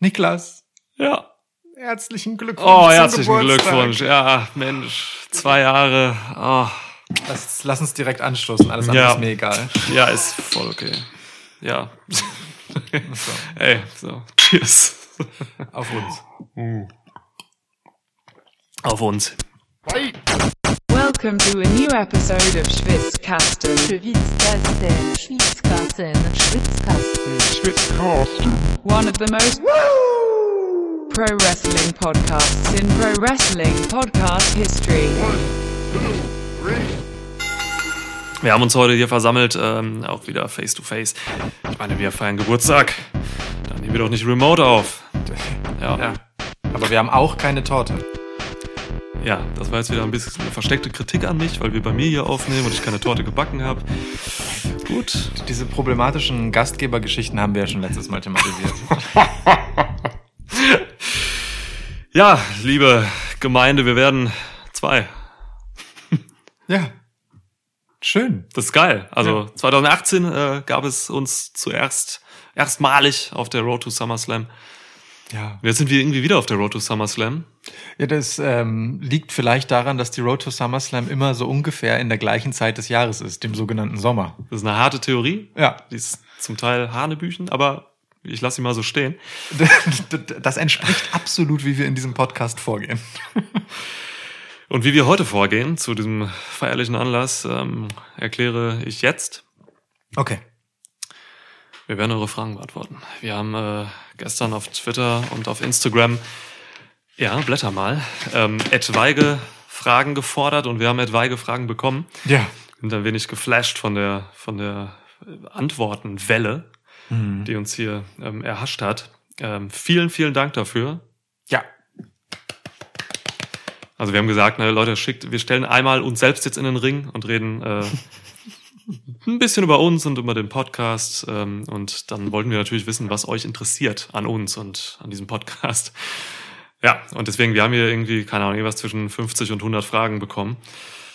Niklas, Ja. herzlichen Glückwunsch. Oh, herzlichen Geburtstag. Glückwunsch. Ja, Mensch, zwei Jahre. Oh, Lass, lass uns direkt anstoßen, alles andere Ja. ist mir egal. ja, ist voll okay. Ja. So, Ey, so. Cheers. auf uns. Auf uns. Welcome to a new episode of Schwitzkasten. Schwitzkasten, Schwitzkasten, Schwitzkasten. One of the most pro wrestling podcasts in pro wrestling podcast history. Wir haben uns heute hier versammelt, ähm, auch wieder face to face. Ich meine, wir feiern Geburtstag. Dann nehmen wir doch nicht remote auf. Ja. Ja. Aber wir haben auch keine Torte. Ja, das war jetzt wieder ein bisschen versteckte Kritik an mich, weil wir bei mir hier aufnehmen und ich keine Torte gebacken habe. Gut. Diese problematischen Gastgebergeschichten haben wir ja schon letztes Mal thematisiert. Ja, liebe Gemeinde, wir werden zwei. ja. Schön. Das ist geil. Also 2018 äh, gab es uns zuerst erstmalig auf der Road to SummerSlam. Ja. Jetzt sind wir irgendwie wieder auf der Road to SummerSlam. Ja, das ähm, liegt vielleicht daran, dass die Road to SummerSlam immer so ungefähr in der gleichen Zeit des Jahres ist, dem sogenannten Sommer. Das ist eine harte Theorie. Ja. Die ist zum Teil Hanebüchen, aber ich lasse sie mal so stehen. Das entspricht absolut, wie wir in diesem Podcast vorgehen. Und wie wir heute vorgehen zu diesem feierlichen Anlass, ähm, erkläre ich jetzt. Okay. Wir werden eure Fragen beantworten. Wir haben äh, gestern auf Twitter und auf Instagram, ja, blätter mal, ähm, etwaige Fragen gefordert und wir haben etwaige Fragen bekommen. Ja. Sind ein wenig geflasht von der, von der Antwortenwelle, die uns hier ähm, erhascht hat. Ähm, vielen, vielen Dank dafür. Ja. Also wir haben gesagt, ne, Leute, schickt, wir stellen einmal uns selbst jetzt in den Ring und reden äh, ein bisschen über uns und über den Podcast. Ähm, und dann wollten wir natürlich wissen, was euch interessiert an uns und an diesem Podcast. Ja, und deswegen, wir haben hier irgendwie, keine Ahnung, irgendwas zwischen 50 und 100 Fragen bekommen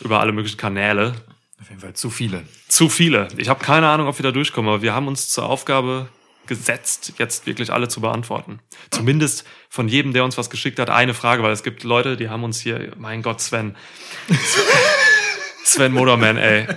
über alle möglichen Kanäle. Auf jeden Fall zu viele. Zu viele. Ich habe keine Ahnung, ob wir da durchkommen, aber wir haben uns zur Aufgabe gesetzt, jetzt wirklich alle zu beantworten. Zumindest von jedem, der uns was geschickt hat, eine Frage, weil es gibt Leute, die haben uns hier, mein Gott, Sven. Sven Moderman, ey.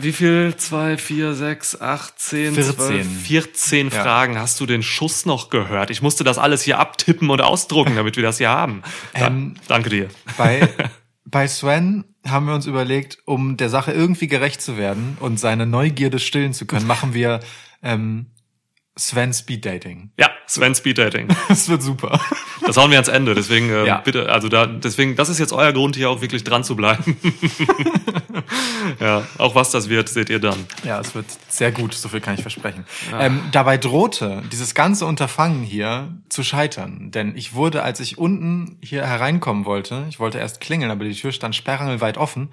Wie viel? Zwei, vier, sechs, acht, zehn, 14. zwölf, 14 Ja. Fragen. Hast du den Schuss noch gehört? Ich musste das alles hier abtippen und ausdrucken, damit wir das hier haben. Da, Ähm, danke dir. Bei, bei Sven haben wir uns überlegt, um der Sache irgendwie gerecht zu werden und seine Neugierde stillen zu können, machen wir ähm, Sven Speed Dating. Ja, Sven Speed Dating. Das wird super. Das hauen wir ans Ende, deswegen ähm, Ja. bitte, also da, deswegen, das ist jetzt euer Grund, hier auch wirklich dran zu bleiben. ja, auch was das wird, seht ihr dann. Ja, es wird sehr gut, so viel kann ich versprechen. Ähm, dabei drohte dieses ganze Unterfangen hier zu scheitern. Denn ich wurde, als ich unten hier hereinkommen wollte, ich wollte erst klingeln, aber die Tür stand sperrangelweit offen,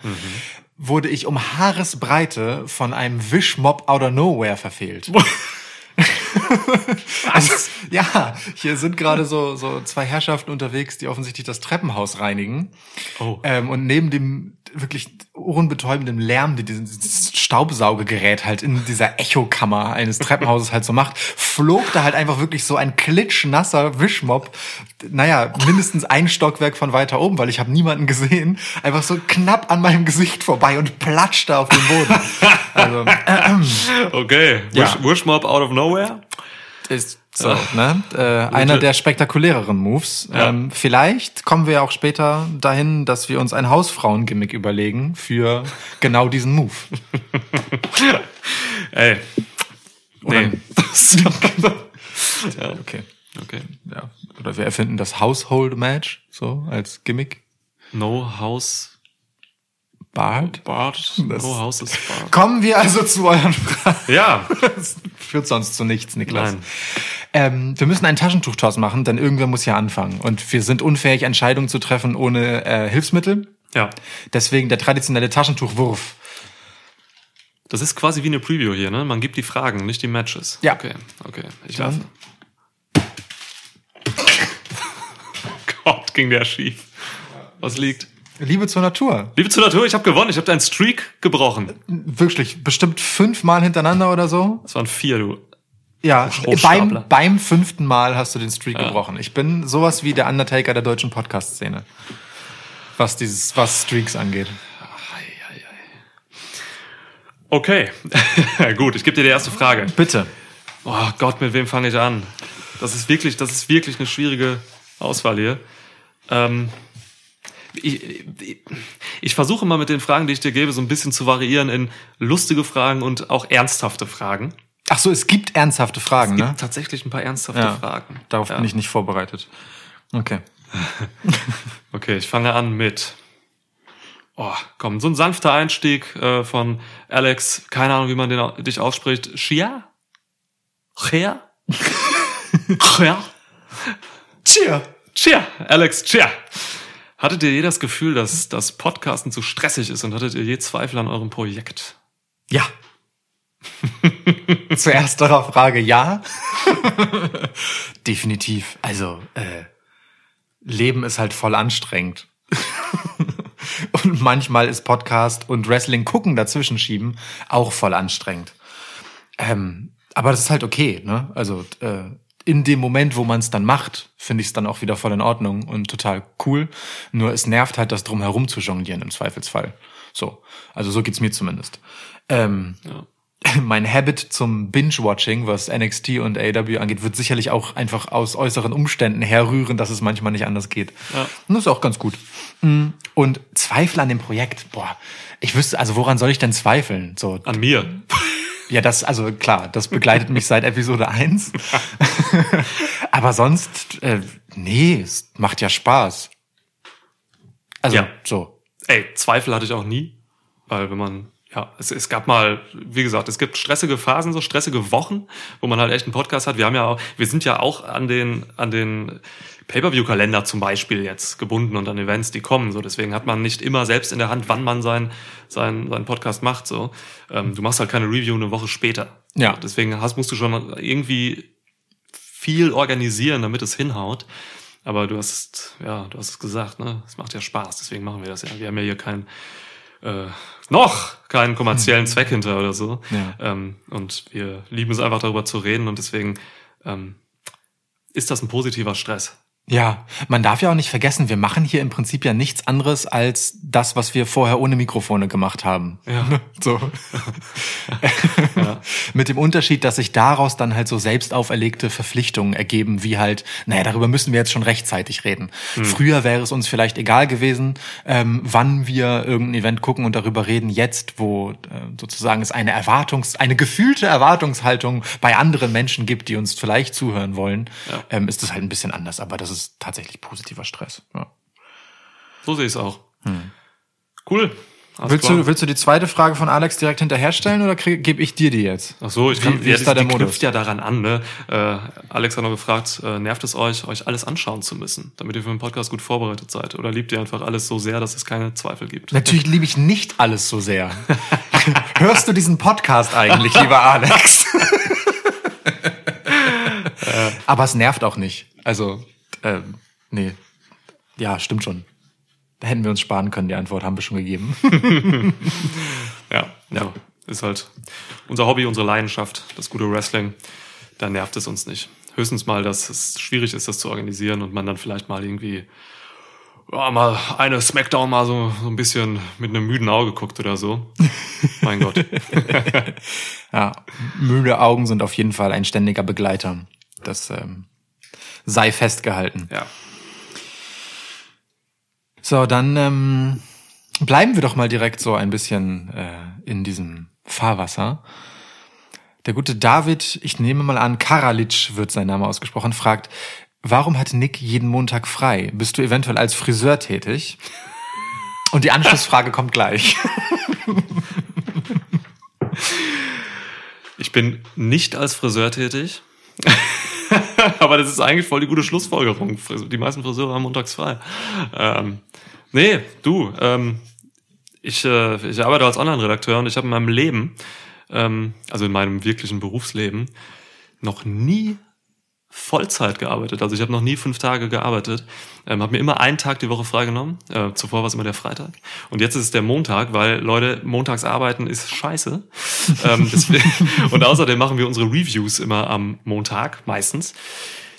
wurde ich um Haaresbreite von einem Wischmob out of nowhere verfehlt. Also, ja, hier sind gerade so, so zwei Herrschaften unterwegs, die offensichtlich das Treppenhaus reinigen. Oh. Ähm, und neben dem wirklich ohrenbetäubenden Lärm, die dieses Staubsaugegerät halt in dieser Echokammer eines Treppenhauses halt so macht, flog da halt einfach wirklich so ein klitschnasser Wischmob, naja, mindestens ein Stockwerk von weiter oben, weil ich habe niemanden gesehen, einfach so knapp an meinem Gesicht vorbei und platschte auf den Boden. Also, Okay, Ja. Wish, Wishmob out of nowhere? Ist so, ne? Äh, einer der spektakuläreren Moves. Ja. Ähm, vielleicht kommen wir ja auch später dahin, dass wir uns ein Hausfrauengimmick überlegen für genau diesen Move. Ey. Oder- Nee. ja, Okay. okay. Ja. Oder wir erfinden das Household Match so als Gimmick. No house Bart. Bart. Das- No house is Bart. Kommen wir also zu euren Fragen. Ja. Das führt sonst zu nichts, Niklas. Nein. Ähm, wir müssen einen Taschentuchtoss machen, denn irgendwer muss ja anfangen. Und wir sind unfähig, Entscheidungen zu treffen ohne äh, Hilfsmittel. Ja. Deswegen der traditionelle Taschentuchwurf. Das ist quasi wie eine Preview hier, ne? Man gibt die Fragen, nicht die Matches. Ja. Okay, okay. Ich Dann- werfe. Gott, ging der schief. Was liegt? Liebe zur Natur. Liebe zur Natur, ich habe gewonnen. Ich habe deinen Streak gebrochen. Wirklich, bestimmt fünfmal hintereinander oder so. Das waren vier, du. Ja, beim, beim fünften Mal hast du den Streak Ja. gebrochen. Ich bin sowas wie der Undertaker der deutschen Podcast-Szene. Was dieses, was Streaks angeht. Okay, gut, ich gebe dir die erste Frage. Bitte. Oh Gott, mit wem fange ich an? Das ist wirklich, das ist wirklich eine schwierige Auswahl hier. Ähm, ich, ich, ich versuche mal mit den Fragen, die ich dir gebe, so ein bisschen zu variieren in lustige Fragen und auch ernsthafte Fragen. Ach so, es gibt ernsthafte Fragen, Es gibt ne? tatsächlich ein paar ernsthafte Ja. Fragen. Darauf Ja. bin ich nicht vorbereitet. Okay. Okay, ich fange an mit. Oh, komm, so ein sanfter Einstieg äh, von Alex, keine Ahnung, wie man den, dich ausspricht. Chia? Chia? Chia? Cheer. Chia, Alex, Chia. Hattet ihr je das Gefühl, dass das Podcasten zu stressig ist und hattet ihr je Zweifel an eurem Projekt? Ja. Zur ersterer Frage ja. Definitiv. Also, äh, Leben ist halt voll anstrengend. und manchmal ist Podcast und Wrestling gucken dazwischen schieben auch voll anstrengend. Ähm, aber das ist halt okay, ne? Also äh, in dem Moment, wo man es dann macht, finde ich es dann auch wieder voll in Ordnung und total cool. Nur es nervt halt, das drumherum zu jonglieren im Zweifelsfall. So, also so geht's mir zumindest. Ähm, Ja. mein Habit zum Binge-Watching, was NXT und AW angeht, wird sicherlich auch einfach aus äußeren Umständen herrühren, dass es manchmal nicht anders geht. Ja. Und das ist auch ganz gut. Mm, Und Zweifel an dem Projekt, boah, ich wüsste, also woran soll ich denn zweifeln? So, An mir. ja, das, also klar, das begleitet mich seit Episode 1. Aber sonst, äh, nee, es macht ja Spaß. Also, Ja. so. Ey, Zweifel hatte ich auch nie, weil wenn man, ja, es, es gab mal, wie gesagt, es gibt stressige Phasen, so stressige Wochen, wo man halt echt einen Podcast hat. Wir haben ja auch, wir sind ja auch an den, an den Pay-Per-View-Kalender zum Beispiel jetzt gebunden und an Events, die kommen. So, deswegen hat man nicht immer selbst in der Hand, wann man sein, sein, seinen Podcast macht. So, ähm, du machst halt keine Review eine Woche später. Ja. Deswegen hast, musst du schon irgendwie viel organisieren, damit es hinhaut. Aber du hast, ja, du hast es gesagt, ne? Es macht ja Spaß, deswegen machen wir das ja. Wir haben ja hier keinen, äh, noch keinen kommerziellen Zweck hinter oder so. Ja. Ähm, und wir lieben es einfach darüber zu reden und deswegen ähm, ist das ein positiver Stress. Ja, man darf ja auch nicht vergessen, wir machen hier im Prinzip ja nichts anderes als das, was wir vorher ohne Mikrofone gemacht haben. Ja. So. Mit dem Unterschied, dass sich daraus dann halt so selbst auferlegte Verpflichtungen ergeben, wie halt, naja, darüber müssen wir jetzt schon rechtzeitig reden. Früher wäre es uns vielleicht egal gewesen, ähm, wann wir irgendein Event gucken und darüber reden. Jetzt, wo äh, sozusagen es eine Erwartungs-, eine gefühlte Erwartungshaltung bei anderen Menschen gibt, die uns vielleicht zuhören wollen, Ja. ähm, ist das halt ein bisschen anders. Aber das ist tatsächlich positiver Stress. Ja. So sehe ich es auch. Cool. Alles Willst klar. du, willst du die zweite Frage von Alex direkt hinterher stellen oder gebe ich dir die jetzt? Ach so, ich Wie- kann, wie ja, ist da der die Modus? knüpft ja daran an, ne? Äh, Alex hat noch gefragt, äh, nervt es euch, euch alles anschauen zu müssen, damit ihr für den Podcast gut vorbereitet seid? Oder liebt ihr einfach alles so sehr, dass es keine Zweifel gibt? Natürlich liebe ich nicht alles so sehr. Hörst du diesen Podcast eigentlich, lieber Alex? Aber es nervt auch nicht. Also, ähm, nee. Ja, stimmt schon. Da hätten wir uns sparen können, die Antwort haben wir schon gegeben. Ja, ja. Ist halt unser Hobby, unsere Leidenschaft, das gute Wrestling. Da nervt es uns nicht. Höchstens mal, dass es schwierig ist, das zu organisieren und man dann vielleicht mal irgendwie ja, mal eine Smackdown mal so, so ein bisschen mit einem müden Auge guckt oder so. mein Gott. Ja, müde Augen sind auf jeden Fall ein ständiger Begleiter. Das ähm, sei festgehalten. Ja. So, dann ähm, bleiben wir doch mal direkt so ein bisschen äh, in diesem Fahrwasser. Der gute David, ich nehme mal an, Karalic wird sein Name ausgesprochen, fragt, warum hat Nick jeden Montag frei? Bist du eventuell als Friseur tätig? Und die Anschlussfrage kommt gleich. Ich bin nicht als Friseur tätig. Aber das ist eigentlich voll die gute Schlussfolgerung. Die meisten Friseure haben montags frei. Ähm, nee, du, ähm, ich, äh, ich arbeite als Online-Redakteur und ich habe in meinem Leben, ähm, also in meinem wirklichen Berufsleben, noch nie Vollzeit gearbeitet. Also ich habe noch nie fünf Tage gearbeitet. Ähm, habe mir immer einen Tag die Woche freigenommen. Äh, zuvor war es immer der Freitag. Und jetzt ist es der Montag, weil Leute, montags arbeiten ist scheiße. ähm, deswegen, und außerdem machen wir unsere Reviews immer am Montag, meistens.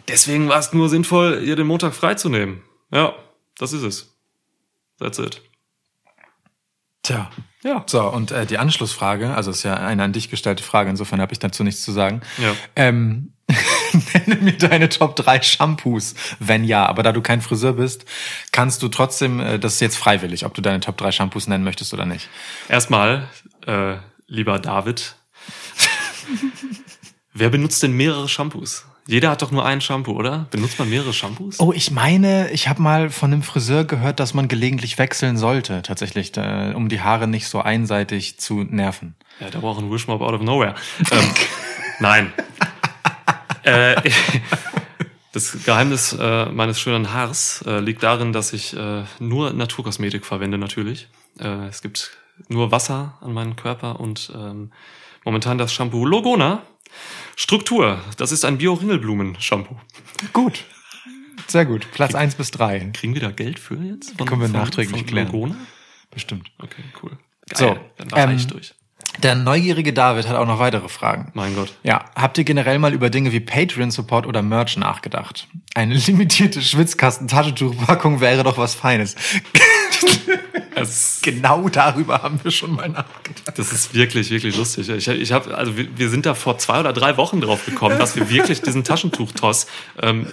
Deswegen war es nur sinnvoll, ihr den Montag freizunehmen. Ja, das ist es. That's it. Tja. Ja. So, und äh, die Anschlussfrage, also ist ja eine an dich gestellte Frage, insofern habe ich dazu nichts zu sagen. Ja. Ähm, nenne mir deine Top 3 Shampoos, wenn ja. Aber da du kein Friseur bist, kannst du trotzdem, äh, das ist jetzt freiwillig, ob du deine Top 3 Shampoos nennen möchtest oder nicht. Erstmal, äh, lieber David, wer benutzt denn mehrere Shampoos? Jeder hat doch nur ein Shampoo, oder? Benutzt man mehrere Shampoos? Oh, ich meine, ich habe mal von einem Friseur gehört, dass man gelegentlich wechseln sollte, tatsächlich, äh, um die Haare nicht so einseitig zu nerven. Ja, da braucht ein Wishmob out of nowhere. ähm, nein. Äh, das Geheimnis äh, meines schönen Haars äh, liegt darin, dass ich äh, nur Naturkosmetik verwende, natürlich. Äh, es gibt nur Wasser an meinem Körper und ähm, momentan das Shampoo Logona. Struktur, das ist ein Bio-Ringelblumen-Shampoo. Gut. Sehr gut. Platz 1 bis 3. Kriegen wir da Geld für jetzt? Von, Können wir nachträglich klären. Logona? Bestimmt. Okay, cool. So, Geil, dann war ähm, ich durch. Der neugierige David hat auch noch weitere Fragen. Mein Gott. Ja, habt ihr generell mal über Dinge wie Patreon-Support oder Merch nachgedacht? Eine limitierte Schwitzkasten-Taschentuchpackung wäre doch was Feines. Es, genau darüber haben wir schon mal nachgedacht. das ist wirklich, wirklich lustig. Ich, ich hab, also wir, wir sind da vor zwei oder drei Wochen drauf gekommen, dass wir wirklich diesen Taschentuchtoss ähm,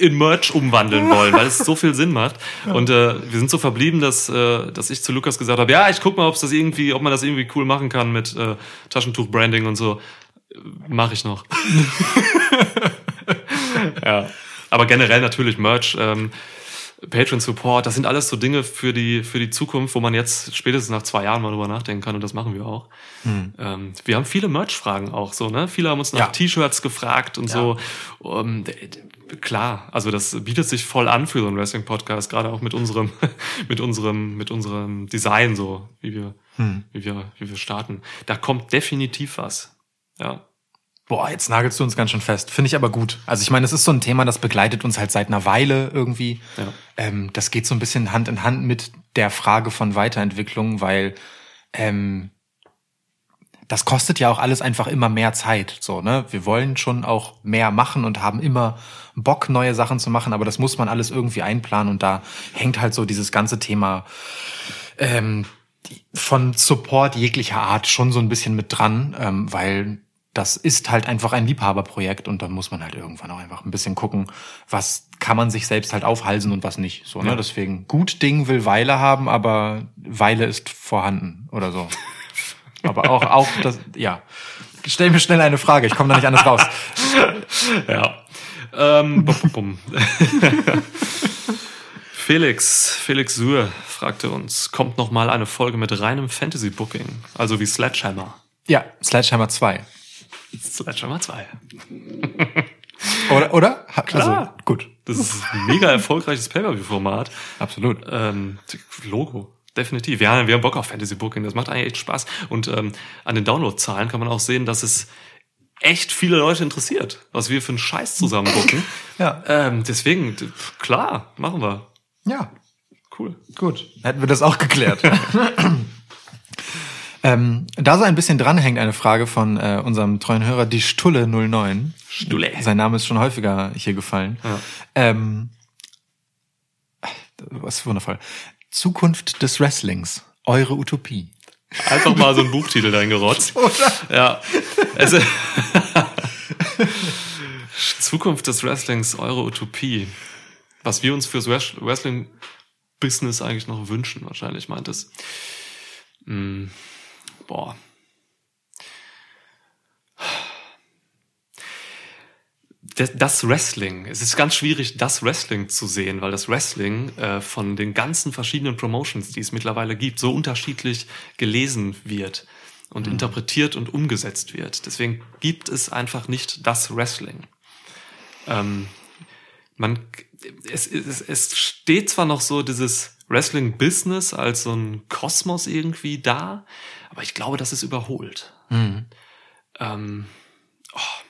in Merch umwandeln wollen, weil es so viel Sinn macht. Und äh, wir sind so verblieben, dass, äh, dass ich zu Lukas gesagt habe, ja, ich guck mal, ob das irgendwie, ob man das irgendwie cool machen kann mit äh, Taschentuch-Branding und so. Mache ich noch. ja. Aber generell natürlich Merch. Ähm, Patreon Support, das sind alles so Dinge für die, für die Zukunft, wo man jetzt spätestens nach zwei Jahren mal drüber nachdenken kann und das machen wir auch. Ähm, wir haben viele Merch-Fragen auch so, ne? Viele haben uns nach Ja. T-Shirts gefragt und so. Um, d- klar, also das bietet sich voll an für so einen Wrestling-Podcast, gerade auch mit unserem, mit unserem, mit unserem Design so, wie wir, wie wir, wie wir starten. Da kommt definitiv was. Ja. Boah, jetzt nagelst du uns ganz schön fest. Finde ich aber gut. Also ich meine, es ist so ein Thema, das begleitet uns halt seit einer Weile irgendwie. Ja. Ähm, das geht so ein bisschen Hand in Hand mit der Frage von Weiterentwicklung, weil ähm, das kostet ja auch alles einfach immer mehr Zeit. So, ne? Wir wollen schon auch mehr machen und haben immer Bock, neue Sachen zu machen, aber das muss man alles irgendwie einplanen und da hängt halt so dieses ganze Thema ähm, von Support jeglicher Art schon so ein bisschen mit dran, ähm, weil das ist halt einfach ein Liebhaberprojekt und da muss man halt irgendwann auch einfach ein bisschen gucken, was kann man sich selbst halt aufhalsen und was nicht. So, ne? Ja. Deswegen, gut Ding will Weile haben, aber Weile ist vorhanden oder so. aber auch, auch das, ja. Stell mir schnell eine Frage, ich komme da nicht anders raus. Ja. Ähm, bum, bum, bum. Felix, Felix Suhr fragte uns, kommt noch mal eine Folge mit reinem Fantasy-Booking, also wie Sledgehammer. Ja, Sledgehammer 2. Sledgehammer 2. Oder? oder? Ha- Klar. Also, gut. Das ist ein mega erfolgreiches Pay-Per-View-Format. Absolut. Ähm, Logo. Definitiv. Ja, wir haben Bock auf Fantasy Booking. Das macht eigentlich echt Spaß. Und ähm, an den Download-Zahlen kann man auch sehen, dass es echt viele Leute interessiert, was wir für einen Scheiß zusammen booken. Ja. Ähm, deswegen, klar, machen wir. Ja, Cool. Gut, hätten wir das auch geklärt. ähm, da so ein bisschen dranhängt eine Frage von äh, unserem treuen Hörer, die Stulle 09. Stulle. Sein Name ist schon häufiger hier gefallen. Ja. Ähm, was wundervoll. Zukunft des Wrestlings. Eure Utopie. Einfach mal so ein Buchtitel reingerotzt. Ja. Also, Zukunft des Wrestlings, eure Utopie. Was wir uns fürs Wres- Wrestling-Business eigentlich noch wünschen, wahrscheinlich meint es. Mm, boah. Das- Wrestling, es ist ganz schwierig, das Wrestling zu sehen, weil das Wrestling äh, von den ganzen verschiedenen Promotions, die es mittlerweile gibt, so unterschiedlich gelesen wird und interpretiert und umgesetzt wird. Deswegen gibt es einfach nicht das Wrestling. Ähm, man, es, es, es steht zwar noch so dieses Wrestling-Business als so ein Kosmos irgendwie da, aber ich glaube, das ist überholt. Ähm, oh,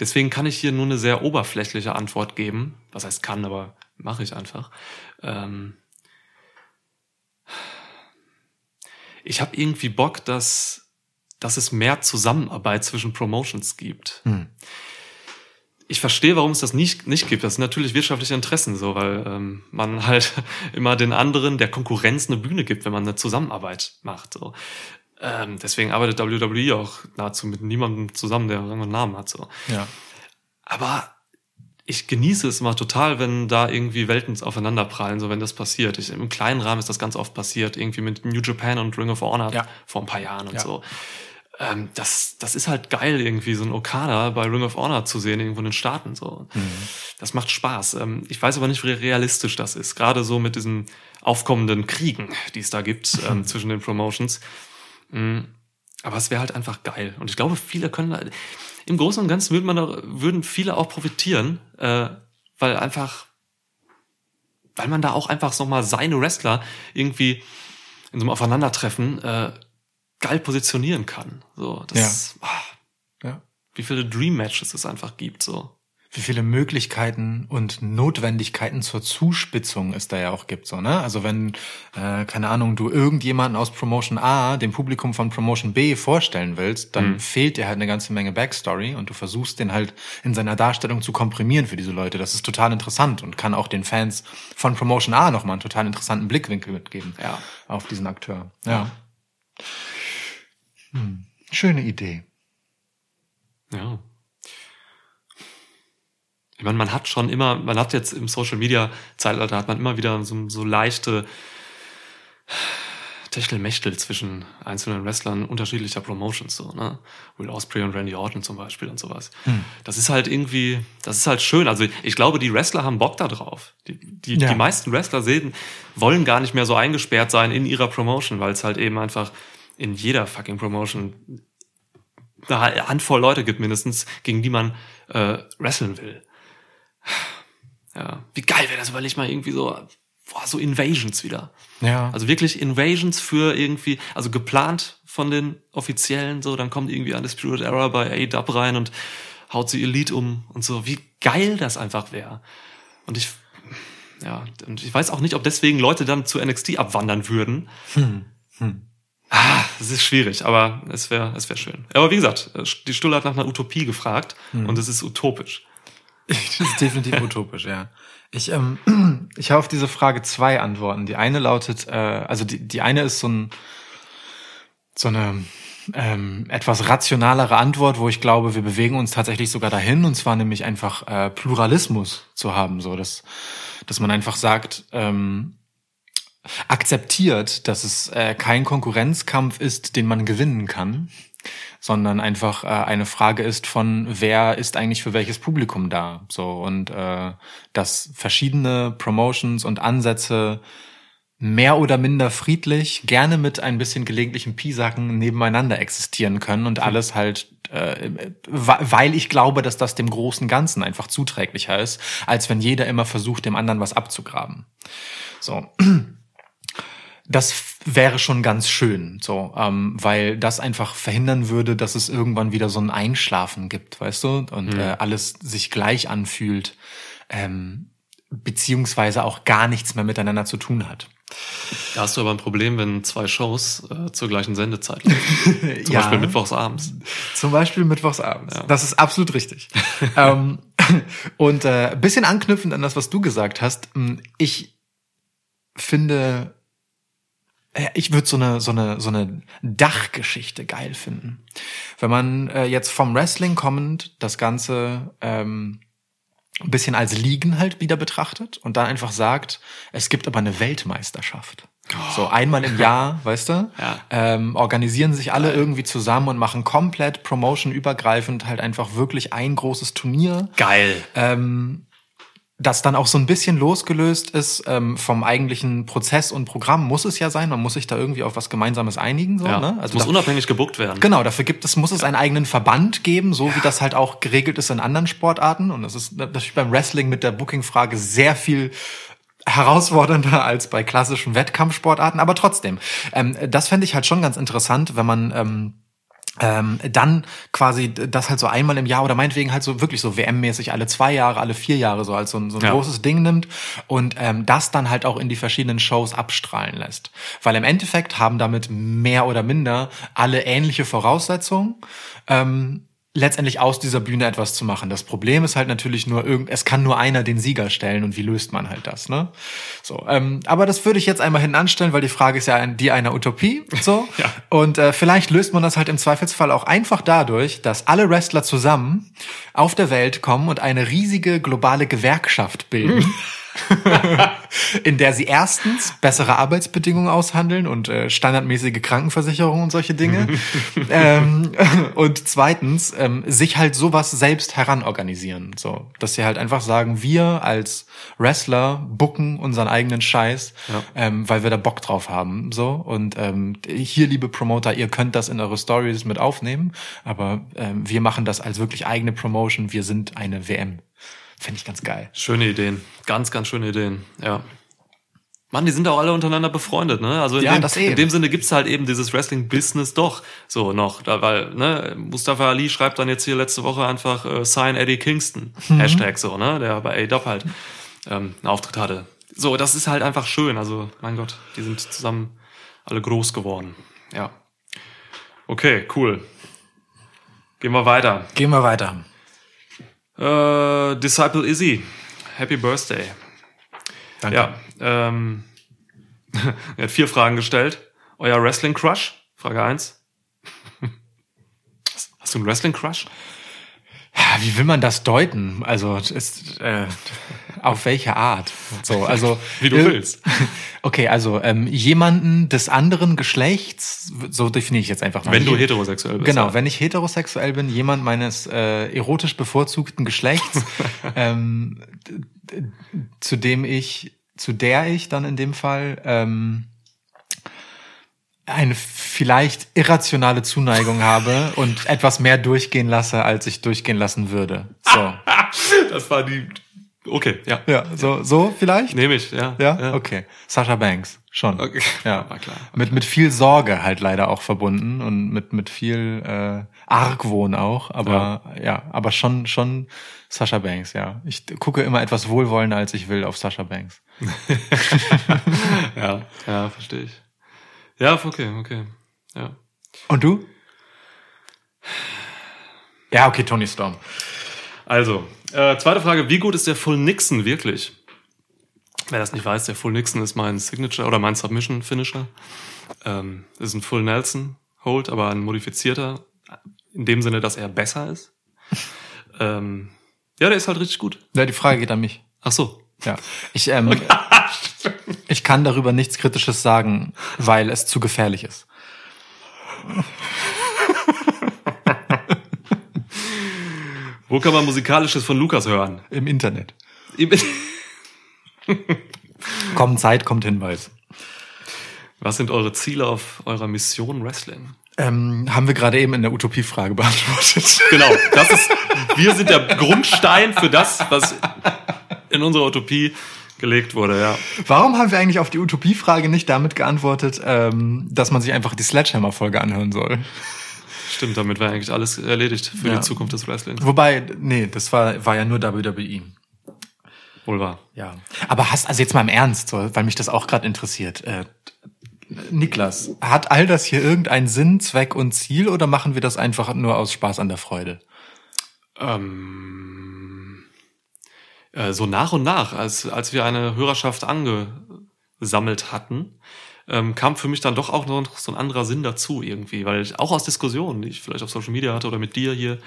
Deswegen kann ich hier nur eine sehr oberflächliche Antwort geben. Was heißt kann, aber mache ich einfach. Ähm ich habe irgendwie Bock, dass, dass es mehr Zusammenarbeit zwischen Promotions gibt. Hm. Ich verstehe, warum es das nicht, nicht gibt. Das sind natürlich wirtschaftliche Interessen so, weil ähm, man halt immer den anderen der Konkurrenz eine Bühne gibt, wenn man eine Zusammenarbeit macht. So. Ähm, deswegen arbeitet WWE auch nahezu mit niemandem zusammen, der einen Namen hat. So. Ja. Aber ich genieße es immer total, wenn da irgendwie Welten aufeinanderprallen, so wenn das passiert. Ich, Im kleinen Rahmen ist das ganz oft passiert, irgendwie mit New Japan und Ring of Honor Ja. vor ein paar Jahren und Ja. so. Ähm, das, das ist halt geil, irgendwie so ein Okada bei Ring of Honor zu sehen, irgendwo in den Staaten. So. Das macht Spaß. Ähm, ich weiß aber nicht, wie realistisch das ist. Gerade so mit diesen aufkommenden Kriegen, die es da gibt ähm, zwischen den Promotions. Mm, Aber es wäre halt einfach geil. Und ich glaube, viele können, im Großen und Ganzen würde man da, würden viele auch profitieren, äh, weil einfach, weil man da auch einfach so mal seine Wrestler irgendwie in so einem Aufeinandertreffen äh, geil positionieren kann. So, das, ah, ja. wie viele Dream Matches es einfach gibt. So, Wie viele Möglichkeiten und Notwendigkeiten zur Zuspitzung es da ja auch gibt, so, ne? Also wenn, äh, keine Ahnung, du irgendjemanden aus Promotion A dem Publikum von Promotion B vorstellen willst, dann fehlt dir halt eine ganze Menge Backstory und du versuchst den halt in seiner Darstellung zu komprimieren für diese Leute. Das ist total interessant und kann auch den Fans von Promotion A nochmal einen total interessanten Blickwinkel mitgeben. Ja. Auf diesen Akteur. Ja. Hm. Schöne Idee. ja. Ich meine, man hat schon immer, man hat jetzt im Social Media Zeitalter hat man immer wieder so, so leichte Techtelmechtel zwischen einzelnen Wrestlern unterschiedlicher Promotions, so, ne? Will Ospreay und Randy Orton zum Beispiel und sowas. Das ist halt irgendwie, das ist halt schön. Also ich glaube, die Wrestler haben Bock da drauf. Die, die, Ja. die meisten Wrestler sehen, wollen gar nicht mehr so eingesperrt sein in ihrer Promotion, weil es halt eben einfach in jeder fucking Promotion eine Handvoll Leute gibt mindestens, gegen die man äh, wresteln will. Ja, wie geil wäre das, ich mal irgendwie so, boah, so Invasions wieder. Ja. Also wirklich Invasions für irgendwie, also geplant von den Offiziellen so, dann kommt irgendwie Undisputed Era bei A-Dub rein und haut sie Elite um und so. Wie geil das einfach wäre. Und ich, ja, und ich weiß auch nicht, ob deswegen Leute dann zu NXT abwandern würden. Ah, es ist schwierig, aber es wäre es wäre schön. Aber wie gesagt, die Stulle hat nach einer Utopie gefragt und es ist utopisch. Das ist definitiv utopisch, ja. Ich, ähm, ich habe auf diese Frage zwei Antworten. Die eine lautet, äh, also die, die eine ist so ein so eine ähm, etwas rationalere Antwort, wo ich glaube, wir bewegen uns tatsächlich sogar dahin, und zwar nämlich einfach äh, Pluralismus zu haben, so dass dass man einfach sagt, ähm, akzeptiert, dass es äh, kein Konkurrenzkampf ist, den man gewinnen kann, sondern einfach äh, eine Frage ist von wer ist eigentlich für welches Publikum da, so und äh, dass verschiedene Promotions und Ansätze mehr oder minder friedlich, gerne mit ein bisschen gelegentlichen Pisacken nebeneinander existieren können und alles halt, äh, weil ich glaube, dass das dem großen Ganzen einfach zuträglicher ist, als wenn jeder immer versucht, dem anderen was abzugraben. So. Das wäre schon ganz schön, so, ähm, weil das einfach verhindern würde, dass es irgendwann wieder so ein Einschlafen gibt, weißt du, und äh, alles sich gleich anfühlt, ähm, beziehungsweise auch gar nichts mehr miteinander zu tun hat. Da hast du aber ein Problem, wenn zwei Shows äh, zur gleichen Sendezeit laufen. Zum Ja. Beispiel mittwochs abends. Zum Beispiel mittwochsabends. Das ist absolut richtig. ähm, und äh, bisschen anknüpfend an das, was du gesagt hast, ich finde, ich würde so eine so eine so eine Dachgeschichte geil finden, wenn man äh, jetzt vom Wrestling kommend das Ganze ähm, ein bisschen als Ligen halt wieder betrachtet und dann einfach sagt, es gibt aber eine Weltmeisterschaft. So einmal im Jahr, weißt du, Ja. ähm, organisieren sich alle irgendwie zusammen und machen komplett Promotion-übergreifend halt einfach wirklich ein großes Turnier Geil. ähm, das dann auch so ein bisschen losgelöst ist ähm, vom eigentlichen Prozess und Programm, muss es ja sein. Man muss sich da irgendwie auf was Gemeinsames einigen. So, Ja. ne? Also muss da- unabhängig gebuckt werden. Genau, dafür gibt es, muss es einen eigenen Verband geben, so wie das halt auch geregelt ist in anderen Sportarten. Und das ist natürlich beim Wrestling mit der Booking-Frage sehr viel herausfordernder als bei klassischen Wettkampfsportarten, aber trotzdem, ähm, das fände ich halt schon ganz interessant, wenn man ähm, ähm, dann quasi das halt so einmal im Jahr oder meinetwegen halt so wirklich so WM-mäßig alle zwei Jahre, alle vier Jahre so als so ein, so ein Ja. großes Ding nimmt und ähm, das dann halt auch in die verschiedenen Shows abstrahlen lässt. Weil im Endeffekt haben damit mehr oder minder alle ähnliche Voraussetzungen. Ähm, letztendlich aus dieser Bühne etwas zu machen. Das Problem ist halt natürlich nur irgend, es kann nur einer den Sieger stellen und wie löst man halt das, ne? So, ähm, aber das würde ich jetzt einmal hinten anstellen, weil die Frage ist ja die einer Utopie, so. Ja. Und äh, vielleicht löst man das halt im Zweifelsfall auch einfach dadurch, dass alle Wrestler zusammen auf der Welt kommen und eine riesige globale Gewerkschaft bilden. in der sie erstens bessere Arbeitsbedingungen aushandeln und äh, standardmäßige Krankenversicherung und solche Dinge. ähm, und zweitens ähm, sich halt sowas selbst heranorganisieren. So, dass sie halt einfach sagen, wir als Wrestler bucken unseren eigenen Scheiß, Ja. ähm, weil wir da Bock drauf haben. So und ähm, hier, liebe Promoter, ihr könnt das in eure Stories mit aufnehmen, aber ähm, wir machen das als wirklich eigene Promotion. Wir sind eine WM. Finde ich ganz geil. Schöne Ideen. Ganz, ganz schöne Ideen. Ja. Mann, die sind auch alle untereinander befreundet, ne? Also in, Ja, dem, das eh. in dem Sinne gibt's halt eben dieses Wrestling-Business doch so noch. Da, weil, ne, Mustafa Ali schreibt dann jetzt hier letzte Woche einfach äh, Sign Eddie Kingston. Mhm. Hashtag so, ne? Der bei A-Dub halt ähm, einen Auftritt hatte. So, das ist halt einfach schön. Also, mein Gott, die sind zusammen alle groß geworden. Ja. Okay, cool. Gehen wir weiter. Gehen wir weiter. Äh, Disciple Izzy. Happy Birthday. Danke. Ja, ähm, er hat vier Fragen gestellt. Euer Wrestling Crush? Frage eins. Hast- Hast du einen Wrestling Crush? Ja, Wie will man das deuten? Also ist äh, auf welche Art? So, also Wie du äh, willst. Okay, also ähm, jemanden des anderen Geschlechts, so definiere ich jetzt einfach mal. Wenn du heterosexuell bist. Genau, ja. wenn ich heterosexuell bin, jemand meines äh, erotisch bevorzugten Geschlechts, ähm, zu dem ich, zu der ich dann in dem Fall ähm, eine vielleicht irrationale Zuneigung habe und etwas mehr durchgehen lasse, als ich durchgehen lassen würde. So, Das war die. Okay, ja. ja, so, so vielleicht. Nehme ich, ja. Ja? okay. Sascha Banks, schon. Okay. Ja, War klar. Mit, mit viel Sorge halt leider auch verbunden und mit, mit viel äh, Argwohn auch, aber ja. aber schon, schon Sascha Banks, ja. Ich gucke immer etwas wohlwollender, als ich will, auf Sascha Banks. Ja, ja, verstehe ich. Ja, okay, okay. Ja. Und du? Ja, okay, Tony Storm. Also, äh, zweite Frage, wie gut ist der Full Nixon wirklich? Wer das nicht weiß, der Full Nixon ist mein Signature oder mein Submission Finisher. Ähm, ist ein Full Nelson Hold, aber ein modifizierter, in dem Sinne, dass er besser ist. ähm, ja, der ist halt richtig gut. Ja, die Frage geht an mich. Ach so. Ja. Ich, ähm, ich kann darüber nichts Kritisches sagen, weil es zu gefährlich ist. Wo kann man musikalisches von Lukas hören? Im Internet. Im- Kommt Zeit, kommt Hinweis. Was sind eure Ziele auf eurer Mission Wrestling? Ähm, haben wir gerade eben in der Utopie-Frage beantwortet. Genau, das ist, wir sind der Grundstein für das, was in unserer Utopie gelegt wurde, ja. Warum haben wir eigentlich auf die Utopie-Frage nicht damit geantwortet, ähm, dass man sich einfach die Sledgehammer-Folge anhören soll? Stimmt, damit war eigentlich alles erledigt für Ja. die Zukunft des Wrestlings. Wobei, nee, das war, war ja nur WWE. Wohl wahr. Ja. Aber hast, also jetzt mal im Ernst, weil mich das auch gerade interessiert. Äh, Niklas, hat all das hier irgendeinen Sinn, Zweck und Ziel oder machen wir das einfach nur aus Spaß an der Freude? Ähm, äh, so nach und nach, als, als wir eine Hörerschaft angesammelt hatten, ähm, kam für mich dann doch auch noch so ein anderer Sinn dazu irgendwie, weil ich auch aus Diskussionen, die ich vielleicht auf Social Media hatte oder mit dir hier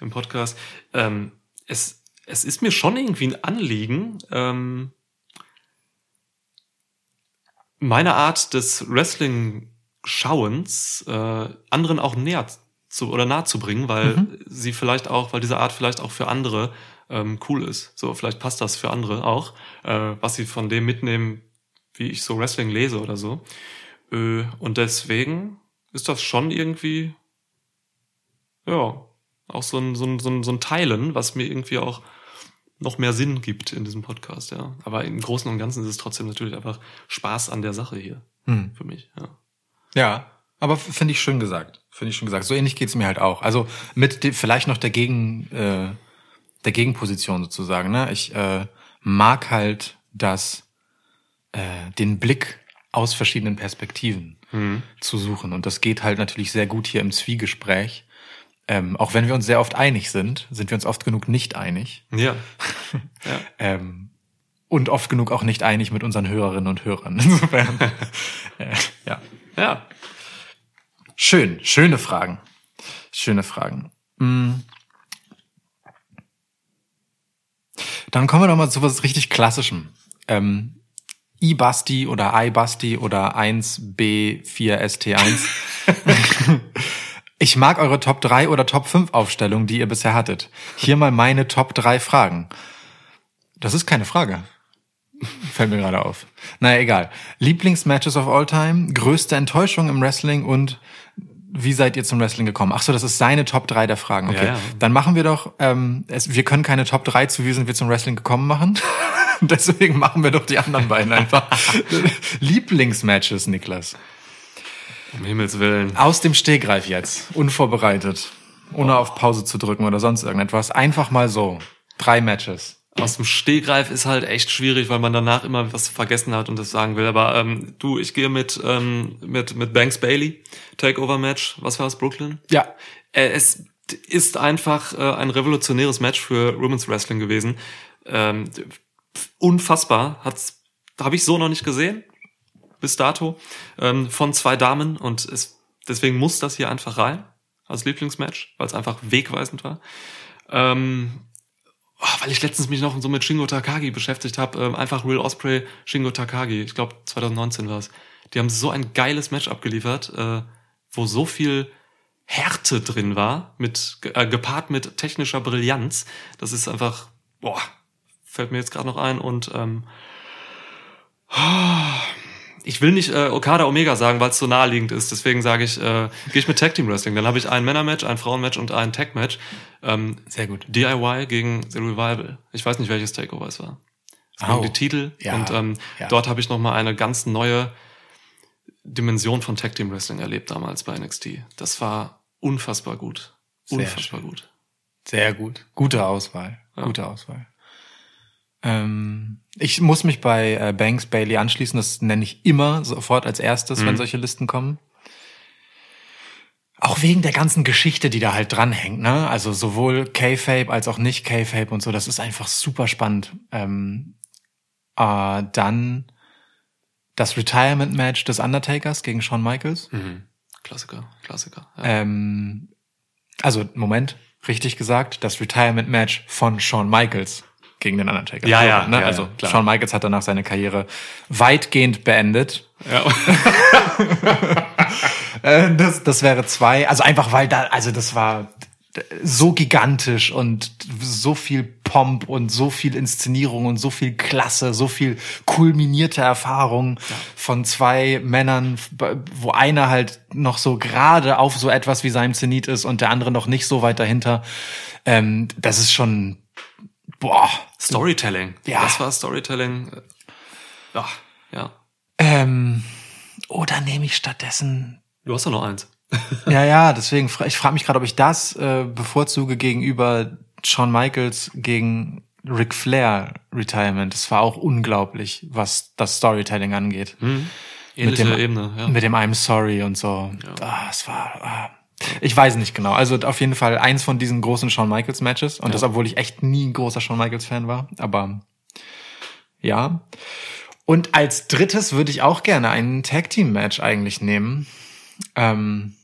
im Podcast, ähm, es, es ist mir schon irgendwie ein Anliegen, ähm, meine Art des Wrestling-Schauens äh, anderen auch näher zu oder nahe zu bringen, weil sie vielleicht auch, weil diese Art vielleicht auch für andere ähm, cool ist. So, vielleicht passt das für andere auch, äh, was sie von dem mitnehmen, wie ich so Wrestling lese oder so. Äh, und deswegen ist das schon irgendwie, ja, auch so ein, so ein, so ein, so ein Teilen, was mir irgendwie auch noch mehr Sinn gibt in diesem Podcast, ja. Aber im Großen und Ganzen ist es trotzdem natürlich einfach Spaß an der Sache hier Hm. für mich, ja. Ja. Aber finde ich schön gesagt. Finde ich schön gesagt. So ähnlich geht's mir halt auch. Also mit de, vielleicht noch der Gegen, äh, der Gegenposition sozusagen. Ne? Ich äh, mag halt das, äh, den Blick aus verschiedenen Perspektiven zu suchen. Und das geht halt natürlich sehr gut hier im Zwiegespräch. Ähm, auch wenn wir uns sehr oft einig sind, sind wir uns oft genug nicht einig. Ja. Ähm, und oft genug auch nicht einig mit unseren Hörerinnen und Hörern. Insofern, äh, ja. Ja. Schön, schöne Fragen. Schöne Fragen. Mm. Dann kommen wir doch mal zu was richtig Klassischem. Ähm, iBasti oder iBasti oder 1B4ST1. ich mag eure Top 3 oder Top 5 Aufstellungen, die ihr bisher hattet. Hier mal meine Top 3 Fragen. Das ist keine Frage. Fällt mir gerade auf. Naja, egal. Lieblingsmatches of all time, größte Enttäuschung im Wrestling und wie seid ihr zum Wrestling gekommen? Ach so, das ist seine Top 3 der Fragen. Okay. Ja, ja. Dann machen wir doch, ähm, es, wir können keine Top 3 zu wie sind wir zum Wrestling gekommen machen. Deswegen machen wir doch die anderen beiden einfach. Lieblingsmatches, Niklas. Um Himmels Willen. Aus dem Stegreif jetzt. Unvorbereitet. Ohne auf Pause zu drücken oder sonst irgendetwas. Einfach mal so. Drei Matches. Aus dem Stehgreif ist halt echt schwierig, weil man danach immer was vergessen hat und das sagen will. Aber ähm, du, ich gehe mit, ähm, mit, mit Banks Bailey, Takeover-Match. Was war es, Brooklyn? Ja. Äh, es ist einfach äh, ein revolutionäres Match für Women's Wrestling gewesen. Ähm, unfassbar. Hat's, habe ich so noch nicht gesehen bis dato ähm, von zwei Damen und es, deswegen muss das hier einfach rein als Lieblingsmatch, weil es einfach wegweisend war. Ähm, weil ich letztens mich noch so mit Shingo Takagi beschäftigt habe, ähm, einfach Real Osprey Shingo Takagi, ich glaube 2019 war es. Die haben so ein geiles Match abgeliefert, äh, wo so viel Härte drin war, mit äh, gepaart mit technischer Brillanz. Das ist einfach, boah, fällt mir jetzt gerade noch ein und ähm, ich will nicht äh, Okada Omega sagen, weil es so naheliegend ist. Deswegen sage ich, äh, gehe ich mit Tag Team Wrestling. Dann habe ich ein Männermatch, ein Frauenmatch und ein Tag Match. Ähm, Sehr gut. DIY gegen The Revival. Ich weiß nicht, welches Takeover es war. Es waren die Titel Ja, und ähm, ja. dort habe ich noch mal eine ganz neue Dimension von Tag Team Wrestling erlebt damals bei NXT. Das war unfassbar gut. Sehr Unfassbar gut. Sehr gut. Gute Auswahl. Ja. Gute Auswahl. Ähm, ich muss mich bei äh, Banks Bailey anschließen. Das nenne ich immer sofort als erstes, wenn solche Listen kommen. Auch wegen der ganzen Geschichte, die da halt dranhängt, ne? Also sowohl K-Fape als auch nicht K-Fape und so. Das ist einfach super spannend. Ähm, äh, dann das Retirement-Match des Undertakers gegen Shawn Michaels. Mhm. Klassiker, Klassiker. Ja. Ähm, also, Moment, richtig gesagt, das Retirement-Match von Shawn Michaels gegen den Undertaker. Ja, ja, ne? ja, also ja. Shawn Michaels hat danach seine Karriere weitgehend beendet. ja. Äh, das, das wäre zwei. Also einfach, weil da, also das war so gigantisch und so viel Pomp und so viel Inszenierung und so viel Klasse, so viel kulminierte Erfahrung von zwei Männern, wo einer halt noch so gerade auf so etwas wie seinem Zenit ist und der andere noch nicht so weit dahinter. Ähm, das ist schon, boah. Storytelling. Ja. Das war Storytelling. Ja, ja. Ähm, oder nehme ich stattdessen Du hast doch noch eins. Ja, ja, deswegen, ich frage mich gerade, ob ich das äh, bevorzuge gegenüber Shawn Michaels gegen Ric Flair Retirement. Das war auch unglaublich, was das Storytelling angeht. Ähnliche dem, Ebene, ja. Mit dem I'm sorry und so. Ah, es war. Ah. Ich weiß nicht genau. Also auf jeden Fall eins von diesen großen Shawn Michaels Matches. Und das, obwohl ich echt nie ein großer Shawn Michaels Fan war. Aber ja. Und als drittes würde ich auch gerne ein Tag Team Match eigentlich nehmen. Ähm,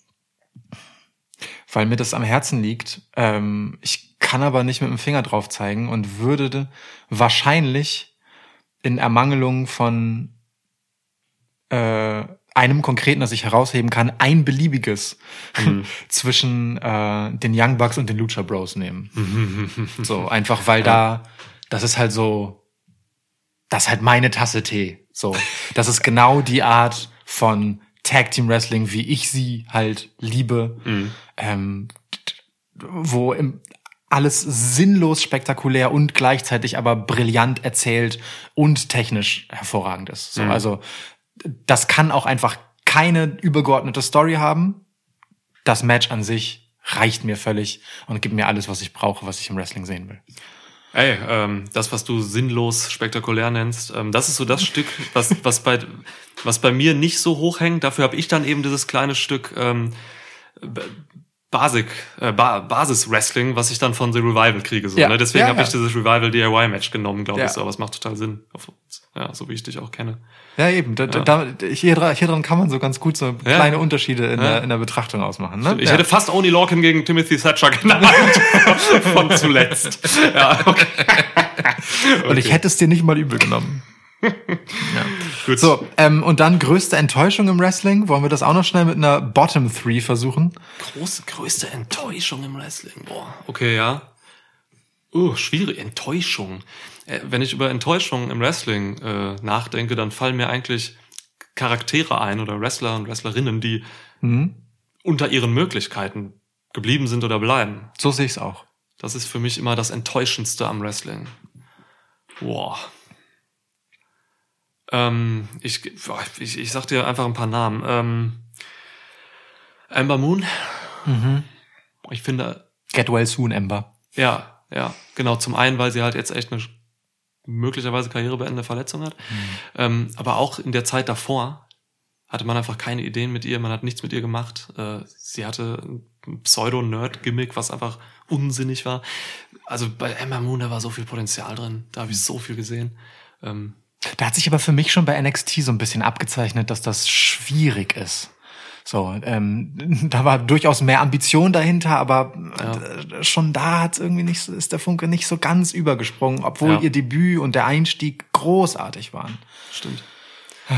weil mir das am Herzen liegt. Ähm, ich kann aber nicht mit dem Finger drauf zeigen und würde wahrscheinlich in Ermangelung von äh, einem konkreten, das ich herausheben kann, ein beliebiges zwischen äh, den Young Bucks und den Lucha Bros nehmen. so, einfach weil da, das ist halt so, das ist halt meine Tasse Tee. So, das ist genau die Art von Tag Team Wrestling, wie ich sie halt liebe, ähm, wo im, alles sinnlos spektakulär und gleichzeitig aber brillant erzählt und technisch hervorragend ist. So, also das kann auch einfach keine übergeordnete Story haben. Das Match an sich reicht mir völlig und gibt mir alles, was ich brauche, was ich im Wrestling sehen will. Ey, ähm, das, was du sinnlos spektakulär nennst, ähm, das ist so das Stück, was, was, bei, was bei mir nicht so hoch hängt. Dafür habe ich dann eben dieses kleine Stück ähm, Basic, äh, ba Basis-Wrestling, was ich dann von The Revival kriege. So, Ja. ne? Deswegen Ja, habe ja. ich dieses Revival DIY-Match genommen, glaube ich. So, aber es macht total Sinn. Ja, so wie ich dich auch kenne. Ja, eben. Da, Ja. Da, hier, dran- kann man so ganz gut so Ja. kleine Unterschiede in, Ja. der, in der Betrachtung ausmachen. Ne? Ich ja. hätte fast Oni Lorcan gegen Timothy Thatcher genannt. von zuletzt. Ja, okay. Und ich Okay. hätte es dir nicht mal übel genommen. Gut. So, ähm, und dann größte Enttäuschung im Wrestling. Wollen wir das auch noch schnell mit einer Bottom Three versuchen? Große, größte Enttäuschung im Wrestling. Boah. Okay, ja. Uh, schwierig. Enttäuschung. Äh, wenn ich über Enttäuschung im Wrestling äh, nachdenke, dann fallen mir eigentlich Charaktere ein oder Wrestler und Wrestlerinnen, die Mhm. unter ihren Möglichkeiten geblieben sind oder bleiben. So sehe ich es auch. Das ist für mich immer das Enttäuschendste am Wrestling. Boah. Ähm, ich, ich, ich sag dir einfach ein paar Namen. Ähm, Amber Moon. Mhm. Ich finde, Get well soon, Ember. ja, ja, genau. Zum einen, weil sie halt jetzt echt eine möglicherweise karrierebeendende Verletzung hat. Ähm, aber auch in der Zeit davor hatte man einfach keine Ideen mit ihr, man hat nichts mit ihr gemacht. Äh, sie hatte ein Pseudo-Nerd-Gimmick, was einfach unsinnig war. Also bei Emma Moon, da war so viel Potenzial drin, da habe ich so viel gesehen. Ähm, Da hat sich aber für mich schon bei NXT so ein bisschen abgezeichnet, dass das schwierig ist. So, ähm, da war durchaus mehr Ambition dahinter, aber äh, schon da hat irgendwie nicht, so- ist der Funke nicht so ganz übergesprungen, obwohl Ja. ihr Debüt und der Einstieg großartig waren. stimmt.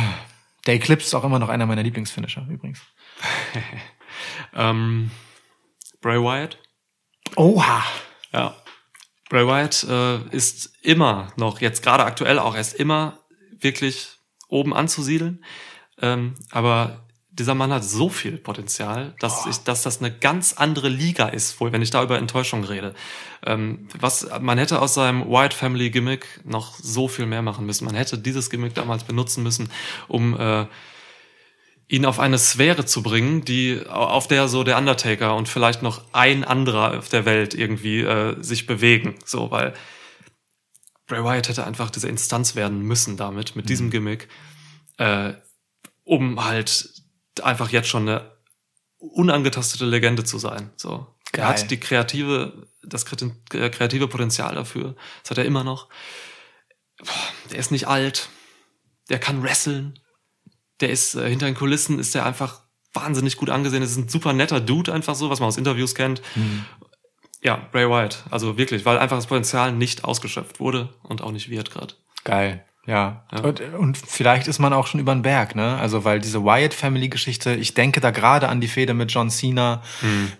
Der Eclipse ist auch immer noch einer meiner Lieblingsfinisher übrigens. Ähm, Bray Wyatt. Oha. Ja. Bray Wyatt äh, ist immer noch, jetzt gerade aktuell auch, er ist immer wirklich oben anzusiedeln. Ähm, aber dieser Mann hat so viel Potenzial, dass, ich, dass das eine ganz andere Liga ist, wohl, wenn ich da über Enttäuschung rede. Ähm, was, man hätte aus seinem Wyatt Family Gimmick noch so viel mehr machen müssen. Man hätte dieses Gimmick damals benutzen müssen, um äh, ihn auf eine Sphäre zu bringen, die auf der so der Undertaker und vielleicht noch ein anderer auf der Welt irgendwie äh, sich bewegen. So, weil Bray Wyatt hätte einfach diese Instanz werden müssen damit, mit diesem Gimmick, äh, um halt einfach jetzt schon eine unangetastete Legende zu sein. So. Er Geil. hat die kreative, das äh, kreative Potenzial dafür. Das hat er immer noch. Der ist nicht alt. Der kann wresteln der ist äh, hinter den Kulissen ist der einfach wahnsinnig gut angesehen. Das ist ein super netter Dude einfach so, was man aus Interviews kennt. Ja, Bray Wyatt, also wirklich, weil einfach das Potenzial nicht ausgeschöpft wurde und auch nicht wird gerade. Geil. Ja. Ja. Und, und vielleicht ist man auch schon über den Berg, ne? Also, weil diese Wyatt Family Geschichte, ich denke da gerade an die Fehde mit John Cena,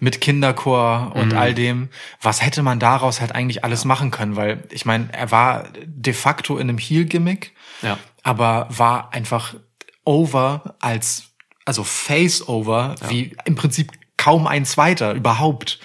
mit Kinderchor und all dem. Was hätte man daraus halt eigentlich alles machen können? Weil, ich meine, er war de facto in einem Heel-Gimmick, Ja. aber war einfach over als, also face-over, wie im Prinzip kaum ein zweiter überhaupt.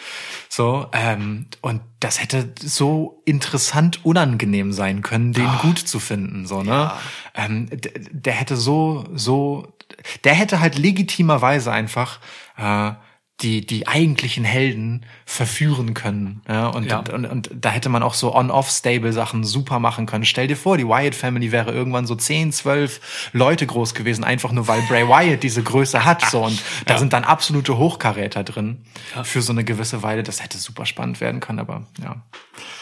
So, ähm, und das hätte so interessant unangenehm sein können, den gut zu finden, so, ne? Ähm, der, der hätte so, so, der hätte halt legitimerweise einfach, äh, die, die eigentlichen Helden verführen können. Ja? Und, Ja. Und, und, da hätte man auch so On-Off-Stable-Sachen super machen können. Stell dir vor, die Wyatt Family wäre irgendwann so 10, 12 Leute groß gewesen, einfach nur weil Bray Wyatt diese Größe hat. So. Und da sind dann absolute Hochkaräter drin für so eine gewisse Weile. Das hätte super spannend werden können, aber ja.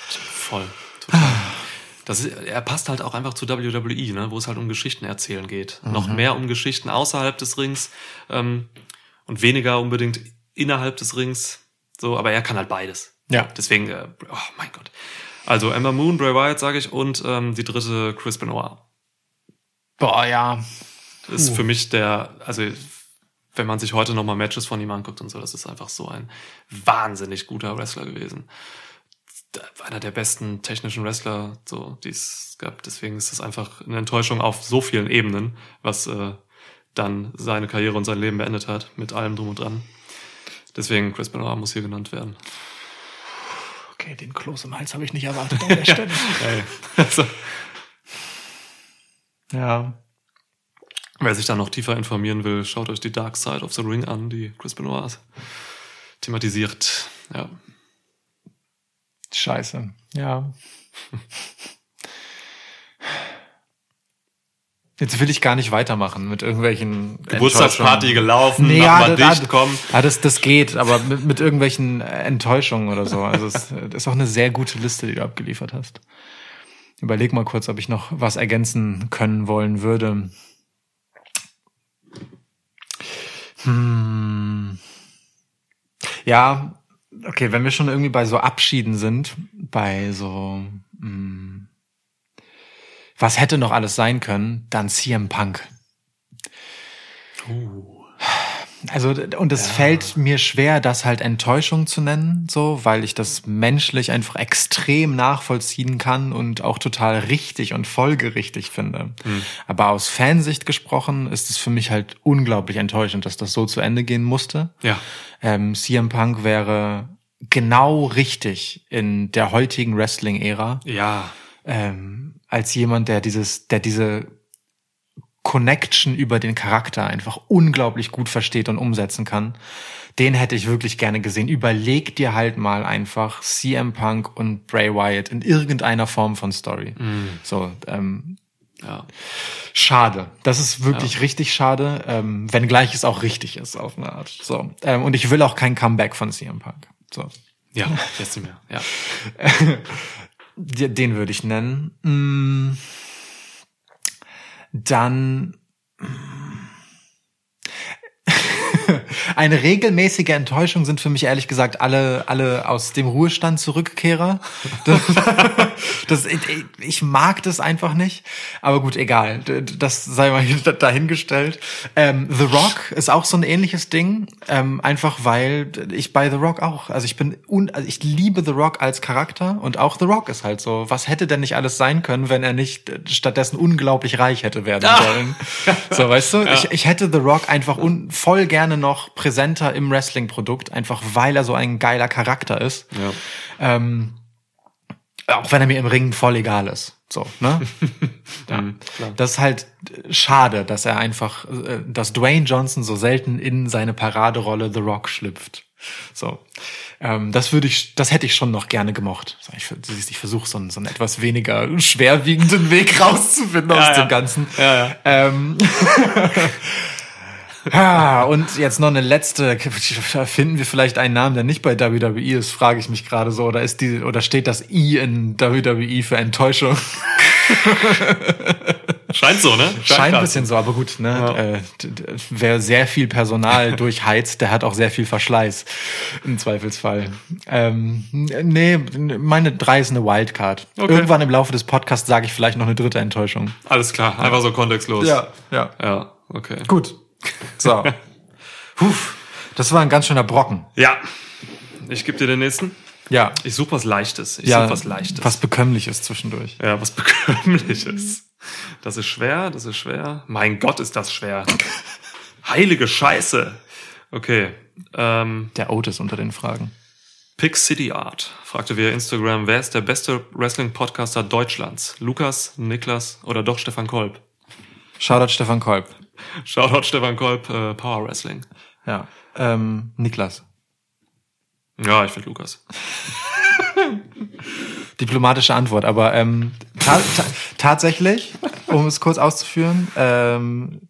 Voll. Total. Das ist, er passt halt auch einfach zu WWE, ne, wo es halt um Geschichten erzählen geht. Noch mehr um Geschichten außerhalb des Rings ähm, und weniger unbedingt innerhalb des Rings. So, aber er kann halt beides. Ja. Deswegen, äh, oh mein Gott. Also Emma Moon, Bray Wyatt, sage ich, und ähm, die dritte Chris Benoit. Boah, ja. Das ist für mich der, also wenn man sich heute nochmal Matches von ihm anguckt und so, das ist einfach so ein wahnsinnig guter Wrestler gewesen. Einer der besten technischen Wrestler, so, die es gab. Deswegen ist das einfach eine Enttäuschung auf so vielen Ebenen, was äh, dann seine Karriere und sein Leben beendet hat, mit allem drum und dran. Deswegen Chris Benoit muss hier genannt werden. Okay, den Kloß im Hals habe ich nicht erwartet an der Stelle. Also, ja. Wer sich da noch tiefer informieren will, schaut euch die Dark Side of the Ring an, die Chris Benoit thematisiert. Ja. Scheiße. Ja. Jetzt will ich gar nicht weitermachen mit irgendwelchen Geburtstagsparty gelaufen, Nee, ja, mal da- dicht kommen. Ja, das, das geht, aber mit, mit irgendwelchen Enttäuschungen oder so. Also es das ist auch eine sehr gute Liste, die du abgeliefert hast. Überleg mal kurz, ob ich noch was ergänzen können wollen würde. Hm. Ja, okay, wenn wir schon irgendwie bei so Abschieden sind, bei so, hm, was hätte noch alles sein können, dann CM Punk. Also, und es fällt mir schwer, das halt Enttäuschung zu nennen, so, weil ich das menschlich einfach extrem nachvollziehen kann und auch total richtig und folgerichtig finde. Aber aus Fansicht gesprochen ist es für mich halt unglaublich enttäuschend, dass das so zu Ende gehen musste. Ja. Ähm, CM Punk wäre genau richtig in der heutigen Wrestling-Ära Ja. ähm, als jemand, der dieses, der diese Connection über den Charakter einfach unglaublich gut versteht und umsetzen kann. Den hätte ich wirklich gerne gesehen. Überleg dir halt mal einfach CM Punk und Bray Wyatt in irgendeiner Form von Story. So, ähm, Ja. schade. Das ist wirklich richtig schade, ähm, wenngleich es auch richtig ist auf eine Art. So, ähm, und ich will auch kein Comeback von CM Punk. So, Ja, jetzt mehr. Ja. Den würde ich nennen. Mm. Dann eine regelmäßige Enttäuschung sind für mich ehrlich gesagt alle alle aus dem Ruhestand Zurückkehrer. Das, das, ich, mag das einfach nicht. Aber gut, egal. Das sei mal dahingestellt. Ähm, The Rock ist auch so ein ähnliches Ding. Ähm, einfach weil ich bei The Rock auch, also ich bin, un, also ich liebe The Rock als Charakter und auch The Rock ist halt so. Was hätte denn nicht alles sein können, wenn er nicht stattdessen unglaublich reich hätte werden sollen? So, weißt du? Ich, ich hätte The Rock einfach un, voll gerne noch präsenter im Wrestling-Produkt, einfach weil er so ein geiler Charakter ist. ja. Ähm, auch wenn er mir im Ring voll egal ist. So, ne? Mhm, klar. Das ist halt schade, dass er einfach, äh, dass Dwayne Johnson so selten in seine Paraderolle The Rock schlüpft. So. Ähm, das würde ich, das hätte ich schon noch gerne gemocht. Ich, ich versuche so einen, so einen etwas weniger schwerwiegenden Weg rauszufinden aus ja. dem Ganzen. Ja, ja. Ähm, ja, und jetzt noch eine letzte. Finden wir vielleicht einen Namen, der nicht bei WWE ist, frage ich mich gerade so. Oder ist die, oder steht das I in WWE für Enttäuschung? Scheint so, ne? Scheint ein grad. bisschen so, aber gut, ne? Ja. Äh, wer sehr viel Personal durchheizt, der hat auch sehr viel Verschleiß. Im Zweifelsfall. Ähm, nee, meine drei ist eine Wildcard. Okay. Irgendwann im Laufe des Podcasts sage ich vielleicht noch eine dritte Enttäuschung. Alles klar, einfach so kontextlos. ja. Ja, okay. Gut. So. Puh, das war ein ganz schöner Brocken. Ja. Ich gebe dir den nächsten. Ja. Ich suche was Leichtes. Ich ja, suche was Leichtes. Was bekömmliches zwischendurch. Ja, was bekömmliches. Das ist schwer, das ist schwer. Mein Gott, ist das schwer. Heilige Scheiße. Okay. Ähm, Der Otis unter den Fragen. Pick City Art fragte via Instagram, wer ist der beste Wrestling-Podcaster Deutschlands? Lukas, Niklas oder doch Stefan Kolb? Shoutout Stefan Kolb. Shoutout Stefan Kolb, äh, Power Wrestling. Ja. Ähm, Niklas. Ja, ich finde Lukas. Diplomatische Antwort, aber ähm, ta ta tatsächlich, um es kurz auszuführen, ähm,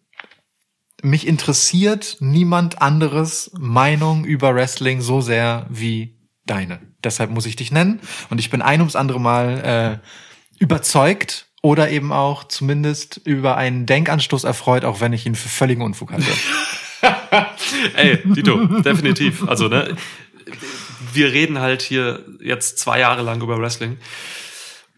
mich interessiert niemand anderes Meinung über Wrestling so sehr wie deine. Deshalb muss ich dich nennen und ich bin ein ums andere Mal äh, überzeugt oder eben auch zumindest über einen Denkanstoß erfreut, auch wenn ich ihn für völligen Unfug hatte. Ey, Dito, definitiv. Also, ne, wir reden halt hier jetzt zwei Jahre lang über Wrestling.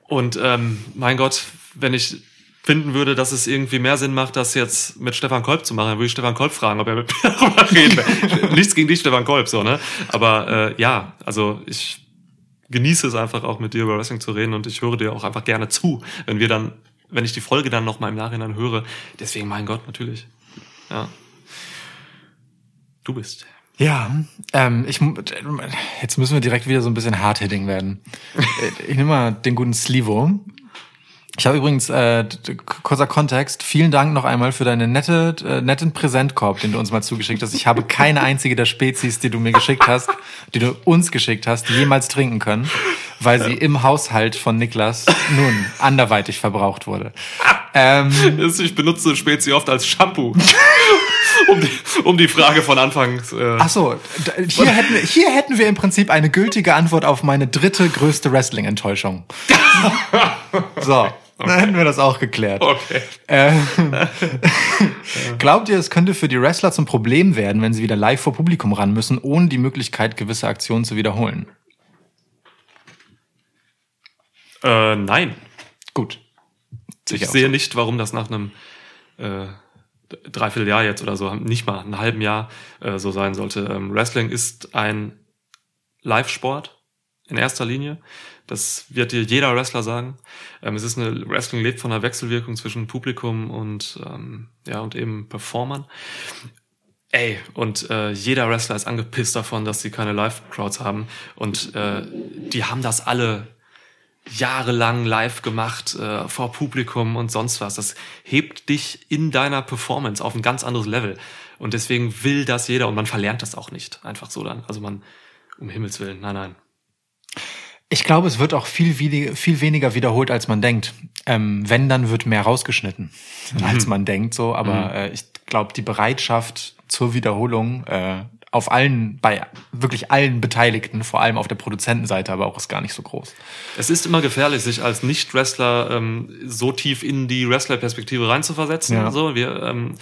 Und ähm, mein Gott, wenn ich finden würde, dass es irgendwie mehr Sinn macht, das jetzt mit Stefan Kolb zu machen, dann würde ich Stefan Kolb fragen, ob er mit mir darüber reden will. Nichts gegen dich, Stefan Kolb, so, ne? Aber äh, ja, also ich genieße es einfach auch mit dir über Wrestling zu reden und ich höre dir auch einfach gerne zu, wenn wir dann, wenn ich die Folge dann noch mal im Nachhinein höre. Deswegen, mein Gott, natürlich. Ja. Du bist. Ja, ähm, ich, jetzt müssen wir direkt wieder so ein bisschen hard-hitting werden. Ich nehme mal den guten Slivo. Ich habe übrigens, äh, kurzer Kontext, vielen Dank noch einmal für deine nette, äh, netten Präsentkorb, den du uns mal zugeschickt hast. Ich habe keine einzige der Spezies, die du mir geschickt hast, die du uns geschickt hast, jemals trinken können, weil sie im Haushalt von Niklas nun anderweitig verbraucht wurde. Ähm, Ich benutze Spezi oft als Shampoo. um, die, um die Frage von Anfang. Äh, ach so, hier hätten, hier hätten wir im Prinzip eine gültige Antwort auf meine dritte größte Wrestling-Enttäuschung. So, dann hätten wir das auch geklärt. okay. Ähm, Glaubt ihr, es könnte für die Wrestler zum Problem werden, wenn sie wieder live vor Publikum ran müssen, ohne die Möglichkeit, gewisse Aktionen zu wiederholen? Äh, nein. Gut. Ich Sicher sehe nicht, warum das nach einem äh, Dreivierteljahr jetzt oder so, nicht mal einem halben Jahr äh, so sein sollte. Ähm, Wrestling ist ein Live-Sport in erster Linie. Das wird dir jeder Wrestler sagen. Ähm, es ist eine Wrestling lebt von einer Wechselwirkung zwischen Publikum und ähm, ja und eben Performern. Ey, und äh, jeder Wrestler ist angepisst davon, dass sie keine Live-Crowds haben. Und äh, die haben das alle jahrelang live gemacht äh, vor Publikum und sonst was. Das hebt dich in deiner Performance auf ein ganz anderes Level. Und deswegen will das jeder und man verlernt das auch nicht einfach so dann. Also man, um Himmels Willen, nein, nein. Ich glaube, es wird auch viel, weniger- viel weniger wiederholt, als man denkt. Ähm, wenn, dann wird mehr rausgeschnitten, als man denkt. So, aber äh, ich glaube, die Bereitschaft zur Wiederholung äh, auf allen, bei wirklich allen Beteiligten, vor allem auf der Produzentenseite, aber auch ist gar nicht so groß. Es ist immer gefährlich, sich als Nicht-Wrestler ähm, so tief in die Wrestler-Perspektive reinzuversetzen. Ja. So, wir, ähm,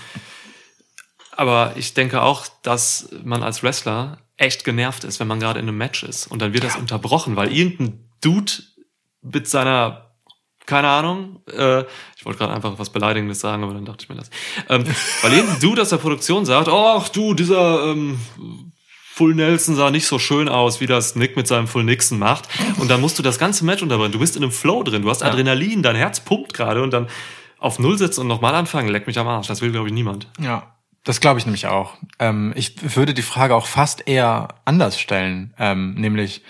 aber ich denke auch, dass man als Wrestler echt genervt ist, wenn man gerade in einem Match ist. Und dann wird das unterbrochen, weil irgendein Dude mit seiner, keine Ahnung, äh, ich wollte gerade einfach was Beleidigendes sagen, aber dann dachte ich mir das. Ähm, weil irgendein Dude aus der Produktion sagt, ach du, dieser ähm, Full Nelson sah nicht so schön aus, wie das Nick mit seinem Full Nixon macht. Und dann musst du das ganze Match unterbrechen. Du bist in einem Flow drin, du hast Adrenalin, dein Herz pumpt gerade und dann auf Null sitzen und nochmal anfangen, leck mich am Arsch. Das will, glaube ich, niemand. Ja. Das glaube ich nämlich auch. Ähm, ich würde die Frage auch fast eher anders stellen, ähm, nämlich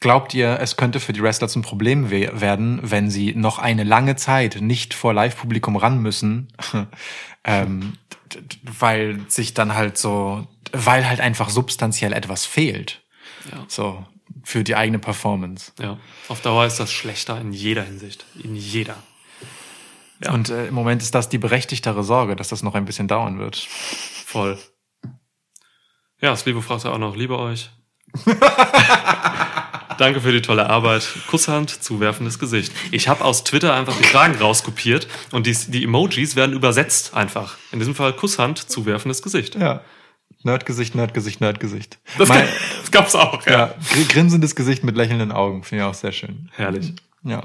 glaubt ihr, es könnte für die Wrestler zum Problem we werden, wenn sie noch eine lange Zeit nicht vor Live-Publikum ran müssen, ähm, weil sich dann halt so, weil halt einfach substanziell etwas fehlt, Ja. so für die eigene Performance. Ja. Auf Dauer ist das schlechter in jeder Hinsicht. In jeder. Ja. Und äh, im Moment ist das die berechtigtere Sorge, dass das noch ein bisschen dauern wird. Voll. Ja, Slibo fragte auch noch, liebe euch. Danke für die tolle Arbeit. Kusshand, zuwerfendes Gesicht. Ich habe aus Twitter einfach die Fragen rauskopiert und die, die Emojis werden übersetzt einfach. In diesem Fall Kusshand, zuwerfendes Gesicht. Ja. Nerdgesicht, Nerdgesicht, Nerdgesicht. Das, Mein- das gab's auch, ja. Ja, gr- grinsendes Gesicht mit lächelnden Augen, finde ich auch sehr schön. Herrlich. Ja.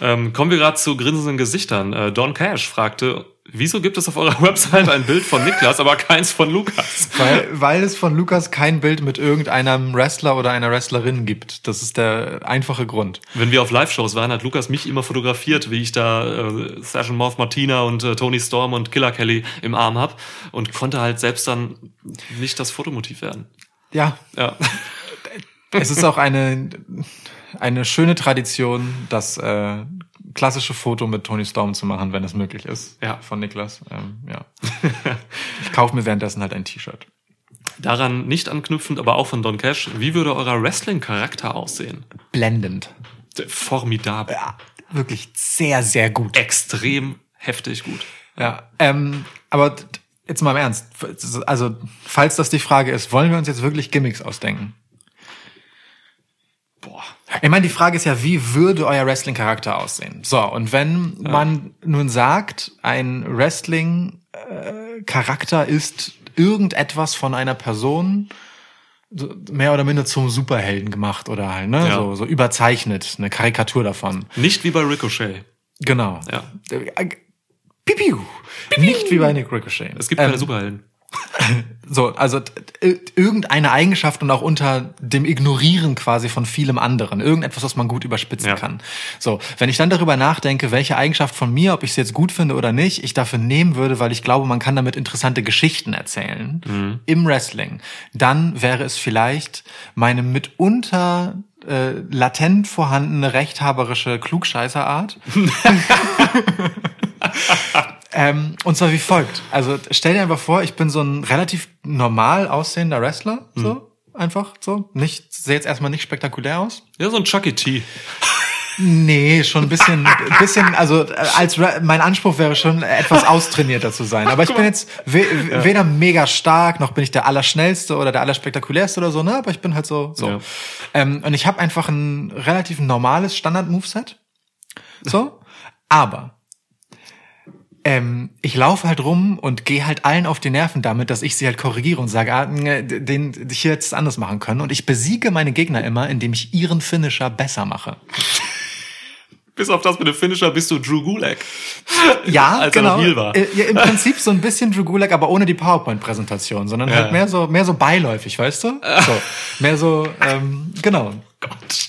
Ähm, kommen wir gerade zu grinsenden Gesichtern. Äh, Don Cash fragte, wieso gibt es auf eurer Website ein Bild von Niklas, aber keins von Lukas? Weil, weil es von Lukas kein Bild mit irgendeinem Wrestler oder einer Wrestlerin gibt. Das ist der einfache Grund. Wenn wir auf Live-Shows waren, hat Lukas mich immer fotografiert, wie ich da äh, Session Morph Martina und äh, Tony Storm und Killer Kelly im Arm hab und konnte halt selbst dann nicht das Fotomotiv werden. Ja, Ja. es ist auch eine, eine schöne Tradition, das äh, klassische Foto mit Tony Storm zu machen, wenn es möglich ist. Ja. Von Niklas. Ähm, ja. ich kaufe mir währenddessen halt ein T-Shirt. Daran nicht anknüpfend, aber auch von Don Cash, wie würde euer Wrestling-Charakter aussehen? Blendend. Formidabel. Ja, wirklich sehr, sehr gut. Extrem heftig gut. Ja, ähm, aber jetzt mal im Ernst. Also, falls das die Frage ist, wollen wir uns jetzt wirklich Gimmicks ausdenken? Boah. Ich meine, die Frage ist ja, wie würde euer Wrestling-Charakter aussehen? So, und wenn man nun sagt, ein Wrestling-Charakter ist irgendetwas von einer Person so mehr oder minder zum Superhelden gemacht oder halt, ne? Ja. So, so überzeichnet, eine Karikatur davon. Nicht wie bei Ricochet. Genau. Ja. Äh, Pipiu. Nicht wie bei Nick Ricochet. Es gibt keine Ähm, Superhelden. So, also irgendeine Eigenschaft und auch unter dem Ignorieren quasi von vielem anderen. Irgendetwas, was man gut überspitzen Ja. kann. So, wenn ich dann darüber nachdenke, welche Eigenschaft von mir, ob ich sie jetzt gut finde oder nicht, ich dafür nehmen würde, weil ich glaube, man kann damit interessante Geschichten erzählen Mhm. im Wrestling, dann wäre es vielleicht meine mitunter äh, latent vorhandene rechthaberische Klugscheißerart. ähm, und zwar wie folgt. Also stell dir einfach vor, ich bin so ein relativ normal aussehender Wrestler, so einfach so. Nicht, sehe jetzt erstmal nicht spektakulär aus. Ja, so ein Chucky T. Nee, schon ein bisschen, bisschen, also äh, als mein Anspruch wäre schon etwas austrainierter zu sein. Aber ich bin jetzt we weder mega stark, noch bin ich der Allerschnellste oder der Allerspektakulärste oder so, ne? Aber ich bin halt so. so. Ja. Ähm, und ich habe einfach ein relativ normales Standard-Moveset. So. Aber ähm, ich laufe halt rum und gehe halt allen auf die Nerven damit, dass ich sie halt korrigiere und sage, ah, den hier jetzt anders machen können. Und ich besiege meine Gegner immer, indem ich ihren Finisher besser mache. Bis auf das mit dem Finisher bist du Drew Gulak. Ja, Als er genau. noch Heel war. Äh, Ja, Im Prinzip so ein bisschen Drew Gulak, aber ohne die PowerPoint-Präsentation, sondern Ja. halt mehr so, mehr so beiläufig, weißt du? So, mehr so, ähm, genau.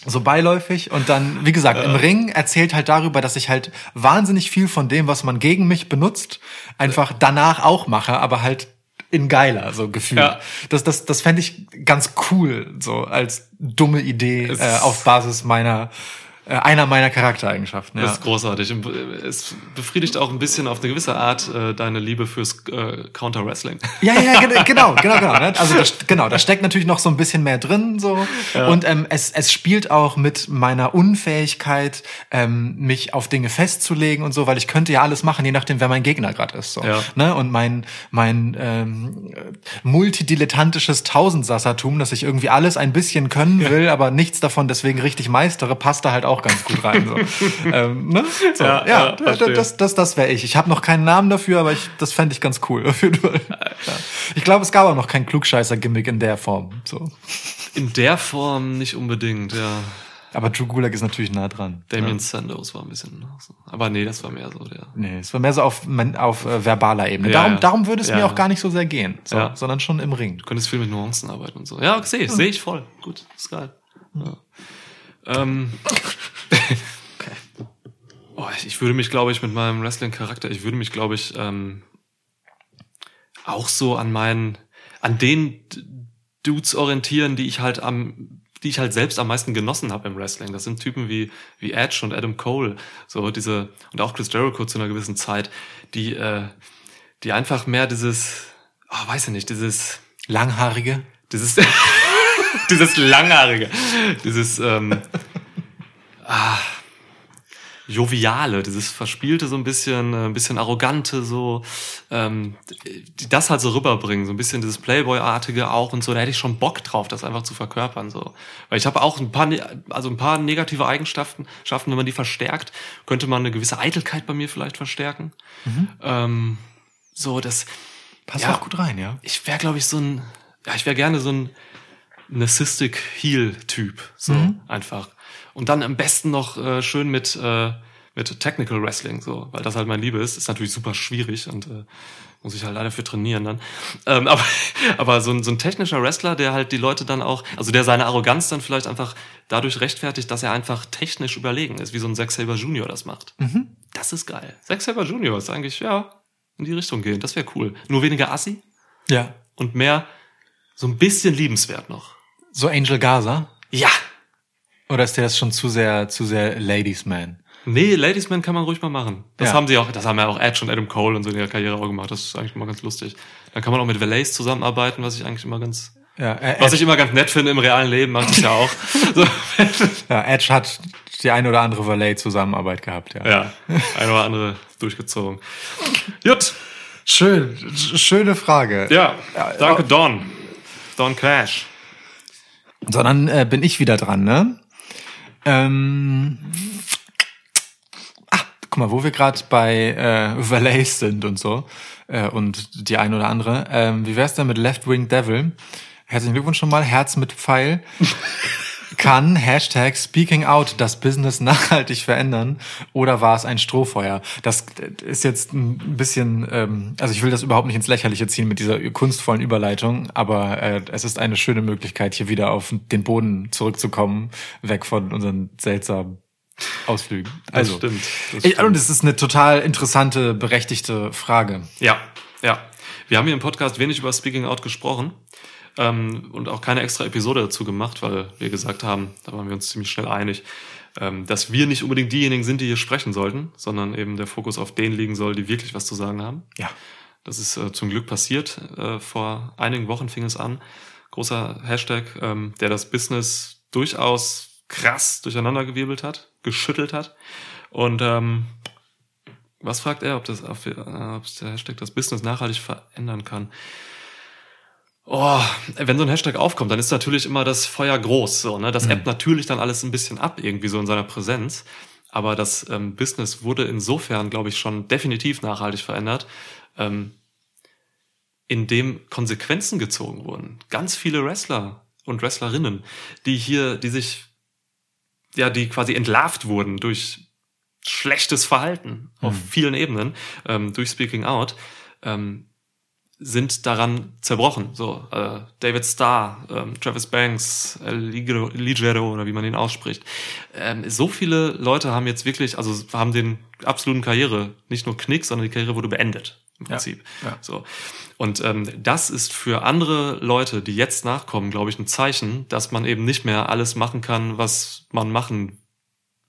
So beiläufig und dann, wie gesagt, im Ring erzählt halt darüber, dass ich halt wahnsinnig viel von dem, was man gegen mich benutzt, einfach danach auch mache, aber halt in geiler, so gefühlt. Ja. Das, das, das fände ich ganz cool, so als dumme Idee Es- äh, auf Basis meiner, einer meiner Charaktereigenschaften. Das Ja. ist großartig. Äh, Es befriedigt auch ein bisschen auf eine gewisse Art äh, deine Liebe fürs äh, Counter-Wrestling. Ja, ja, gen- genau, genau, genau. ne? Also das, genau, da steckt natürlich noch so ein bisschen mehr drin, so und ähm, es, es spielt auch mit meiner Unfähigkeit, ähm, mich auf Dinge festzulegen und so, weil ich könnte ja alles machen, je nachdem, wer mein Gegner gerade ist, so. Ja. Ne? Und mein mein ähm, multidilettantisches Tausendsassertum, dass ich irgendwie alles ein bisschen können will, aber nichts davon deswegen richtig meistere, passt da halt auch ganz gut rein. So. ähm, ne? so, Ja, ja, ja, das, das, das, das wäre ich. Ich habe noch keinen Namen dafür, aber ich, das fände ich ganz cool. Auf jeden Fall. Ja. Ich glaube, es gab auch noch kein Klugscheißer-Gimmick in der Form. So. In der Form nicht unbedingt, ja. Aber Drew Gulak ist natürlich nah dran. Damien Sandows war ein bisschen so. Aber nee, das war mehr so der. Nee, es war mehr so auf, auf äh, verbaler Ebene. Ja, darum, ja. darum würde es Ja, mir ja. auch gar nicht so sehr gehen, so, Ja. sondern schon im Ring. Du könntest viel mit Nuancen arbeiten und so. Ja, okay, sehe seh ich voll. Gut, ist geil. Ja. Ähm, oh, ich- würde mich, glaube ich, mit meinem Wrestling-Charakter, ich würde mich, glaube ich, ähm, auch so an meinen, an den Dudes orientieren, die ich halt am die ich halt selbst am meisten genossen habe im Wrestling. Das sind Typen wie, wie Edge und Adam Cole, so diese, und auch Chris Jericho zu einer gewissen Zeit, die, äh, die einfach mehr dieses, oh, weiß ich nicht, dieses, Langhaarige. dieses, dieses langhaarige, dieses ähm, ah, joviale, dieses verspielte so ein bisschen, äh, ein bisschen arrogante so, ähm, das halt so rüberbringen, so ein bisschen dieses Playboy-artige auch und so. Da hätte ich schon Bock drauf, das einfach zu verkörpern so, weil ich habe auch ein paar, ne- also ein paar negative Eigenschaften, schaffen, wenn man die verstärkt, könnte man eine gewisse Eitelkeit bei mir vielleicht verstärken. Ähm, so das Passt Ja. auch gut rein, ja. ich wäre, glaube ich, so ein, ja, ich wäre gerne so ein Narcissistic Heel-Typ, so einfach. Und dann am besten noch äh, schön mit äh, mit Technical Wrestling, so, weil das halt meine Liebe ist. Ist natürlich super schwierig und äh, muss ich halt leider für trainieren dann. Ähm, aber aber so ein, so ein technischer Wrestler, der halt die Leute dann auch, also der seine Arroganz dann vielleicht einfach dadurch rechtfertigt, dass er einfach technisch überlegen ist, wie so ein Zack Saber Junior das macht. Das ist geil. Zack Saber Junior ist eigentlich, ja, in die Richtung gehen. Das wäre cool. Nur weniger Assi Ja. und mehr so ein bisschen liebenswert noch. So Angel Gaza? Ja. Oder ist dir das schon zu sehr, zu sehr Ladies Man? Nee, Ladies Man kann man ruhig mal machen. Das Ja. haben sie auch, das haben ja auch Edge und Adam Cole und so in ihrer Karriere auch gemacht. Das ist eigentlich immer ganz lustig. Dann kann man auch mit Valets zusammenarbeiten, was ich eigentlich immer ganz, Ja, äh, was ich immer ganz nett finde im realen Leben, macht es ja auch. So. ja, Edge hat die eine oder andere Valet-Zusammenarbeit gehabt, ja. ja, eine oder andere durchgezogen. Gut. Schön, sch- schöne Frage. Ja, danke Don. Don Cash. Sondern äh, bin ich wieder dran, ne? Ähm, ah, guck mal, wo wir gerade bei äh, Valets sind und so äh, und die ein oder andere. Ähm, wie wär's denn mit Left Wing Devil? Herzlichen Glückwunsch schon mal, Herz mit Pfeil. Kann Hashtag Speaking Out das Business nachhaltig verändern oder war es ein Strohfeuer? Das ist jetzt ein bisschen, ähm, also ich will das überhaupt nicht ins Lächerliche ziehen mit dieser kunstvollen Überleitung, aber äh, es ist eine schöne Möglichkeit, hier wieder auf den Boden zurückzukommen, weg von unseren seltsamen Ausflügen. Also, stimmt, das stimmt. und es ist eine total interessante, berechtigte Frage. Ja, ja. Wir haben hier im Podcast wenig über Speaking Out gesprochen. Ähm, und auch keine extra Episode dazu gemacht, weil wir gesagt haben, da waren wir uns ziemlich schnell einig, ähm, dass wir nicht unbedingt diejenigen sind, die hier sprechen sollten, sondern eben der Fokus auf denen liegen soll, die wirklich was zu sagen haben. Ja. Das ist äh, zum Glück passiert. Äh, vor einigen Wochen fing es an. Großer Hashtag, ähm, der das Business durchaus krass durcheinandergewirbelt hat, geschüttelt hat. Und ähm, was fragt er, ob das ob, äh, ob der Hashtag das Business nachhaltig verändern kann? Oh, wenn so ein Hashtag aufkommt, dann ist natürlich immer das Feuer groß. So, ne? Das Mhm. ebbt natürlich dann alles ein bisschen ab, irgendwie so in seiner Präsenz. Aber das ähm, Business wurde insofern, glaube ich, schon definitiv nachhaltig verändert, ähm, indem Konsequenzen gezogen wurden. Ganz viele Wrestler und Wrestlerinnen, die hier, die sich, ja, die quasi entlarvt wurden durch schlechtes Verhalten auf vielen Ebenen, ähm, durch Speaking Out, ähm, sind daran zerbrochen. So äh, David Starr, ähm, Travis Banks, Ligero, Ligero oder wie man ihn ausspricht. Ähm, so viele Leute haben jetzt wirklich, also haben den absoluten Karriere, nicht nur Knick, sondern die Karriere wurde beendet im Ja, Prinzip. ja. So und ähm, das ist für andere Leute, die jetzt nachkommen, glaube ich, ein Zeichen, dass man eben nicht mehr alles machen kann, was man machen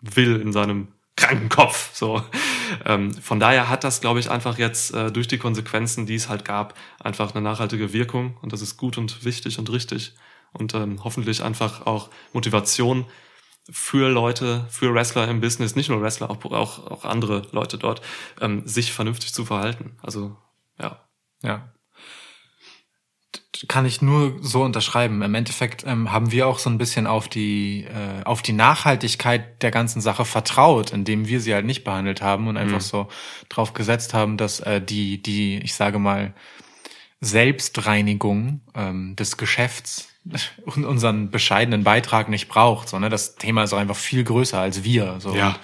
will in seinem kranken Kopf. So. Ähm, von daher hat das, glaube ich, einfach jetzt äh, durch die Konsequenzen, die es halt gab, einfach eine nachhaltige Wirkung. Und das ist gut und wichtig und richtig. Und ähm, hoffentlich einfach auch Motivation für Leute, für Wrestler im Business, nicht nur Wrestler, auch, auch, auch andere Leute dort, ähm, sich vernünftig zu verhalten. Also, ja. Ja. Kann ich nur so unterschreiben. Im Endeffekt ähm, haben wir auch so ein bisschen auf die äh, auf die Nachhaltigkeit der ganzen Sache vertraut, indem wir sie halt nicht behandelt haben und einfach Mhm. so drauf gesetzt haben, dass äh, die die ich sage mal Selbstreinigung ähm, des Geschäfts und unseren bescheidenen Beitrag nicht braucht, sondern das Thema ist auch einfach viel größer als wir. So. Ja. Und,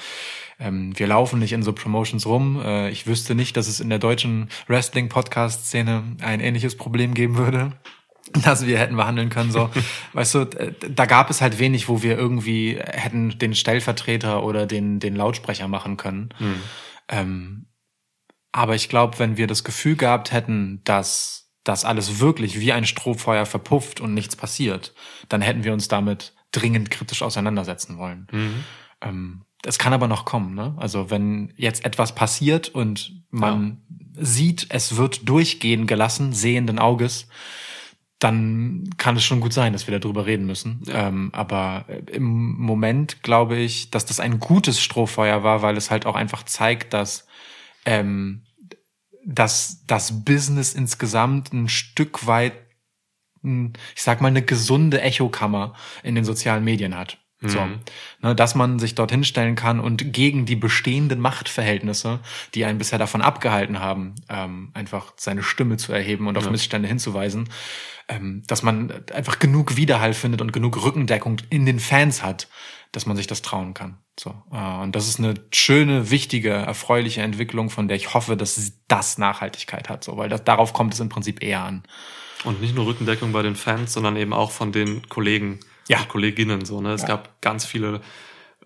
ähm, wir laufen nicht in so Promotions rum. Äh, ich wüsste nicht, dass es in der deutschen Wrestling-Podcast-Szene ein ähnliches Problem geben würde, das wir hätten behandeln können. So, weißt du, da gab es halt wenig, wo wir irgendwie hätten den Stellvertreter oder den den Lautsprecher machen können. Ähm, aber ich glaube, wenn wir das Gefühl gehabt hätten, dass das alles wirklich wie ein Strohfeuer verpufft und nichts passiert, dann hätten wir uns damit dringend kritisch auseinandersetzen wollen. Ähm, das kann aber noch kommen, ne? Also wenn jetzt etwas passiert und man sieht, es wird durchgehen gelassen, sehenden Auges, dann kann es schon gut sein, dass wir darüber reden müssen. Ja. Ähm, aber äh, im Moment glaube ich, dass das ein gutes Strohfeuer war, weil es halt auch einfach zeigt, dass ähm, dass das Business insgesamt ein Stück weit, ich sag mal, eine gesunde Echokammer in den sozialen Medien hat. So, Mhm. ne, dass man sich dorthin stellen kann und gegen die bestehenden Machtverhältnisse, die einen bisher davon abgehalten haben, ähm, einfach seine Stimme zu erheben und auf Ja. Missstände hinzuweisen, ähm, dass man einfach genug Widerhall findet und genug Rückendeckung in den Fans hat, dass man sich das trauen kann. So, äh, und das ist eine schöne, wichtige, erfreuliche Entwicklung, von der ich hoffe, dass das Nachhaltigkeit hat, so, weil das, darauf kommt es im Prinzip eher an. Und nicht nur Rückendeckung bei den Fans, sondern eben auch von den Kollegen Ja. Kolleginnen. So, ne? Es Ja. gab ganz viele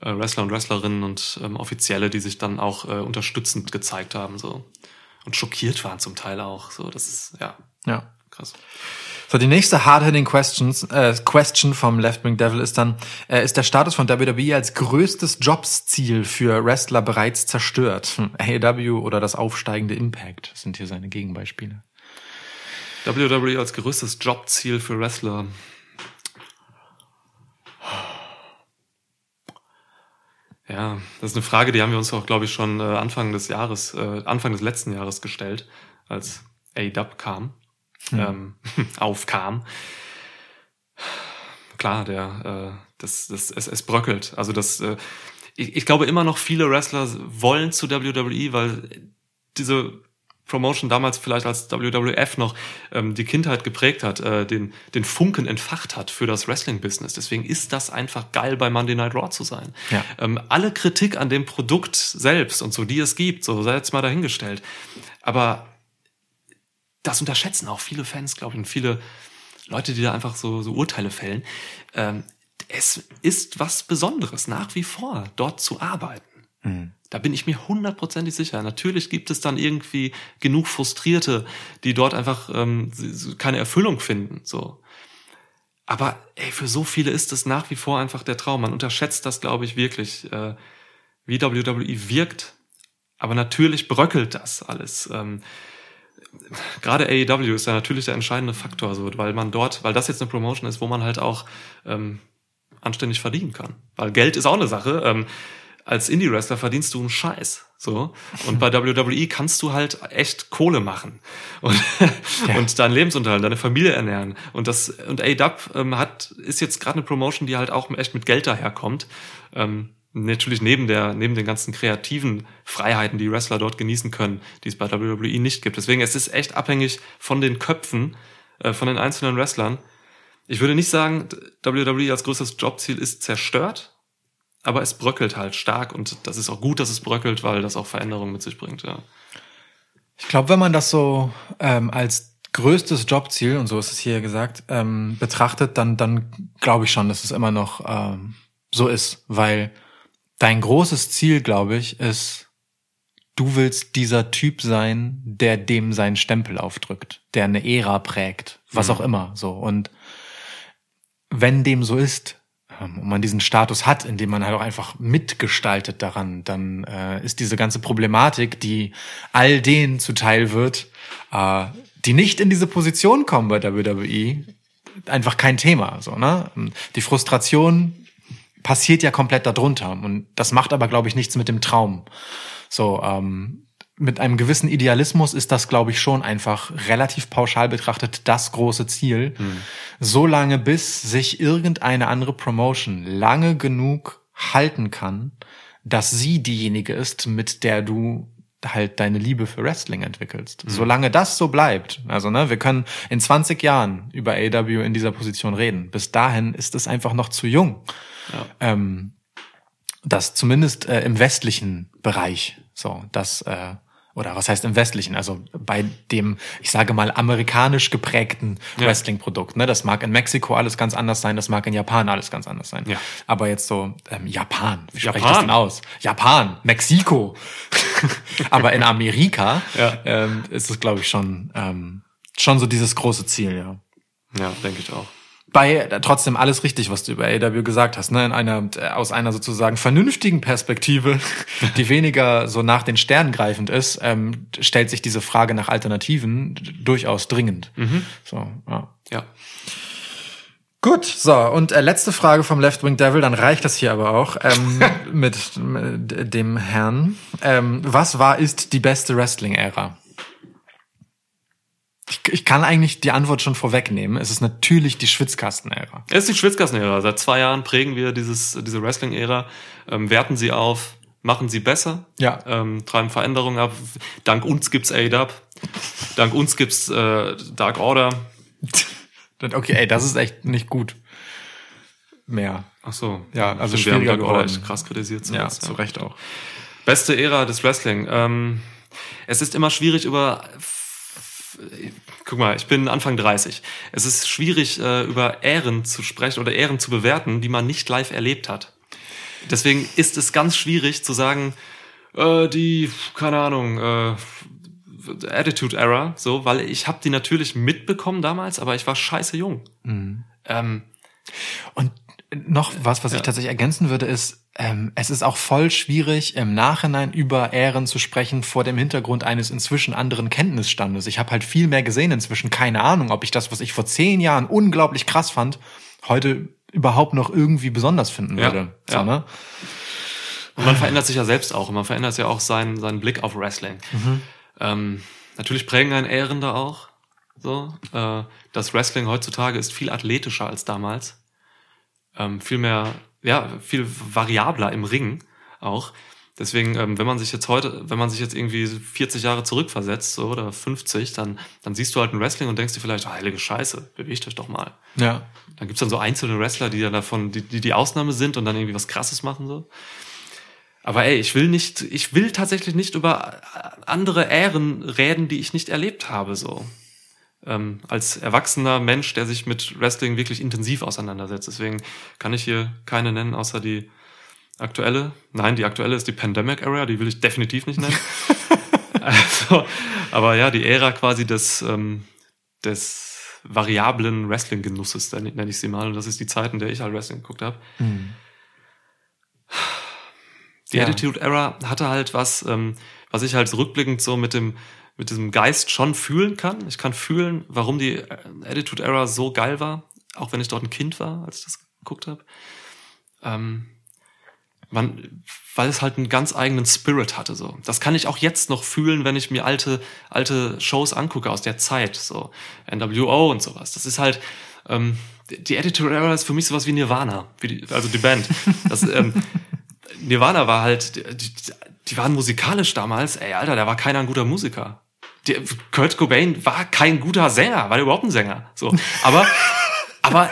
äh, Wrestler und Wrestlerinnen und ähm, Offizielle, die sich dann auch äh, unterstützend gezeigt haben. so Und schockiert waren zum Teil auch. So, das ist, ja, Ja. krass. So, die nächste hard-hitting questions, äh, Question vom Left Wing Devil ist dann, äh, ist der Status von WWE als größtes Jobsziel für Wrestler bereits zerstört? Hm, AEW oder das aufsteigende Impact sind hier seine Gegenbeispiele. WWE als größtes Jobziel für Wrestler. Ja, das ist eine Frage, die haben wir uns auch, glaube ich, schon äh, Anfang des Jahres, äh, Anfang des letzten Jahres gestellt, als A-Dub kam, ähm, aufkam. Klar, der, äh, das, das, es, es bröckelt. Also das, äh, ich, ich glaube immer noch viele Wrestler wollen zu WWE, weil diese Promotion damals vielleicht als WWF noch ähm, die Kindheit geprägt hat, äh, den, den Funken entfacht hat für das Wrestling-Business. Deswegen ist das einfach geil, bei Monday Night Raw zu sein. Ja. Ähm, alle Kritik an dem Produkt selbst und so, die es gibt, so sei jetzt mal dahingestellt. Aber das unterschätzen auch viele Fans, glaube ich, und viele Leute, die da einfach so, so Urteile fällen. Ähm, es ist was Besonderes, nach wie vor dort zu arbeiten. Da bin ich mir hundertprozentig sicher. Natürlich gibt es dann irgendwie genug Frustrierte, die dort einfach ähm, keine Erfüllung finden. So. Aber ey, für so viele ist es nach wie vor einfach der Traum. Man unterschätzt das, glaube ich, wirklich, äh, wie WWE wirkt. Aber natürlich bröckelt das alles. Ähm, Gerade AEW ist ja natürlich der entscheidende Faktor, so, weil man dort, weil das jetzt eine Promotion ist, wo man halt auch ähm, anständig verdienen kann. Weil Geld ist auch eine Sache. Ähm, als Indie-Wrestler verdienst du einen Scheiß. So. Und bei WWE kannst du halt echt Kohle machen. Und, Ja. und deinen Lebensunterhalt, deine Familie ernähren. Und das, und ADAP ähm, hat, ist jetzt gerade eine Promotion, die halt auch echt mit Geld daherkommt. Ähm, natürlich neben der, neben den ganzen kreativen Freiheiten, die Wrestler dort genießen können, die es bei WWE nicht gibt. Deswegen, es ist echt abhängig von den Köpfen, äh, von den einzelnen Wrestlern. Ich würde nicht sagen, WWE als größtes Jobziel ist zerstört, aber es bröckelt halt stark und das ist auch gut, dass es bröckelt, weil das auch Veränderungen mit sich bringt, ja. Ich glaube, wenn man das so ähm, als größtes Jobziel, und so ist es hier gesagt, ähm, betrachtet, dann, dann glaube ich schon, dass es immer noch ähm, so ist. Weil dein großes Ziel, glaube ich, ist, du willst dieser Typ sein, der dem seinen Stempel aufdrückt, der eine Ära prägt, was Mhm. auch immer. So. Und wenn dem so ist, und man diesen Status hat, in dem man halt auch einfach mitgestaltet daran, dann äh, ist diese ganze Problematik, die all denen zuteil wird, äh, die nicht in diese Position kommen bei WWE, einfach kein Thema. So, ne? Die Frustration passiert ja komplett darunter. Und das macht aber, glaube ich, nichts mit dem Traum. So, ähm, mit einem gewissen Idealismus ist das, glaube ich, schon einfach relativ pauschal betrachtet das große Ziel. So lange, bis sich irgendeine andere Promotion lange genug halten kann, dass sie diejenige ist, mit der du halt deine Liebe für Wrestling entwickelst. Solange das so bleibt, also ne, wir können in 20 Jahren über AW in dieser Position reden. Bis dahin ist es einfach noch zu jung. Ähm, das zumindest äh, im westlichen Bereich, so, das, äh, oder was heißt im westlichen, also bei dem, ich sage mal, amerikanisch geprägten Ja. Wrestling-Produkt. Ne? Das mag in Mexiko alles ganz anders sein, das mag in Japan alles ganz anders sein. Ja. Aber jetzt so, ähm, Japan, wie spreche ich das denn aus? Japan, Mexiko. Aber in Amerika Ja. ähm, ist es, glaube ich, schon, ähm, schon so dieses große Ziel, ja Ja, denke ich auch. Bei äh, trotzdem alles richtig, was du über AW gesagt hast, ne? In einer äh, aus einer sozusagen vernünftigen Perspektive, die weniger so nach den Sternen greifend ist, ähm, stellt sich diese Frage nach Alternativen durchaus dringend. So, ja. Ja. Gut, so, und äh, letzte Frage vom Left Wing Devil, dann reicht das hier aber auch ähm, mit, mit dem Herrn. Ähm, was war, ist die beste Wrestling-Ära? Ich, ich kann eigentlich die Antwort schon vorwegnehmen. Es ist natürlich die Schwitzkasten-Ära. Es ist die Schwitzkasten-Ära. Seit zwei Jahren prägen wir dieses, diese Wrestling-Ära, ähm, werten sie auf, machen sie besser, Ja. ähm, treiben Veränderungen ab. Dank uns gibt's AEW. Dank uns gibt's äh, Dark Order. Okay, ey, das ist echt nicht gut. Mehr. Ach so. Ja, also Stimmt, wir haben schwieriger Dark Order krass kritisiert. Ja, zuletzt, zu Recht auch. Beste Ära des Wrestling. Ähm, es ist immer schwierig über. Guck mal, ich bin Anfang 30. Es ist schwierig, äh, über Ehren zu sprechen oder Ehren zu bewerten, die man nicht live erlebt hat. Deswegen ist es ganz schwierig zu sagen, äh, die, keine Ahnung, äh, Attitude Era, so, weil ich habe die natürlich mitbekommen damals, aber ich war scheiße jung. Ähm, Und noch was, was ich tatsächlich ergänzen würde, ist, ähm, es ist auch voll schwierig, im Nachhinein über Ehren zu sprechen vor dem Hintergrund eines inzwischen anderen Kenntnisstandes. Ich habe halt viel mehr gesehen inzwischen. Keine Ahnung, ob ich das, was ich vor zehn Jahren unglaublich krass fand, heute überhaupt noch irgendwie besonders finden Ja, würde. ja. So, ne? Und man verändert sich ja selbst auch. Und man verändert ja auch seinen, seinen Blick auf Wrestling. Ähm, natürlich prägen einen Ehren da auch. So, äh, das Wrestling heutzutage ist viel athletischer als damals. Ähm, viel mehr, ja, viel variabler im Ring auch. Deswegen, ähm, wenn man sich jetzt heute, wenn man sich jetzt irgendwie 40 Jahre zurückversetzt so, oder 50, dann, dann siehst du halt ein Wrestling und denkst dir vielleicht, oh, heilige Scheiße, bewegt euch doch mal. Ja. Dann gibt's dann so einzelne Wrestler, die dann davon, die, die die Ausnahme sind und dann irgendwie was krasses machen so. Aber ey, ich will nicht, ich will tatsächlich nicht über andere Ähren reden, die ich nicht erlebt habe, so. Ähm, als erwachsener Mensch, der sich mit Wrestling wirklich intensiv auseinandersetzt. Deswegen kann ich hier keine nennen, außer die, aktuelle. Nein, die aktuelle ist die Pandemic Era, die will ich definitiv nicht nennen. also, aber ja, die Ära quasi des, ähm, des variablen Wrestling-Genusses, nenne ich sie mal. Und das ist die Zeit, in der ich halt Wrestling geguckt habe. Die Ja. Attitude Era hatte halt was, ähm, was ich halt rückblickend so mit dem mit diesem Geist schon fühlen kann. Ich kann fühlen, warum die äh, Attitude Era so geil war, auch wenn ich dort ein Kind war, als ich das geguckt habe. Ähm, weil es halt einen ganz eigenen Spirit hatte. So, das kann ich auch jetzt noch fühlen, wenn ich mir alte alte Shows angucke aus der Zeit, so NWO und sowas. Das ist halt ähm, die die Attitude Era ist für mich sowas wie Nirvana, wie die, also die Band. Das, ähm, Nirvana war halt, die, die, die waren musikalisch damals, ey, Alter, da war keiner ein guter Musiker. Kurt Cobain war kein guter Sänger, war der überhaupt ein Sänger. So. Aber, aber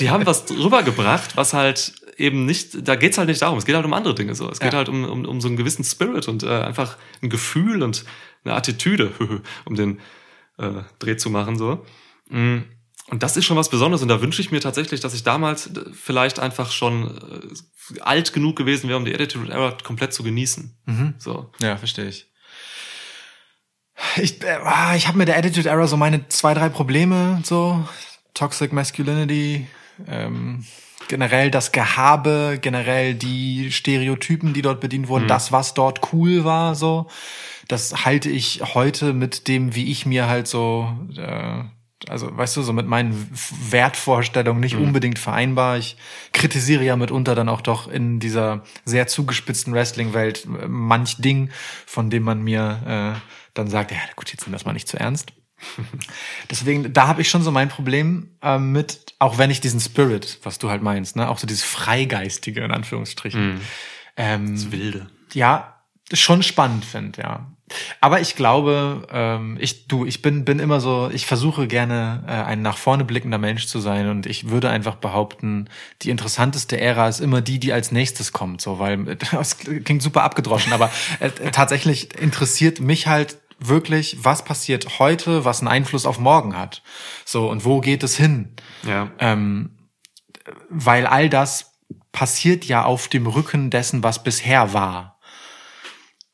die haben was rübergebracht, was halt eben nicht, da geht's halt nicht darum, es geht halt um andere Dinge so. Es geht Ja. halt um, um, um so einen gewissen Spirit und äh, einfach ein Gefühl und eine Attitüde, um den äh, Dreh zu machen. so. Mm. Und das ist schon was Besonderes und da wünsche ich mir tatsächlich, dass ich damals äh, vielleicht einfach schon äh, alt genug gewesen wäre, um die Attitude Era komplett zu genießen. So. Ja, verstehe ich. Ich, äh, ah, ich habe mit der Attitude Era so meine zwei, drei Probleme, so Toxic Masculinity, ähm, generell das Gehabe, generell die Stereotypen, die dort bedient wurden, das, was dort cool war, so. Das halte ich heute mit dem, wie ich mir halt so, äh, also weißt du, so mit meinen Wertvorstellungen nicht unbedingt vereinbar. Ich kritisiere ja mitunter dann auch doch in dieser sehr zugespitzten Wrestling-Welt äh, manch Ding, von dem man mir äh, dann sagt, ja gut, jetzt nimm das mal nicht zu ernst. Deswegen, da habe ich schon so mein Problem äh, mit, auch wenn ich diesen Spirit, was du halt meinst, ne, auch so dieses Freigeistige in Anführungsstrichen. Ähm, Das Wilde. ja, schon spannend finde, ja. Aber ich glaube, ähm, ich du, ich bin bin immer so, ich versuche gerne äh, ein nach vorne blickender Mensch zu sein und ich würde einfach behaupten, die interessanteste Ära ist immer die, die als nächstes kommt, so, weil das klingt super abgedroschen, aber äh, tatsächlich interessiert mich halt wirklich, was passiert heute, was einen Einfluss auf morgen hat, so und wo geht es hin? Ja. ähm, weil all das passiert ja auf dem Rücken dessen, was bisher war.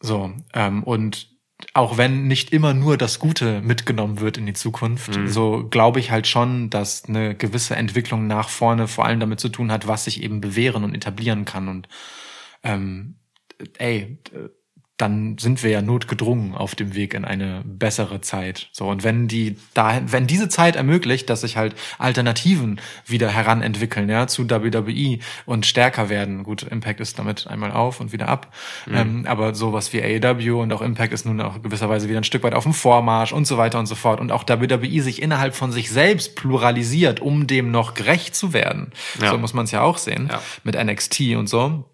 So, ähm, und auch wenn nicht immer nur das Gute mitgenommen wird in die Zukunft, so glaube ich halt schon, dass eine gewisse Entwicklung nach vorne vor allem damit zu tun hat, was sich eben bewähren und etablieren kann. Und ähm, ey, dann sind wir ja notgedrungen auf dem Weg in eine bessere Zeit. So und wenn die da, wenn diese Zeit ermöglicht, dass sich halt Alternativen wieder heranentwickeln, ja, zu WWE und stärker werden. Gut, Impact ist damit einmal auf und wieder ab, ähm, aber sowas wie AEW und auch Impact ist nun auch gewisserweise wieder ein Stück weit auf dem Vormarsch und so weiter und so fort. Und auch WWE sich innerhalb von sich selbst pluralisiert, um dem noch gerecht zu werden. Ja. So muss man es ja auch sehen Ja. mit NXT und so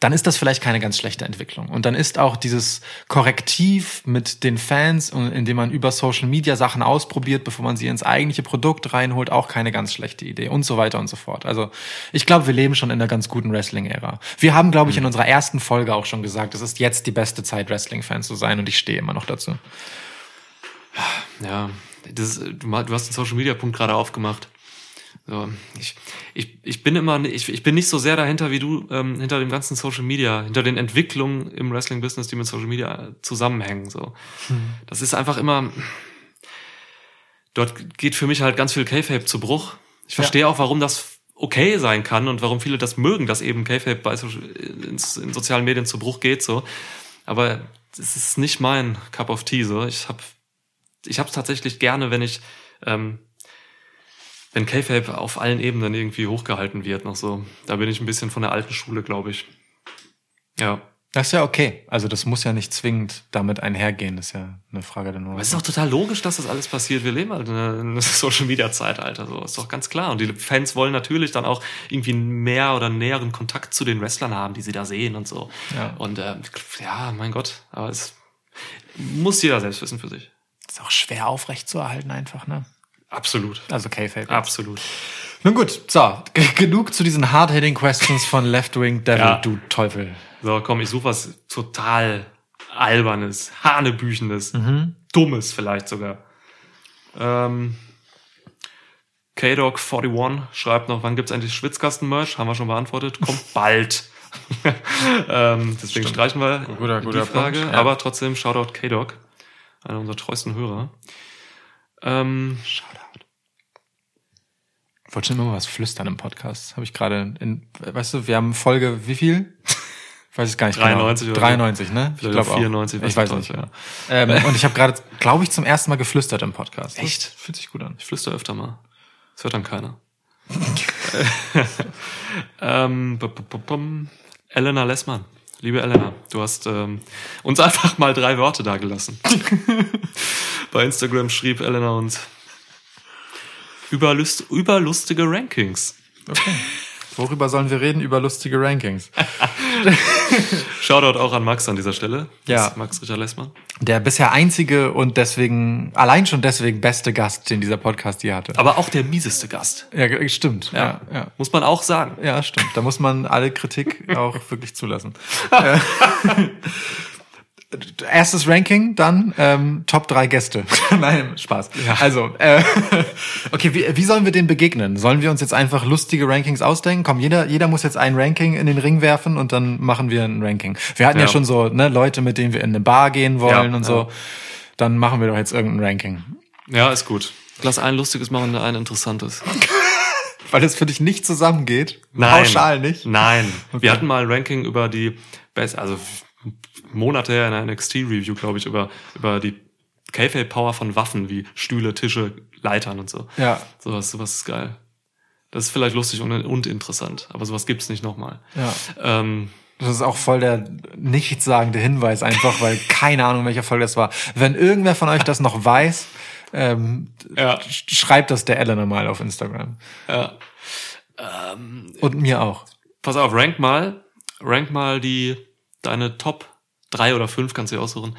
dann ist das vielleicht keine ganz schlechte Entwicklung. Und dann ist auch dieses Korrektiv mit den Fans, und indem man über Social Media Sachen ausprobiert, bevor man sie ins eigentliche Produkt reinholt, auch keine ganz schlechte Idee und so weiter und so fort. Also ich glaube, wir leben schon in einer ganz guten Wrestling-Ära. Wir haben, glaube ich, in unserer ersten Folge auch schon gesagt, es ist jetzt die beste Zeit, Wrestling-Fan zu sein und ich stehe immer noch dazu. Ja, das, du, hast den Social Media Punkt gerade aufgemacht. So, ich, ich, ich bin immer, ich, ich bin nicht so sehr dahinter wie du, ähm, hinter dem ganzen Social Media, hinter den Entwicklungen im Wrestling-Business, die mit Social Media zusammenhängen. So, das ist einfach immer. Dort geht für mich halt ganz viel K-Fape zu Bruch. Ich verstehe auch, warum das okay sein kann und warum viele das mögen, dass eben K-Fape bei so, in, in sozialen Medien zu Bruch geht. So, aber das ist nicht mein Cup of Tea. So, ich habe ich habe es tatsächlich gerne, wenn ich, ähm, wenn K-Fape auf allen Ebenen irgendwie hochgehalten wird, noch so. Da bin ich ein bisschen von der alten Schule, glaube ich. Ja. Das ist ja okay. Also das muss ja nicht zwingend damit einhergehen. Das ist ja eine Frage der Nummer. Aber es ist doch total logisch, dass das alles passiert. Wir leben halt in einem Social Media Zeitalter, so. Ist doch ganz klar. Und die Fans wollen natürlich dann auch irgendwie mehr oder näheren Kontakt zu den Wrestlern haben, die sie da sehen und so. Ja. Und, ähm, ja, mein Gott. Aber es muss jeder selbst wissen für sich. ist auch schwer aufrecht zu erhalten einfach, ne? Absolut. Also K-Fape. Absolut. Nun gut, so, genug zu diesen hard-hitting Questions von Left Wing Devil, Ja. du Teufel. So, komm, ich suche was total albernes, hanebüchenes, dummes vielleicht sogar. Ähm, K-Dog41 schreibt noch, wann gibt's endlich Schwitzkasten-Merch? Haben wir schon beantwortet. Kommt bald. ähm, deswegen streichen wir Guter- die guter Frage. Punkt, ja. Aber trotzdem, Shoutout K-Dog, einer unserer treuesten Hörer. Ähm, Ich wollte schon immer mal was flüstern im Podcast. Habe ich gerade in, weißt du, wir haben Folge, wie viel? Ich weiß es gar nicht 93 genau. oder so. 93, ne? Ich glaube auch 94, Ich weiß ich nicht. Ja. Ähm, und ich habe gerade, glaube ich, zum ersten Mal geflüstert im Podcast. Das Echt? Fühlt sich gut an. ich flüster öfter mal. Das hört dann keiner. ähm. Elena Lessmann. Liebe Elena, du hast ähm, uns einfach mal drei Worte da gelassen. Bei Instagram schrieb Elena uns überlust, überlustige Rankings. Okay. Worüber sollen wir reden? Über lustige Rankings. Shoutout auch an Max an dieser Stelle. Ja. Max Richard Lessmann. Der bisher einzige und deswegen, allein schon deswegen beste Gast, den dieser Podcast je hatte. Aber auch der mieseste Gast. Ja, stimmt. Ja, ja. Muss man auch sagen. Ja, stimmt. Da muss man alle Kritik auch wirklich zulassen. Erstes Ranking, dann ähm, Top 3 Gäste. Nein, Spaß. Also, äh, okay, wie, wie sollen wir dem begegnen? Sollen wir uns jetzt einfach lustige Rankings ausdenken? Komm, jeder, jeder muss jetzt ein Ranking in den Ring werfen und dann machen wir ein Ranking. Wir hatten ja, Ja. schon so ne, Leute, mit denen wir in eine Bar gehen wollen Ja, und so. Dann machen wir doch jetzt irgendein Ranking. Ja, ist gut. Lass ein lustiges machen und ein interessantes. Weil es für dich nicht zusammengeht. Nein. Pauschal nicht. Nein. Wir hatten mal ein Ranking über die Best, also Monate her in einer NXT-Review, glaube ich, über, über die K-Power von Waffen wie Stühle, Tische, Leitern und so. Ja. Sowas, sowas ist geil. Das ist vielleicht lustig und, und interessant, aber sowas gibt's nicht nochmal. Ja. Ähm, Das ist auch voll der nichtssagende Hinweis einfach, weil keine Ahnung, welcher Folge das war. Wenn irgendwer von euch das noch weiß, ähm, Ja. sch- schreibt das der Elena mal auf Instagram. ja. Und mir auch. Pass auf, rank mal, rank mal die, deine Top drei oder fünf, kannst du dir aussuchen,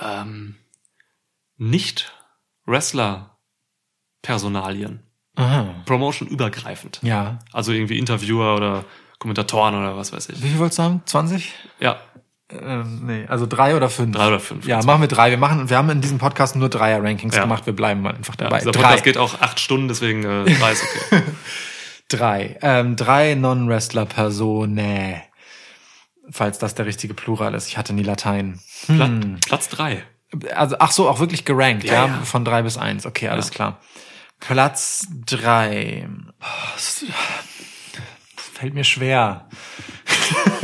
ähm, nicht Wrestler-Personalien. Promotion übergreifend. Ja. Also irgendwie Interviewer oder Kommentatoren oder was weiß ich. Wie viel wolltest du haben? 20? Ja, Ähm, nee, also drei oder fünf. drei oder fünf. Ja, machen wir drei. Wir machen, wir haben in diesem Podcast nur Dreier-Rankings Ja. gemacht. Wir bleiben mal einfach Ja, dabei. dieser drei. Podcast geht auch acht Stunden, deswegen äh, drei ist okay. Drei. Ähm, drei Non-Wrestler-Personen. Falls das der richtige Plural ist. Ich hatte nie Latein. Platz, Platz drei. Also, ach so, auch wirklich gerankt, ja, Ja, von drei bis eins. Okay, alles Ja. klar. Platz drei. Das das fällt mir schwer.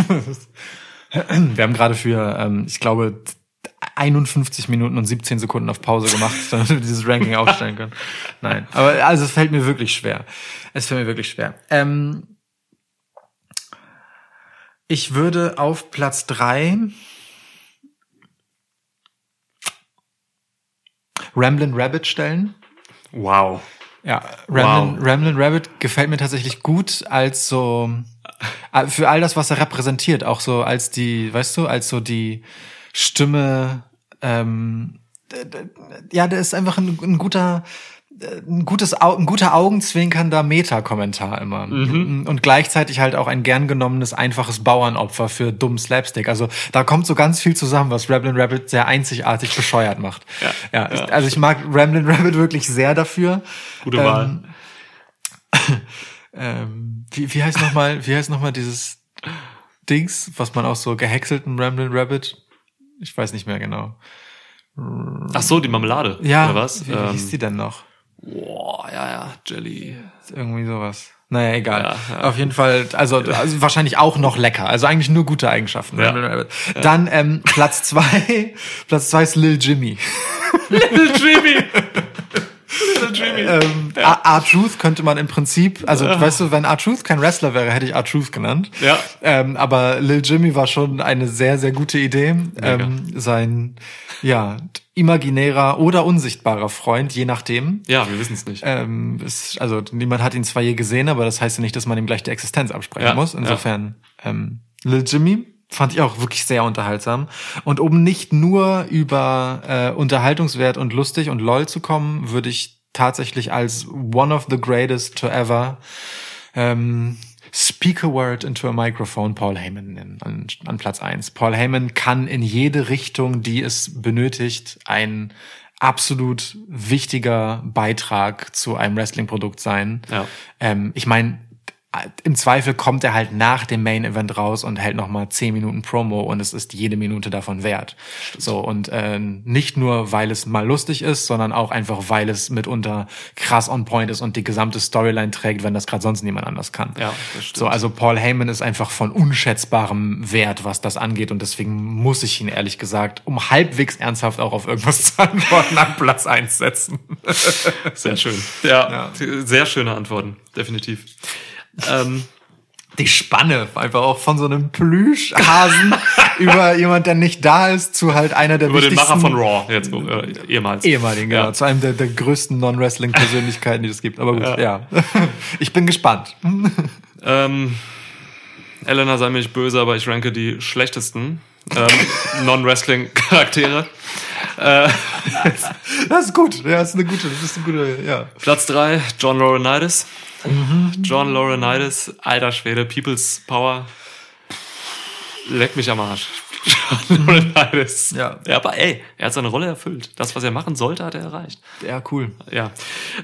Wir haben gerade für, ähm, ich glaube, 51 Minuten und 17 Sekunden auf Pause gemacht, damit wir dieses Ranking aufstellen können. Nein, aber also es fällt mir wirklich schwer. Es fällt mir wirklich schwer. Ähm, ich würde auf Platz drei Ramblin' Rabbit stellen. Wow. Ja, Ramblin', Wow. Ramblin' Rabbit gefällt mir tatsächlich gut als so äh, für all das, was er repräsentiert, auch so als die, weißt du, als so die Stimme. Ähm, ja, der ist einfach ein, ein guter, ein gutes, ein guter augenzwinkernder Meta-Kommentar immer und gleichzeitig halt auch ein gern genommenes einfaches Bauernopfer für dummen Slapstick. Also da kommt so ganz viel zusammen, was Ramblin' Rabbit sehr einzigartig bescheuert macht. Ja, ja, ja. also ich mag Ramblin' Rabbit wirklich sehr dafür. Gute Ähm, Wahl. ähm, wie, wie heißt noch mal, wie heißt noch mal dieses Dings, was man aus so gehäckselten Ramblin' Rabbit? Ich weiß nicht mehr genau. Ach so, die Marmelade. Ja, Oder was? wie, wie hieß Ähm, die denn noch? Boah, ja, ja, Jelly. Irgendwie sowas. Naja, egal. Ja, ja. Auf jeden Fall, also, also wahrscheinlich auch noch lecker. Also eigentlich nur gute Eigenschaften. Ja. Dann ähm, Platz zwei, Platz zwei ist Lil Jimmy. Little Jimmy. Ähm, R-Truth könnte man im Prinzip, also weißt du, wenn R-Truth kein Wrestler wäre, hätte ich R-Truth genannt. Ja. Ähm, aber Lil Jimmy war schon eine sehr, sehr gute Idee. Ähm, sein, ja, imaginärer oder unsichtbarer Freund, je nachdem. Ja, wir wissen es nicht. Ähm, ist, also niemand hat ihn zwar je gesehen, aber das heißt ja nicht, dass man ihm gleich die Existenz absprechen Ja, muss. Insofern, ähm, Lil Jimmy fand ich auch wirklich sehr unterhaltsam. Und um nicht nur über äh, Unterhaltungswert und lustig und lol zu kommen, würde ich tatsächlich als one of the greatest to ever ähm, Speak a word into a microphone Paul Heyman nennen, an, an Platz eins. Paul Heyman kann in jede Richtung, die es benötigt, ein absolut wichtiger Beitrag zu einem Wrestling-Produkt sein. Ja. Ähm, ich meine, im Zweifel kommt er halt nach dem Main Event raus und hält nochmal zehn Minuten Promo und es ist jede Minute davon wert. So und äh, nicht nur, weil es mal lustig ist, sondern auch einfach, weil es mitunter krass on point ist und die gesamte Storyline trägt, wenn das gerade sonst niemand anders kann. Ja, das stimmt. So, also Paul Heyman ist einfach von unschätzbarem Wert, was das angeht und deswegen muss ich ihn ehrlich gesagt, um halbwegs ernsthaft auch auf irgendwas zu antworten, an Platz eins setzen. Sehr schön. Ja, sehr schöne Antworten, definitiv. Ähm, die Spanne einfach auch von so einem Plüschhasen über jemand, der nicht da ist, zu halt einer der über den wichtigsten Macher von Raw, jetzt äh, ehemals. ehemaligen, genau, Ja. zu einem der, der größten Non-Wrestling-Persönlichkeiten, die es gibt. Aber gut, Ja. ja. Ich bin gespannt. Ähm, Elena sei mir nicht böse, aber ich ranke die schlechtesten ähm, Non-Wrestling-Charaktere. Äh, Das ist gut. Ja, das ist eine gute, das ist eine gute, ja. Platz drei John Laurinaitis. John Laurinaitis, alter Schwede, People's Power. Leck mich am Arsch. John Laurinaitis. Ja. ja. Aber ey, er hat seine Rolle erfüllt. Das, was er machen sollte, hat er erreicht. Ja, cool. Ja.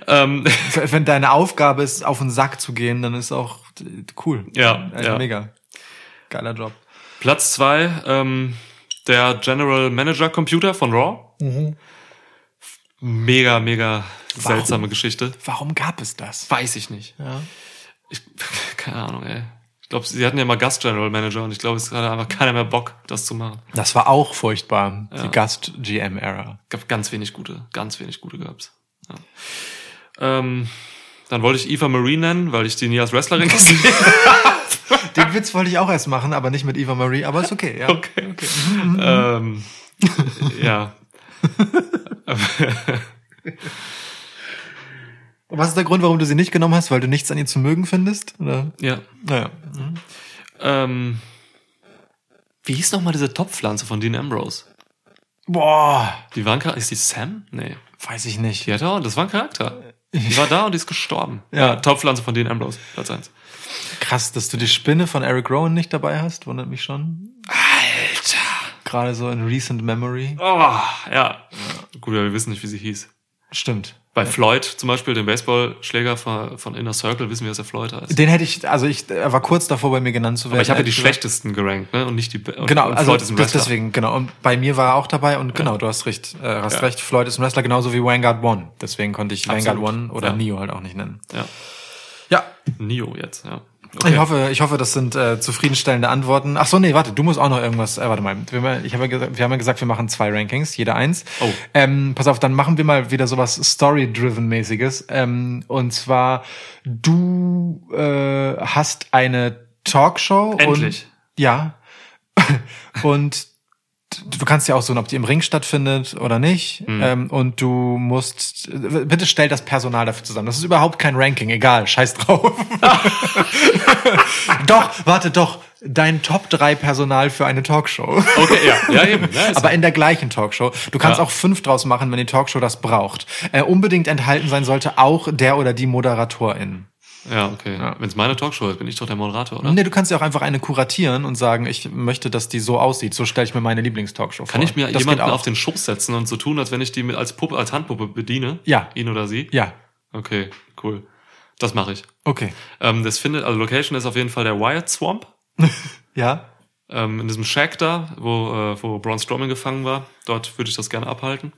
Ähm, Wenn deine Aufgabe ist, auf den Sack zu gehen, dann ist auch cool. Ja, Also ja. mega. Geiler Job. Platz zwei ähm, der General Manager Computer von Raw. Mega, mega seltsame Geschichte. Warum gab es das? Weiß ich nicht. Ja. Ich, keine Ahnung, ey. Ich glaube, sie hatten ja mal Gast General Manager und ich glaube, es hatte einfach keiner mehr Bock, das zu machen. Das war auch furchtbar, Ja. die Gast-GM-Era. Gab ganz wenig gute, ganz wenig gute gab's. Ja. Ähm, dann wollte ich Eva Marie nennen, weil ich die nie als Wrestlerin gesehen habe. Den Witz wollte ich auch erst machen, aber nicht mit Eva Marie, aber ist okay, ja. Okay, okay. ähm, ja. Was ist der Grund, warum du sie nicht genommen hast? Weil du nichts an ihr zu mögen findest? Oder? Ja. Naja. Ähm, wie hieß noch mal diese Topfpflanze von Dean Ambrose? Boah, Die waren Char- ist die Sam? Nee. weiß ich nicht. Die hatte auch, das war ein Charakter. Die war da und die ist gestorben. Ja. Ja, Topfpflanze von Dean Ambrose, Platz eins. Krass, dass du die Spinne von Eric Rowan nicht dabei hast, wundert mich schon. Alter. Gerade so in recent memory. Oh, ja. Gut, ja, wir wissen nicht, wie sie hieß. Stimmt. Bei Floyd zum Beispiel, dem Baseballschläger von, Inner Circle, wissen wir, dass er Floyd heißt. Den hätte ich, also ich, er war kurz davor, bei mir genannt zu werden. Aber ich habe ja die gesagt. schlechtesten gerankt, ne? Und nicht die und, Genau, und also deswegen, genau. Und bei mir war er auch dabei und genau, du hast recht, äh, hast Ja. recht, Floyd ist ein Wrestler, genauso wie Vanguard One. Deswegen konnte ich Vanguard Absolut. One oder Ja. Neo halt auch nicht nennen. Ja. Ja, Nio jetzt, ja. Ich hoffe, ich hoffe, das sind äh, zufriedenstellende Antworten. Ach so, nee, warte, du musst auch noch irgendwas. Äh, warte mal, wir, haben ja- ich habe ja gesagt, wir haben ja gesagt, wir machen zwei Rankings, jeder eins. Oh. Ähm, pass auf, dann machen wir mal wieder sowas Story-driven-mäßiges. Ähm, und zwar, du äh, hast eine Talkshow. Endlich. Und, ja. und du kannst ja auch so, ob die im Ring stattfindet oder nicht. Mhm. Ähm, und du musst, bitte stell das Personal dafür zusammen. Das ist überhaupt kein Ranking, egal, scheiß drauf. doch, warte, doch, dein Top 3 Personal für eine Talkshow. Okay, ja, ja eben. Ja, Aber in der gleichen Talkshow. Du kannst Ja. auch fünf draus machen, wenn die Talkshow das braucht. Äh, unbedingt enthalten sein sollte auch der oder die Moderatorin. Ja, okay. Wenn es meine Talkshow ist, bin ich doch der Moderator, oder? Nee, du kannst ja auch einfach eine kuratieren und sagen, ich möchte, dass die so aussieht. So stelle ich mir meine Lieblingstalkshow vor. Kann ich mir Das jemanden auf den Schoß setzen und so tun, als wenn ich die mit als Puppe, als Handpuppe bediene? Ja. Ihn oder sie? Ja, Okay, cool. Das mache ich. okay. Ähm, das findet, also Location ist auf jeden Fall der Wyatt Swamp. Ja, Ähm, in diesem Shack da, wo, äh, wo Braun Strowman gefangen war. Dort würde ich das gerne abhalten.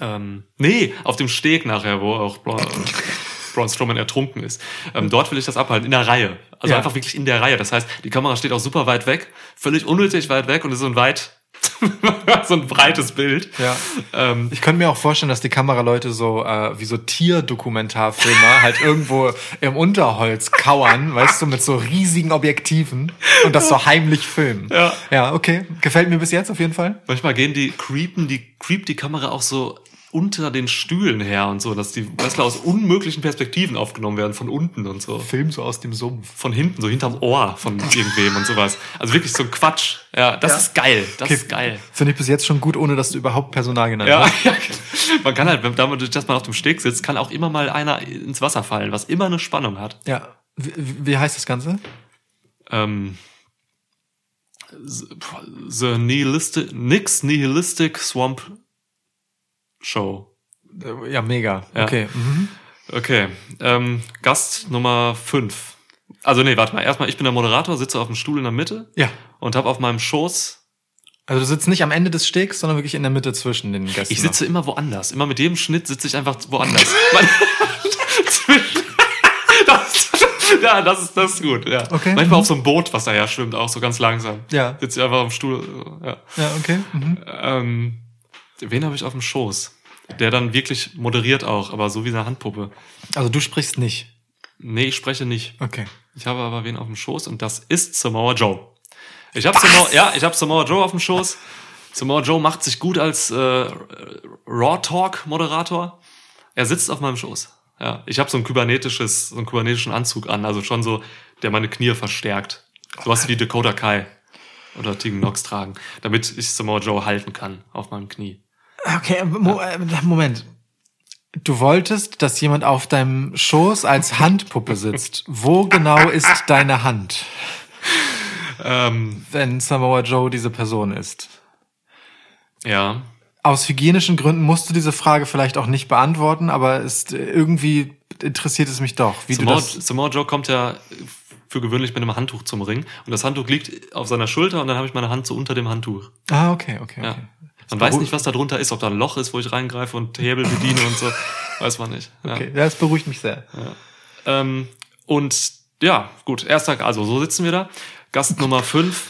Ähm, nee, auf dem Steg nachher, wo auch Braun, Braun Strowman ertrunken ist. Ähm, dort will ich das abhalten, in der Reihe. Also Ja. einfach wirklich in der Reihe. Das heißt, die Kamera steht auch super weit weg, völlig unnötig weit weg und ist so ein weit, so ein breites Bild. ja. Ähm, Ich könnte mir auch vorstellen, dass die Kameraleute so äh, wie so Tierdokumentarfilmer halt irgendwo im Unterholz kauern, weißt du, mit so riesigen Objektiven und das so heimlich filmen. Ja. Ja, okay. Gefällt mir bis jetzt auf jeden Fall. manchmal gehen die, creepen die, creept die Kamera auch so unter den Stühlen her und so, dass die Wrestler aus unmöglichen Perspektiven aufgenommen werden, von unten und so. Film so aus dem Sumpf. von hinten, so hinterm Ohr von irgendwem und sowas. Also wirklich so ein Quatsch. Ja, das Ja. ist geil. Das ist geil. Finde ich bis jetzt schon gut, ohne dass du überhaupt Personal genannt Ja, hast. ja, man kann halt, wenn damit, dass man auf dem Steg sitzt, kann auch immer mal einer ins Wasser fallen, was immer eine Spannung hat. Ja. Wie, wie heißt das Ganze? Ähm, The Nihilistic, Nix Nihilistic Swamp Show. Äh, Ja, mega. Ja. Okay. Mhm. Okay, ähm, Gast Nummer 5. Also nee, warte mal. Erstmal, ich bin der Moderator, sitze auf dem Stuhl in der Mitte Ja. und habe auf meinem Schoß. Also du sitzt nicht am Ende des Stegs, sondern wirklich in der Mitte zwischen den Gästen. Ich sitze immer woanders. Immer mit jedem Schnitt sitze ich einfach woanders. Das, ja, das ist, das ist gut. Ja. Okay. Manchmal auf so einem Boot, was daher schwimmt, auch so ganz langsam. Ja. Sitze ich einfach auf dem Stuhl. Ja. Ja, okay. Mhm. Ähm, wen habe ich auf dem Schoß? Der dann wirklich moderiert auch, aber so wie eine Handpuppe. Also du sprichst nicht. Nee, ich spreche nicht. Okay. Ich habe aber wen auf dem Schoß und das ist Samoa Joe. Ich habe Samoa, ja, ich habe Samoa Joe auf dem Schoß. Samoa Joe macht sich gut als äh, Raw Talk Moderator. Er sitzt auf meinem Schoß. Ja, ich habe so ein kybernetisches, so einen kybernetischen Anzug an, also schon so, der meine Knie verstärkt. Sowas wie Dakota Kai oder Tegan Nox tragen, damit ich Samoa Joe halten kann auf meinem Knie. Okay, Mo äh, Moment. Du wolltest, dass jemand auf deinem Schoß als Handpuppe sitzt. Wo genau ist deine Hand, Ähm, wenn Samoa Joe diese Person ist? ja, Aus hygienischen Gründen musst du diese Frage vielleicht auch nicht beantworten, aber ist äh, irgendwie interessiert es mich doch, wie Samoa, du das. Samoa Joe kommt ja für gewöhnlich mit einem Handtuch zum Ring und das Handtuch liegt auf seiner Schulter und dann habe ich meine Hand so unter dem Handtuch. Ah, okay, okay, Ja. okay. Man weiß nicht, was da drunter ist, ob da ein Loch ist, wo ich reingreife und Hebel bediene und so. Weiß man nicht. Ja. Okay, ja, das beruhigt mich sehr. Ähm, und ja, gut, erster, also so sitzen wir da. Gast Nummer 5,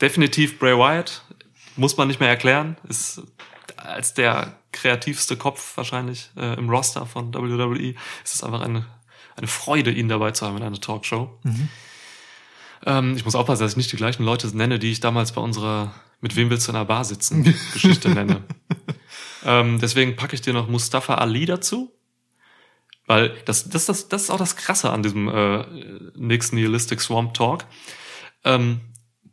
definitiv Bray Wyatt, muss man nicht mehr erklären, ist als der kreativste Kopf wahrscheinlich äh, im Roster von WWE. Es ist einfach eine, eine Freude, ihn dabei zu haben in einer Talkshow. Ähm, ich muss aufpassen, dass ich nicht die gleichen Leute nenne, die ich damals bei unserer Mit wem willst du in einer Bar sitzen Geschichte nenne. Ähm, deswegen packe ich dir noch Mustafa Ali dazu. Weil das, das, das, das ist auch das Krasse an diesem äh, Nix Nihilistic Swamp Talk. Ähm,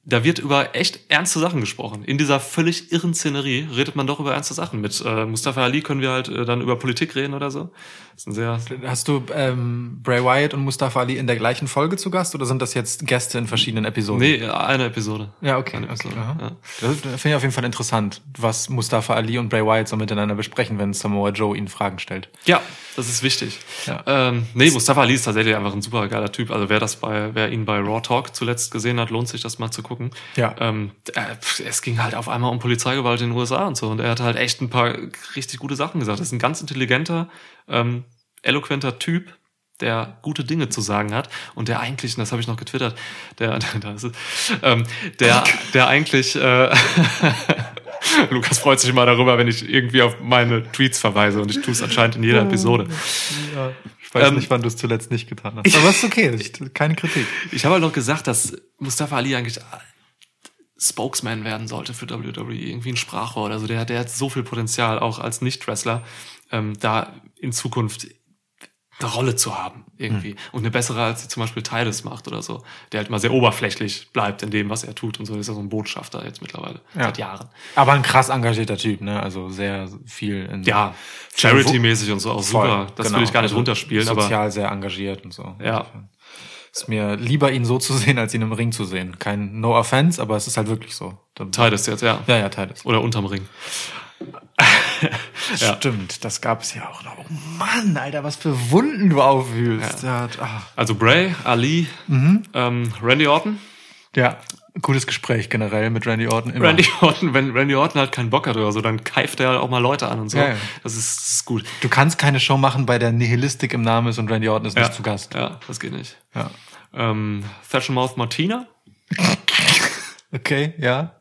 da wird über echt ernste Sachen gesprochen. In dieser völlig irren Szenerie redet man doch über ernste Sachen. Mit äh, Mustafa Ali können wir halt äh, dann über Politik reden oder so. Das ist ein sehr Hast du ähm, Bray Wyatt und Mustafa Ali in der gleichen Folge zu Gast oder sind das jetzt Gäste in verschiedenen Episoden? Nee, eine Episode. Ja, okay. Eine okay Episode, aha. ja. Das finde ich auf jeden Fall interessant, was Mustafa Ali und Bray Wyatt so miteinander besprechen, wenn Samoa Joe ihnen Fragen stellt. Ja, das ist wichtig. Ja. Ähm, nee, Mustafa Ali ist tatsächlich einfach ein super geiler Typ. Also wer das bei, wer ihn bei Raw Talk zuletzt gesehen hat, lohnt sich das mal zu gucken. Ja. Ähm, äh, es ging halt auf einmal um Polizeigewalt in den USA und so. Und er hat halt echt ein paar richtig gute Sachen gesagt. Das ist ein ganz intelligenter, ähm, eloquenter Typ, der gute Dinge zu sagen hat und der eigentlich, und das habe ich noch getwittert, der, da ist es, ähm, der, der eigentlich, äh, Lukas freut sich immer darüber, wenn ich irgendwie auf meine Tweets verweise und ich tue es anscheinend in jeder Episode. Ja, ich weiß Ähm, nicht, wann du es zuletzt nicht getan hast. Aber ist okay, ich, keine Kritik. Ich habe halt noch gesagt, dass Mustafa Ali eigentlich Spokesman werden sollte für WWE, irgendwie ein Sprachrohr oder so. Der, der hat so viel Potenzial, auch als Nicht-Wrestler, ähm, da in Zukunft eine Rolle zu haben, irgendwie. Und eine bessere, als sie zum Beispiel Titus macht oder so. Der halt mal sehr oberflächlich bleibt in dem, was er tut und so. Ist ja so ein Botschafter jetzt mittlerweile, Ja. seit Jahren. Aber ein krass engagierter Typ, ne? Also sehr viel in Ja, Charity-mäßig und so auch Voll, super. Das genau. will ich gar nicht Also runterspielen, sozial aber sehr engagiert und so. Ja. Ist mir lieber ihn so zu sehen, als ihn im Ring zu sehen. Kein No Offense, aber es ist halt wirklich so. Titus jetzt, ja. Ja, ja, Titus. Oder unterm Ring. Ja. Stimmt, das gab es ja auch noch. Oh Mann, Alter, was für Wunden du aufwühlst. Ja. Also Bray, Ali, Mhm. ähm, Randy Orton. ja, gutes Gespräch generell mit Randy Orton. Immer. Randy Orton, wenn Randy Orton halt keinen Bock hat oder so, dann keift er halt auch mal Leute an und so. Ja, ja. Das, ist, das ist gut. Du kannst keine Show machen, bei der Nihilistik im Namen ist und Randy Orton ist Ja, nicht zu Gast. ja, das geht nicht. Ja. Ähm, Fashion Mouth Martina, Okay, ja.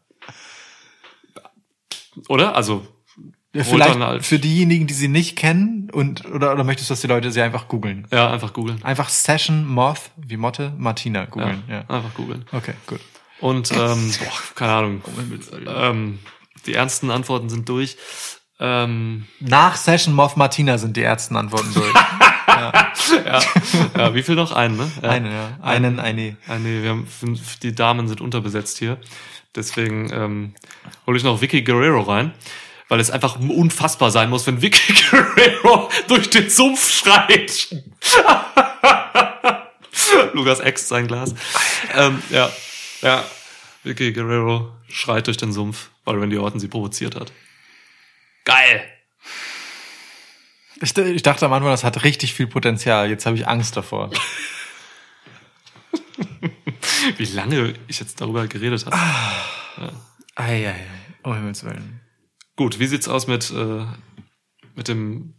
oder? Also Vielleicht halt- für diejenigen, die sie nicht kennen und oder, oder möchtest du, dass die Leute sie einfach googeln? ja, einfach googeln. Einfach Session Moth, wie Motte, Martina googeln. Ja. Einfach googeln. Okay, gut. Und ähm, boah, keine Ahnung. Ähm, die ernsten Antworten sind durch. Ähm, Nach Session Moth Martina sind die Ärzten Antworten durch. ja, ja, wie viel noch? Einen, ne? Ja. Eine, ja. Einen, eine. Nee, wir haben fünf, die Damen sind unterbesetzt hier. Deswegen ähm, hole ich noch Vicky Guerrero rein, weil es einfach unfassbar sein muss, wenn Vicky Guerrero durch den Sumpf schreit. Lukas äxt sein Glas. Ähm, ja, ja. Vicky Guerrero schreit durch den Sumpf, weil Randy Orton sie provoziert hat. Geil. Ich, ich dachte am Anfang, das hat richtig viel Potenzial. Jetzt habe ich Angst davor. Wie lange ich jetzt darüber geredet habe. Eieiei. Um Himmels Willen. Gut, wie sieht's aus mit, äh, mit dem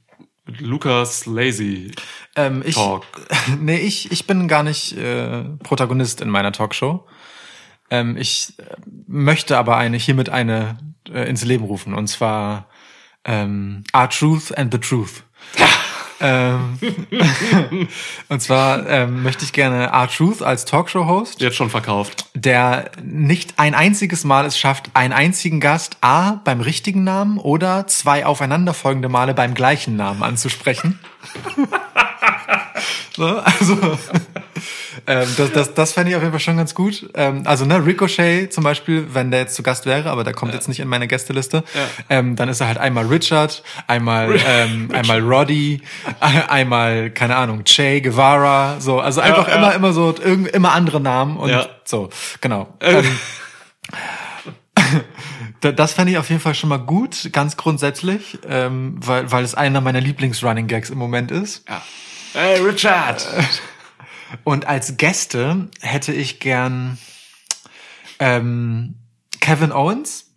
mit Lukas Lazy? Ähm, ich, Talk. nee, ich, ich bin gar nicht äh, Protagonist in meiner Talkshow. Ähm, ich äh, möchte aber eine hiermit eine äh, ins Leben rufen und zwar ähm, Our Truth and the Truth. ähm, und zwar ähm, möchte ich gerne R Truth als Talkshow-Host, Jetzt schon verkauft. der nicht ein einziges Mal es schafft, einen einzigen Gast A beim richtigen Namen oder zwei aufeinanderfolgende Male beim gleichen Namen anzusprechen. so, also ähm, das, das, das fände ich auf jeden Fall schon ganz gut. Ähm, also ne, Ricochet zum Beispiel, wenn der jetzt zu Gast wäre, aber der kommt jetzt nicht in meine Gästeliste, ähm, dann ist er halt einmal Richard, einmal ähm, einmal Roddy, äh, einmal keine Ahnung Che Guevara, so also einfach ja. immer immer so irgend, immer andere Namen und Ja. so genau. Ähm, da- das fände ich auf jeden Fall schon mal gut, ganz grundsätzlich, ähm, weil weil es einer meiner Lieblings-Running Gags im Moment ist. Ja. Hey, Richard! Und als Gäste hätte ich gern ähm, Kevin Owens.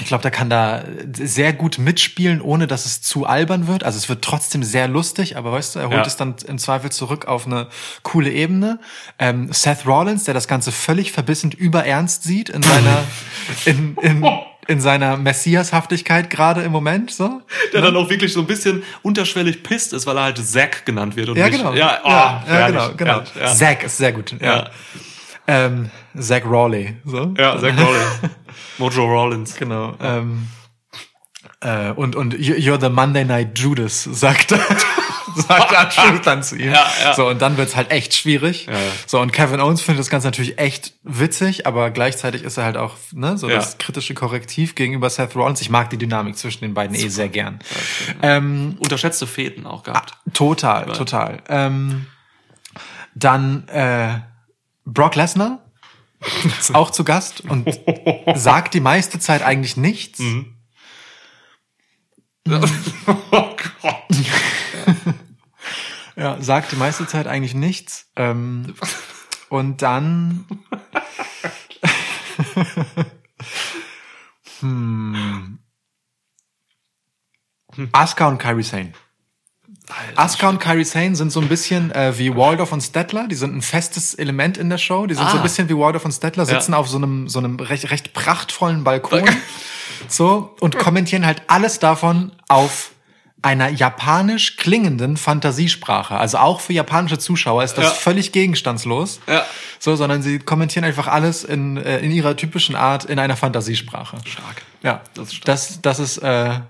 Ich glaube, der kann da sehr gut mitspielen, ohne dass es zu albern wird. Also es wird trotzdem sehr lustig, aber weißt du, er holt Ja. es dann im Zweifel zurück auf eine coole Ebene. Ähm, Seth Rollins, der das Ganze völlig verbissend überernst sieht in seiner in, in, in seiner Messiashaftigkeit gerade im Moment. So. Der dann auch wirklich so ein bisschen unterschwellig pisst ist, weil er halt Zack genannt wird. Und Ja, nicht- genau. Ja, oh, ja, ja herrlich, genau, genau. Ja. Zack ist sehr gut. Ja. Ja. Ähm, Zack Rawley. So. Ja, Zack Rollins. Mojo Rollins. Genau. Ähm, äh, und und you- you're the Monday Night Judas, sagt sagt Arthur dann zu ihm. Ja, ja. So und dann wird's halt echt schwierig. Ja. So und Kevin Owens findet das Ganze natürlich echt witzig, aber gleichzeitig ist er halt auch ne, so das kritische Korrektiv gegenüber Seth Rollins. Ich mag die Dynamik zwischen den beiden eh sehr gern. Ähm, Unterschätzte Fäden auch gehabt. Total, total. Ähm, dann äh, Brock Lesnar ist auch zu Gast und sagt die meiste Zeit eigentlich nichts. oh Gott. Ja, sagt die meiste Zeit eigentlich nichts. Ähm, und dann hm. Asuka und Kairi Sane. Asuka und Kairi Sane sind so ein bisschen äh, wie Waldorf und Stettler. Die sind ein festes Element in der Show. Die sind so Ah. ein bisschen wie Waldorf und Stettler, sitzen Ja. auf so einem, so einem recht, recht prachtvollen Balkon. so, und kommentieren halt alles davon auf einer japanisch klingenden Fantasiesprache. Also auch für japanische Zuschauer ist das Ja. völlig gegenstandslos. Ja. So, sondern sie kommentieren einfach alles in, äh, in ihrer typischen Art in einer Fantasiesprache. Stark. Ja, Das ist stark. das, das ist, äh,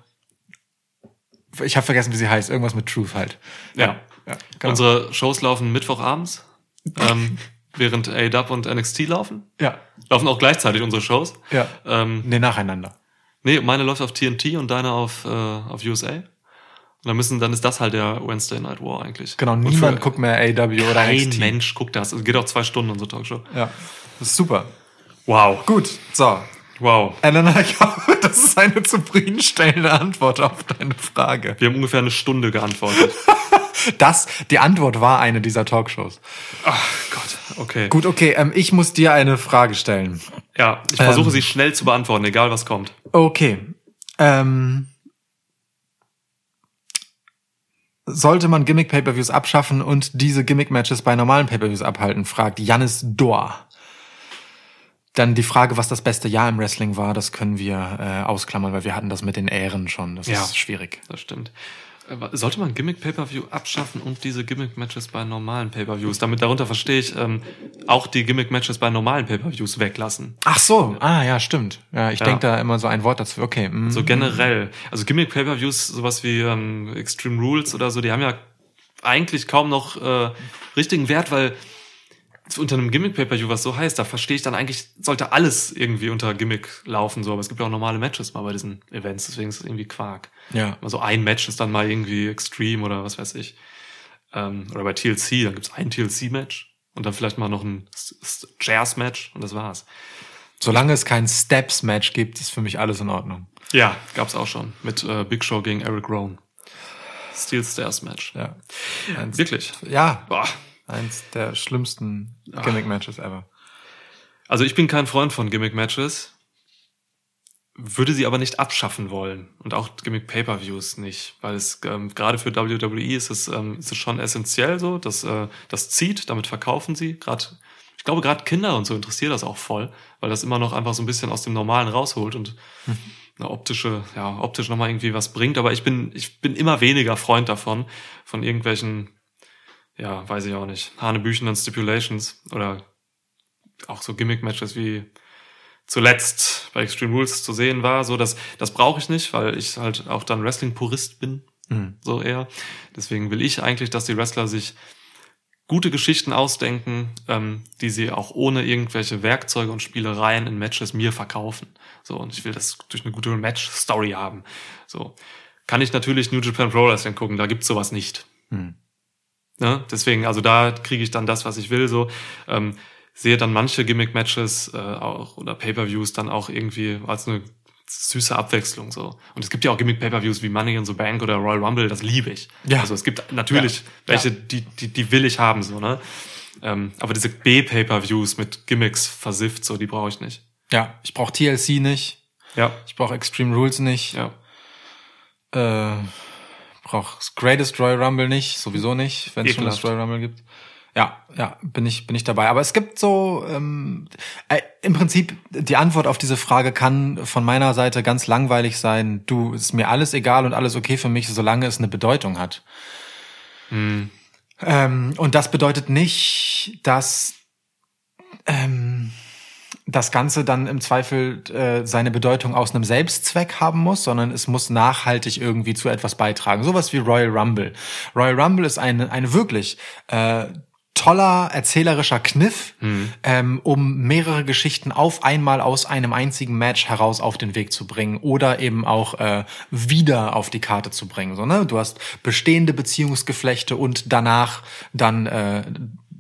ich habe vergessen, wie sie heißt. Irgendwas mit Truth halt. Ja. ja genau. Unsere Shows laufen Mittwochabends, ähm, während A-Dub und NXT laufen. ja, Laufen auch gleichzeitig unsere Shows. ja. Ähm, Nee, nacheinander. nee, meine läuft auf TNT und deine auf, äh, auf USA. Dann müssen, dann ist das halt der Wednesday Night War eigentlich. Genau, Und niemand guckt mehr AW oder Kein NXT. Mensch guckt das. Es geht auch zwei Stunden, unsere Talkshow. Ja, das ist super. Wow. Gut, so. Wow. Elena, ich hoffe, das ist eine zufriedenstellende Antwort auf deine Frage. Wir haben ungefähr eine Stunde geantwortet. Das, die Antwort war eine dieser Talkshows. Ach Gott. Okay. Gut, okay, ähm, ich muss dir eine Frage stellen. Ja, ich versuche Ähm. sie schnell zu beantworten, egal was kommt. Okay. Ähm, sollte man Gimmick-Pay-Per-Views abschaffen und diese Gimmick-Matches bei normalen Pay-Per-Views abhalten, fragt Jannis Dohr. Dann die Frage, was das beste Jahr im Wrestling war, das können wir äh, ausklammern, weil wir hatten das mit den Ähren schon. Das Ja. ist schwierig. Das stimmt. Sollte man Gimmick-Pay-Per-View abschaffen und diese Gimmick-Matches bei normalen Pay-Per-Views? Damit darunter verstehe ich ähm, auch die Gimmick-Matches bei normalen Pay-Per-Views weglassen. Ach so, ah ja, stimmt. Ja, ich Ja. denk da immer so ein Wort dazu. Okay. mm. So generell. Also Gimmick-Pay-Per-Views, sowas wie ähm, Extreme Rules oder so, die haben ja eigentlich kaum noch äh, richtigen Wert, weil unter einem Gimmick-Pay-Per-View, was so heißt, da verstehe ich dann eigentlich, sollte alles irgendwie unter Gimmick laufen, so, aber es gibt ja auch normale Matches mal bei diesen Events, deswegen ist es irgendwie Quark. Ja. Also ein Match ist dann mal irgendwie Extreme oder was weiß ich. Ähm, oder bei TLC, dann gibt's ein TLC-Match und dann vielleicht mal noch ein Jazz-Match und das war's. Solange es kein Steps-Match gibt, ist für mich alles in Ordnung. Ja, gab's auch schon. Mit äh, Big Show gegen Eric Rowan. Steel Stairs Match. Ja. Eins, Wirklich. Ja, Boah. eins der schlimmsten Gimmick-Matches ever. Also ich bin kein Freund von Gimmick-Matches, würde sie aber nicht abschaffen wollen und auch Gimmick-Pay-per-Views nicht, weil es ähm, gerade für WWE ist es, ähm, ist es schon essentiell so, dass äh, das zieht, damit verkaufen sie. Gerade, ich glaube gerade Kinder und so interessiert das auch voll, weil das immer noch einfach so ein bisschen aus dem Normalen rausholt und eine optische, ja optisch nochmal irgendwie was bringt. Aber ich bin ich bin immer weniger Freund davon von irgendwelchen, ja weiß ich auch nicht, hanebüchenden Stipulations oder auch so Gimmick-Matches wie zuletzt bei Extreme Rules zu sehen war, so dass das brauche ich nicht, weil ich halt auch dann Wrestling-Purist bin, so eher. Deswegen will ich eigentlich, dass die Wrestler sich gute Geschichten ausdenken, ähm, die sie auch ohne irgendwelche Werkzeuge und Spielereien in Matches mir verkaufen. So und ich will das durch eine gute Match-Story haben. So kann ich natürlich New Japan Pro Wrestling gucken, da gibt's sowas nicht. Ne? Deswegen, also da kriege ich dann das, was ich will. So ähm, sehe dann manche Gimmick-Matches äh, auch oder Pay-per-Views dann auch irgendwie als eine süße Abwechslung so. Und es gibt ja auch Gimmick-Pay-per-Views wie Money in the Bank oder Royal Rumble, das liebe ich. Ja. Also es gibt natürlich Ja. welche, Ja. die, die, die will ich haben so, ne? Ähm, aber diese B-Pay-per-Views mit Gimmicks versifft, so, die brauche ich nicht. Ja, ich brauche TLC nicht. Ja, Ich brauche Extreme Rules nicht. ja. Äh, brauche Greatest Royal Rumble nicht, sowieso nicht, wenn es schon das. Royal Rumble gibt. Ja, ja, bin ich bin ich dabei. Aber es gibt so ähm, äh, im Prinzip die Antwort auf diese Frage kann von meiner Seite ganz langweilig sein. Du ist mir alles egal und alles okay für mich, solange es eine Bedeutung hat. Ähm, und das bedeutet nicht, dass ähm, das Ganze dann im Zweifel äh, seine Bedeutung aus einem Selbstzweck haben muss, sondern es muss nachhaltig irgendwie zu etwas beitragen. Sowas wie Royal Rumble. Royal Rumble ist eine, eine wirklich äh, toller erzählerischer Kniff, ähm, um mehrere Geschichten auf einmal aus einem einzigen Match heraus auf den Weg zu bringen oder eben auch äh, wieder auf die Karte zu bringen. So, ne? Du hast bestehende Beziehungsgeflechte und danach dann äh,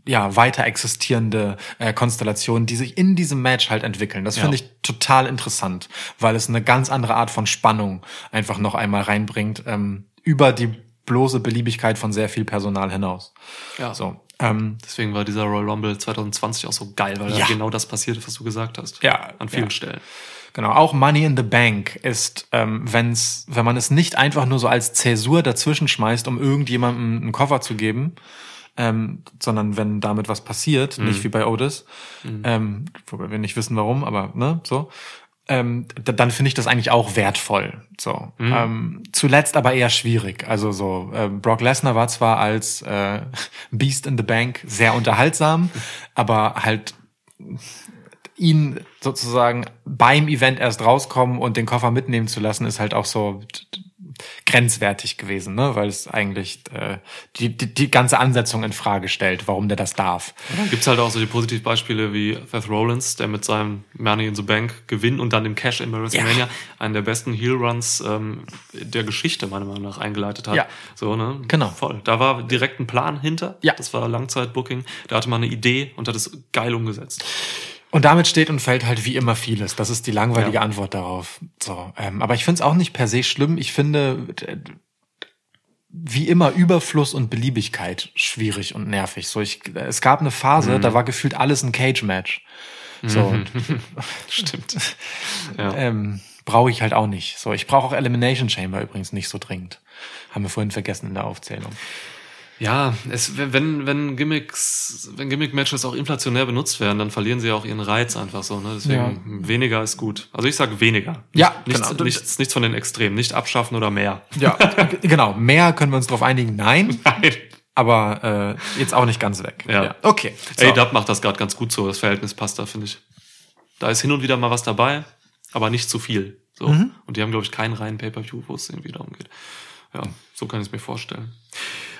ja weiter existierende äh, Konstellationen, die sich in diesem Match halt entwickeln. Das Ja. finde ich total interessant, weil es eine ganz andere Art von Spannung einfach noch einmal reinbringt ähm, über die bloße Beliebigkeit von sehr viel Personal hinaus. Ja. So. Ähm, Deswegen war dieser Royal Rumble 2020 auch so geil, weil Ja. da genau das passiert, was du gesagt hast. Ja, An vielen ja. Stellen. Genau, auch Money in the Bank ist, ähm, wenn's, wenn man es nicht einfach nur so als Zäsur dazwischen schmeißt, um irgendjemandem einen Koffer zu geben, ähm, sondern wenn damit was passiert, nicht wie bei Otis, ähm, wobei wir nicht wissen warum, aber ne, so, ähm, dann finde ich das eigentlich auch wertvoll. So. Ähm, zuletzt aber eher schwierig. Also so, äh, Brock Lesnar war zwar als äh, Beast in the Bank sehr unterhaltsam, aber halt ihn sozusagen beim Event erst rauskommen und den Koffer mitnehmen zu lassen, ist halt auch so grenzwertig gewesen, ne? weil es eigentlich äh, die, die, die ganze Ansetzung in Frage stellt, warum der das darf. Dann gibt's halt auch solche Positivbeispiele wie Seth Rollins, der mit seinem Money in the Bank Gewinn und dann dem Cash in WrestleMania Ja. einen der besten Heel Runs ähm, der Geschichte meiner Meinung nach eingeleitet hat. Ja. So, ne? Genau. Voll. Da war direkt ein Plan hinter. Ja. Das war Langzeitbooking. Da hatte man eine Idee und hat es geil umgesetzt. Und damit steht und fällt halt wie immer vieles. Das ist die langweilige Ja. Antwort darauf. So, ähm, aber ich finde es auch nicht per se schlimm. Ich finde wie immer Überfluss und Beliebigkeit schwierig und nervig. So, ich, es gab eine Phase, da war gefühlt alles ein Cage-Match. So, Stimmt. Ja. ähm, brauche ich halt auch nicht. So, ich brauche auch Elimination Chamber übrigens nicht so dringend. Haben wir vorhin vergessen in der Aufzählung. Ja, es, wenn, wenn Gimmicks, wenn Gimmick-Matches auch inflationär benutzt werden, dann verlieren sie auch ihren Reiz einfach so, ne? Deswegen weniger ist gut. Also ich sage weniger. Ja, nichts, genau. nichts, nichts von den Extremen. Nicht abschaffen oder mehr. Ja, genau. Mehr können wir uns drauf einigen. Nein, Nein. aber äh, jetzt auch nicht ganz weg. Ja. Okay. So. A-Dub macht das gerade ganz gut so, das Verhältnis passt da, finde ich. Da ist hin und wieder mal was dabei, aber nicht zu viel. So. Mhm. Und die haben, glaube ich, keinen reinen Pay-Per-View, wo es irgendwie darum geht. Ja, so kann ich es mir vorstellen.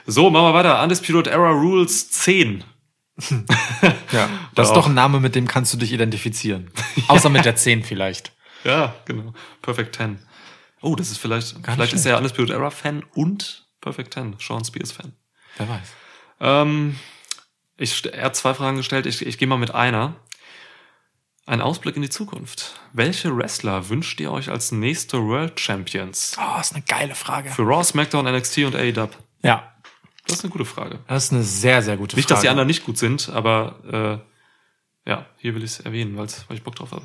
So, machen wir weiter. Undisputed Era Rules 10. Ja, das ist Ja. doch ein Name, mit dem kannst du dich identifizieren. Außer mit der 10 vielleicht. Ja, genau. Perfect 10. Oh, das ist vielleicht, nicht vielleicht ist er Undisputed Era Fan und Perfect 10, Sean Spears Fan. Wer weiß. Ähm, ich, er hat zwei Fragen gestellt, ich, ich gehe mal mit einer. Ein Ausblick in die Zukunft. Welche Wrestler wünscht ihr euch als nächste World Champions? Oh, ist eine geile Frage. Für Raw, SmackDown, NXT und AEW? Ja, Das ist eine gute Frage. das ist eine sehr, sehr gute Nicht, Frage. dass die anderen nicht gut sind, aber äh, ja, hier will ich es erwähnen, weil ich Bock drauf habe.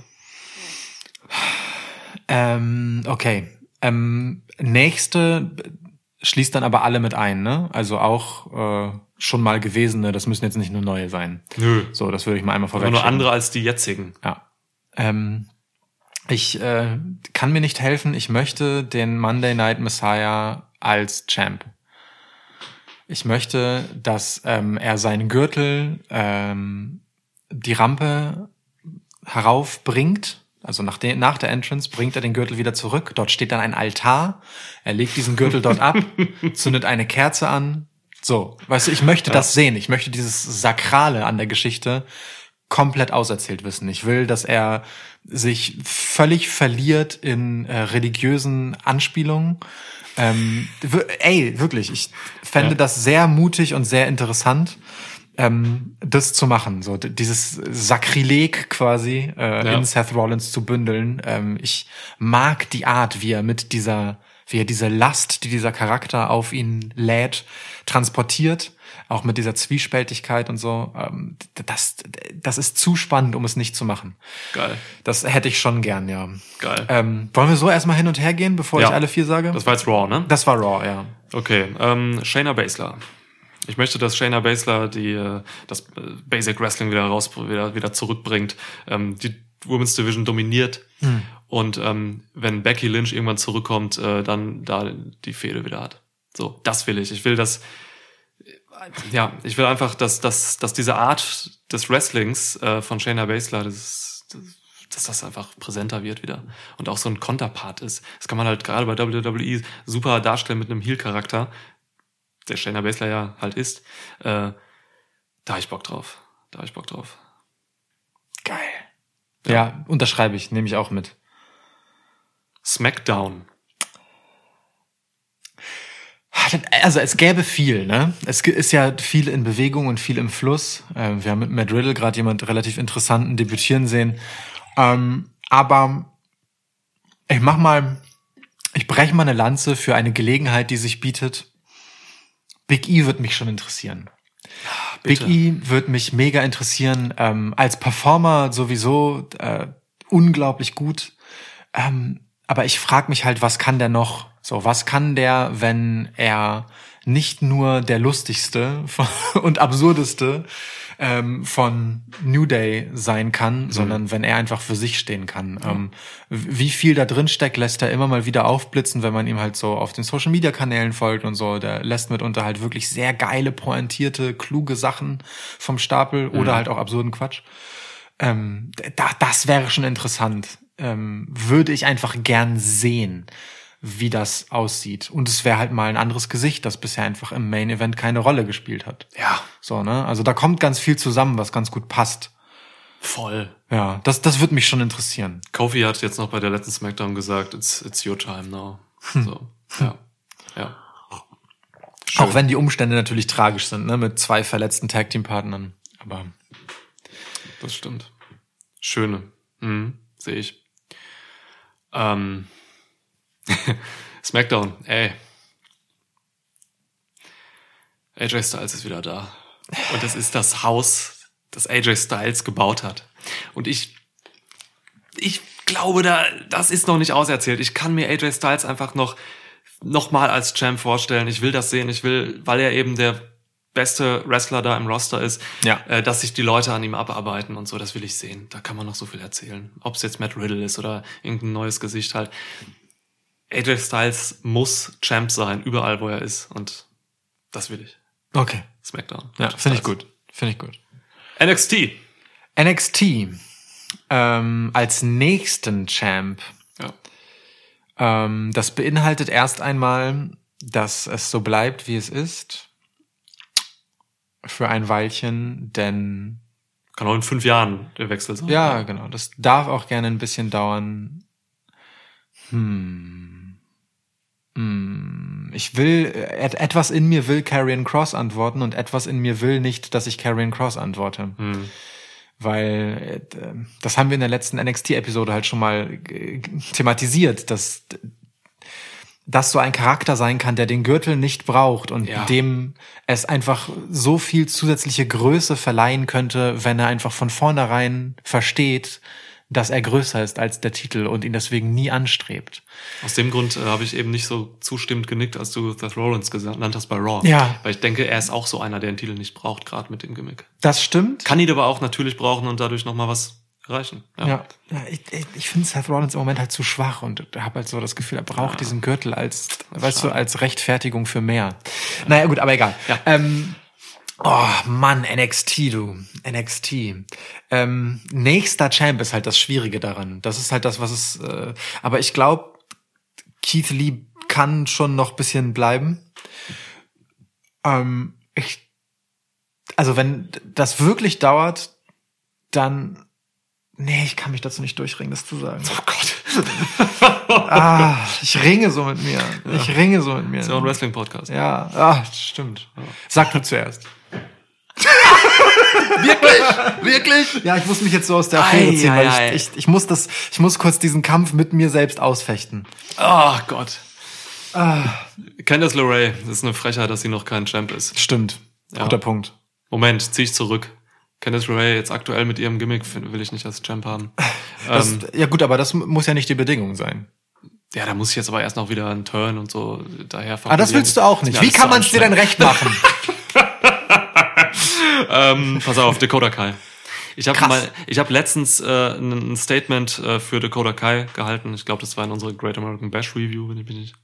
Ähm, okay. Ähm, nächste schließt dann aber alle mit ein, ne? Also auch äh, schon mal gewesene, das müssen jetzt nicht nur neue sein. Nö. So, das würde ich mal einmal vorweg. nur andere als die jetzigen. Ja. Ähm, ich äh, kann mir nicht helfen, ich möchte den Monday Night Messiah als Champ. Ich möchte, dass ähm, er seinen Gürtel ähm, die Rampe heraufbringt. Also nach, de nach der Entrance bringt er den Gürtel wieder zurück. Dort steht dann ein Altar. Er legt diesen Gürtel dort ab, zündet eine Kerze an. So, weißt du, ich möchte das sehen. Ich möchte dieses Sakrale an der Geschichte komplett auserzählt wissen. Ich will, dass er sich völlig verliert in äh, religiösen Anspielungen. Ähm, ey, wirklich, ich fände Ja. das sehr mutig und sehr interessant, ähm, das zu machen. So dieses Sakrileg quasi äh, Ja. in Seth Rollins zu bündeln. Ähm, ich mag die Art, wie er mit dieser, wie er diese Last, die dieser Charakter auf ihn lädt, transportiert. Auch mit dieser Zwiespältigkeit und so. Ähm, das, das ist zu spannend, um es nicht zu machen. Geil. Das hätte ich schon gern, ja. Geil. Ähm, wollen wir so erstmal hin und her gehen, bevor Ja. ich alle vier sage? Das war jetzt Raw, ne? das war Raw, ja. Okay, ähm, Shayna Baszler. Ich möchte, dass Shayna Baszler die, äh, das äh, Basic Wrestling wieder raus, wieder, wieder zurückbringt, ähm, die Women's Division dominiert und ähm, wenn Becky Lynch irgendwann zurückkommt, äh, dann da die Fehde wieder hat. So, das will ich. Ich will, dass ja, ich will einfach, dass, dass, dass diese Art des Wrestlings äh, von Shayna Baszler, das, dass das einfach präsenter wird wieder und auch so ein Konterpart ist. Das kann man halt gerade bei WWE super darstellen mit einem Heel-Charakter, der Shayna Baszler ja halt ist. Äh, da hab ich Bock drauf. Da hab ich Bock drauf. Geil. Ja, unterschreibe ich, nehme ich auch mit. Smackdown. Also es gäbe viel, ne? Es ist ja viel in Bewegung und viel im Fluss. Ähm, wir haben mit Matt Riddle gerade jemand relativ interessanten debütieren sehen. Ähm, aber ich mach mal, ich breche mal eine Lanze für eine Gelegenheit, die sich bietet. Big E wird mich schon interessieren. bitte. Big E wird mich mega interessieren. Ähm, als Performer sowieso äh, unglaublich gut. Ähm, aber ich frage mich halt, was kann der noch? So, was kann der, wenn er nicht nur der lustigste und absurdeste ähm, von New Day sein kann, sondern wenn er einfach für sich stehen kann. Ähm, wie viel da drin steckt, lässt er immer mal wieder aufblitzen, wenn man ihm halt so auf den Social Media Kanälen folgt und so. Der lässt mitunter halt wirklich sehr geile, pointierte, kluge Sachen vom Stapel oder halt auch absurden Quatsch. Ähm, da, das wäre schon interessant. Ähm, würde ich einfach gern sehen, wie das aussieht. Und es wäre halt mal ein anderes Gesicht, das bisher einfach im Main Event keine Rolle gespielt hat. Ja, So, ne? Also da kommt ganz viel zusammen, was ganz gut passt. voll. Ja, das, das würde mich schon interessieren. Kofi hat jetzt noch bei der letzten Smackdown gesagt, it's, it's your time now. So, ja. Ja. Auch wenn die Umstände natürlich tragisch sind, ne? Mit zwei verletzten Tag Team Partnern. Aber Das stimmt. Schöne. Mhm, sehe ich. Ähm. Smackdown, ey. AJ Styles ist wieder da. Und es ist das Haus, das AJ Styles gebaut hat. Und ich, ich glaube, da, das ist noch nicht auserzählt. Ich kann mir AJ Styles einfach noch, noch mal als Champ vorstellen. Ich will das sehen. Ich will, weil er eben der beste Wrestler da im Roster ist, Ja. äh, dass sich die Leute an ihm abarbeiten und so, das will ich sehen. Da kann man noch so viel erzählen. Ob es jetzt Matt Riddle ist oder irgendein neues Gesicht halt. AJ Styles muss Champ sein, überall wo er ist. Und das will ich. okay. Smackdown. Ja, finde ich gut. Finde ich gut. NXT. NXT ähm, als nächsten Champ. Ja. Ähm, das beinhaltet erst einmal, dass es so bleibt, wie es ist. Für ein Weilchen, denn Kann auch in fünf Jahren der Wechsel sein. ja, genau, das darf auch gerne ein bisschen dauern. Hm. Hm. Ich will, äh, et etwas in mir will Carrion Cross antworten und etwas in mir will nicht, dass ich Carrion Cross antworte. Hm. Weil äh, das haben wir in der letzten NXT-Episode halt schon mal äh, thematisiert, dass das so ein Charakter sein kann, der den Gürtel nicht braucht und Ja. dem es einfach so viel zusätzliche Größe verleihen könnte, wenn er einfach von vornherein versteht, dass er größer ist als der Titel und ihn deswegen nie anstrebt. Aus dem Grund äh, habe ich eben nicht so zustimmend genickt, als du Seth Rollins genannt hast bei Raw. Ja. Weil ich denke, er ist auch so einer, der den Titel nicht braucht, gerade mit dem Gimmick. Das stimmt. Kann ihn aber auch natürlich brauchen und dadurch nochmal was erreichen. Ja, ja ich, ich, ich finde Seth Rollins im Moment halt zu schwach und habe halt so das Gefühl, er braucht diesen Gürtel als, weißt du, als Rechtfertigung für mehr. Naja, gut, aber egal. Ja. Ähm, oh Mann, NXT, du. NXT. Ähm, nächster Champ ist halt das Schwierige daran. Das ist halt das, was es. Äh, aber ich glaube, Keith Lee kann schon noch bisschen bleiben. Ähm, ich, also wenn das wirklich dauert, dann Nee, ich kann mich dazu nicht durchringen, das zu sagen. Oh Gott. Ah, ich ringe so mit mir. Ich ringe so mit mir. ist ja ein Wrestling-Podcast. Ja, ah, stimmt. Sag du zuerst. Wirklich? Wirklich? Ja, ich muss mich jetzt so aus der Affäre ziehen, ei, weil ei. ich, ich, ich muss das, ich muss kurz diesen Kampf mit mir selbst ausfechten. Oh Gott. Candice LeRae, das ist eine Frechheit, dass sie noch kein Champ ist. Stimmt. Ja. Guter Punkt. Moment, zieh ich zurück. Candice LeRae jetzt aktuell mit ihrem Gimmick will ich nicht als Champ haben. Das, ähm, ja gut, aber das muss ja nicht die Bedingung sein. ja, da muss ich jetzt aber erst noch wieder einen Turn und so daher Ah, das willst du auch nicht. Wie kann man es dir denn recht machen? Ähm, pass auf, Dakota Kai. Ich habe mal, ich habe letztens äh, ein Statement äh, für Dakota Kai gehalten. Ich glaube, das war in unserer Great American Bash Review, wenn ich mich nicht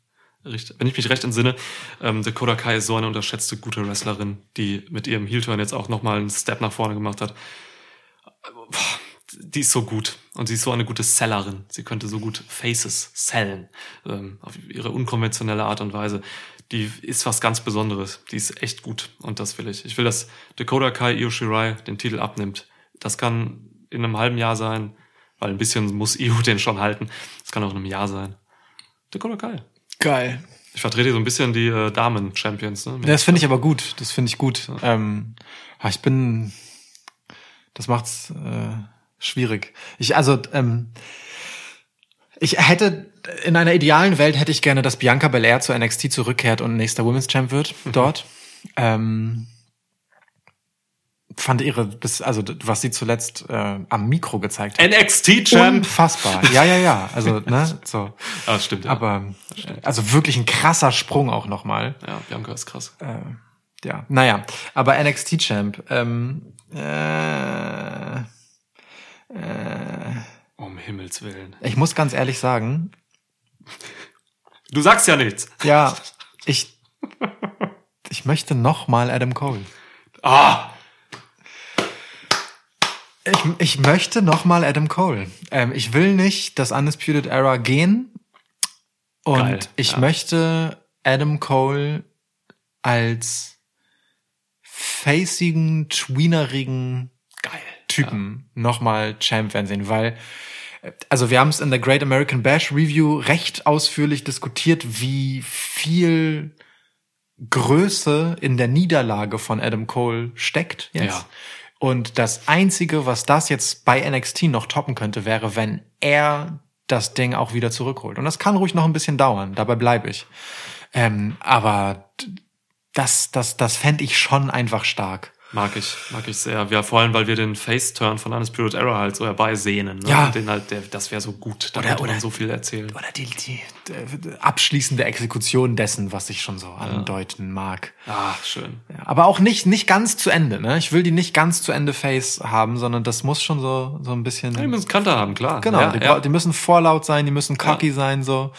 wenn ich mich recht entsinne. Ähm, Dakota Kai ist so eine unterschätzte gute Wrestlerin, die mit ihrem Heel-Turn jetzt auch nochmal einen Step nach vorne gemacht hat. Die ist so gut und sie ist so eine gute Sellerin. Sie könnte so gut Faces sellen ähm, auf ihre unkonventionelle Art und Weise. Die ist was ganz Besonderes. Die ist echt gut und das will ich. Ich will, dass Dakota Kai Io Shirai den Titel abnimmt. Das kann in einem halben Jahr sein, weil ein bisschen muss Io den schon halten. Das kann auch in einem Jahr sein. Dakota Kai. Geil. Ich vertrete so ein bisschen die äh, Damen-Champions. Ne? Das finde ich aber gut. Das finde ich gut. Ähm, ja, ich bin. Das macht's äh, schwierig. Ich also ähm, ich hätte in einer idealen Welt hätte ich gerne, dass Bianca Belair zu NXT zurückkehrt und nächster Women's Champ wird dort. Ähm, fand ihre, bis, also was sie zuletzt äh, am Mikro gezeigt hat. NXT-Champ. Unfassbar. Ja, ja, ja. Also ne, so. Ah, stimmt. Ja. Aber äh, also wirklich ein krasser Sprung auch nochmal. ja, Bianca ist krass. Ja, naja, aber NXT Champ. Ähm, äh, Um Himmels Willen. ich muss ganz ehrlich sagen, Du sagst ja nichts. ja, ich ich möchte noch mal Adam Cole. Ah! Ich, ich möchte noch mal Adam Cole. Ähm, ich will nicht das Undisputed Era gehen und Geil, ich ja. möchte Adam Cole als facigen, tweenerigen Geil. Typen nochmal Champ werden sehen, weil äh, also wir haben es in der Great American Bash Review recht ausführlich diskutiert, wie viel Größe in der Niederlage von Adam Cole steckt jetzt. Ja. Und das einzige, was das jetzt bei NXT noch toppen könnte, wäre, wenn er das Ding auch wieder zurückholt. Und das kann ruhig noch ein bisschen dauern. Dabei bleibe ich. Ähm, aber das, das, das fände ich schon einfach stark. Mag ich, mag ich sehr. Ja, vor allem, weil wir den Face-Turn von Undisputed Era halt so herbeisehnen. Ne? Ja. Und Den halt, der, das wäre so gut. Da Oder- könnte man oder- so viel erzählen. oder die, die abschließende Exekution dessen, was ich schon so andeuten mag. Ah, schön. Aber auch nicht, nicht ganz zu Ende, ne? Ich will die nicht ganz zu Ende Face haben, sondern das muss schon so, so ein bisschen. Ja, die müssen Kanter haben, klar. Genau, Ja, die, ja. die müssen vorlaut sein, die müssen cocky sein, so.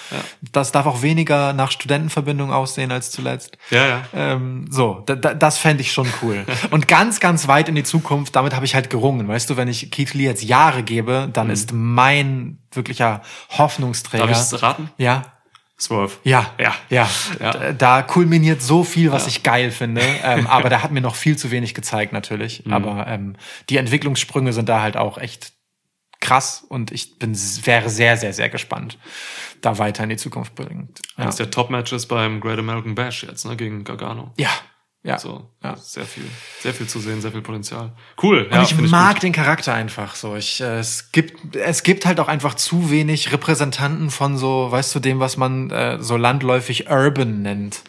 Das darf auch weniger nach Studentenverbindung aussehen als zuletzt. ja, ja. Ähm, so, da, da, das fände ich schon cool. Und ganz, ganz weit in die Zukunft, damit habe ich halt gerungen. Weißt du, wenn ich Keith Lee jetzt Jahre gebe, dann ist mein wirklicher Hoffnungsträger. Darf ich es raten? Ja. Swerve. Ja, Ja. ja. Ja. Da, da kulminiert so viel, was ich geil finde. Ähm, aber der hat mir noch viel zu wenig gezeigt, natürlich. Mhm. Aber ähm, die Entwicklungssprünge sind da halt auch echt krass und ich bin wäre sehr, sehr, sehr gespannt, da weiter in die Zukunft bringend. Ja. Eines der Top-Matches beim Great American Bash jetzt, ne, gegen Gargano. ja. Ja. So, Ja. sehr viel, sehr viel zu sehen, sehr viel Potenzial. Cool. Und ich find mag gut. den Charakter einfach so. Ich, äh, es gibt, es gibt halt auch einfach zu wenig Repräsentanten von so, weißt du, dem, was man äh, so landläufig Urban nennt.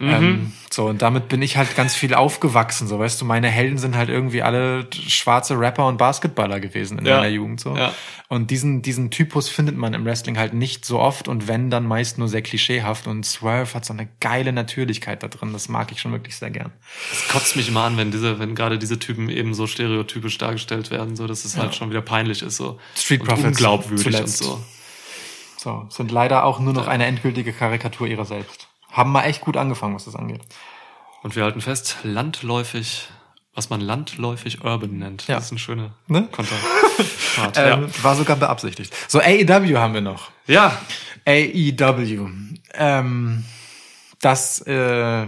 Mhm. Ähm, so, und damit bin ich halt ganz viel aufgewachsen. So, weißt du, meine Helden sind halt irgendwie alle schwarze Rapper und Basketballer gewesen in Ja. meiner Jugend. So. Ja. Und diesen, diesen Typus findet man im Wrestling halt nicht so oft und wenn, dann meist nur sehr klischeehaft. Und Swerve hat so eine geile Natürlichkeit da drin. Das mag ich schon wirklich sehr gern. Es kotzt mich immer an, wenn diese, wenn gerade diese Typen eben so stereotypisch dargestellt werden, so dass es halt schon wieder peinlich ist, so Street Profits unglaubwürdig zuletzt. und so. So, sind leider auch nur noch eine endgültige Karikatur ihrer selbst. Haben mal echt gut angefangen, was das angeht. Und wir halten fest, landläufig, was man landläufig urban nennt. Ja. Das ist ein schöner Ne? Konter. Ähm, War sogar beabsichtigt. So, AEW haben wir noch. ja. AEW. Ähm, das äh,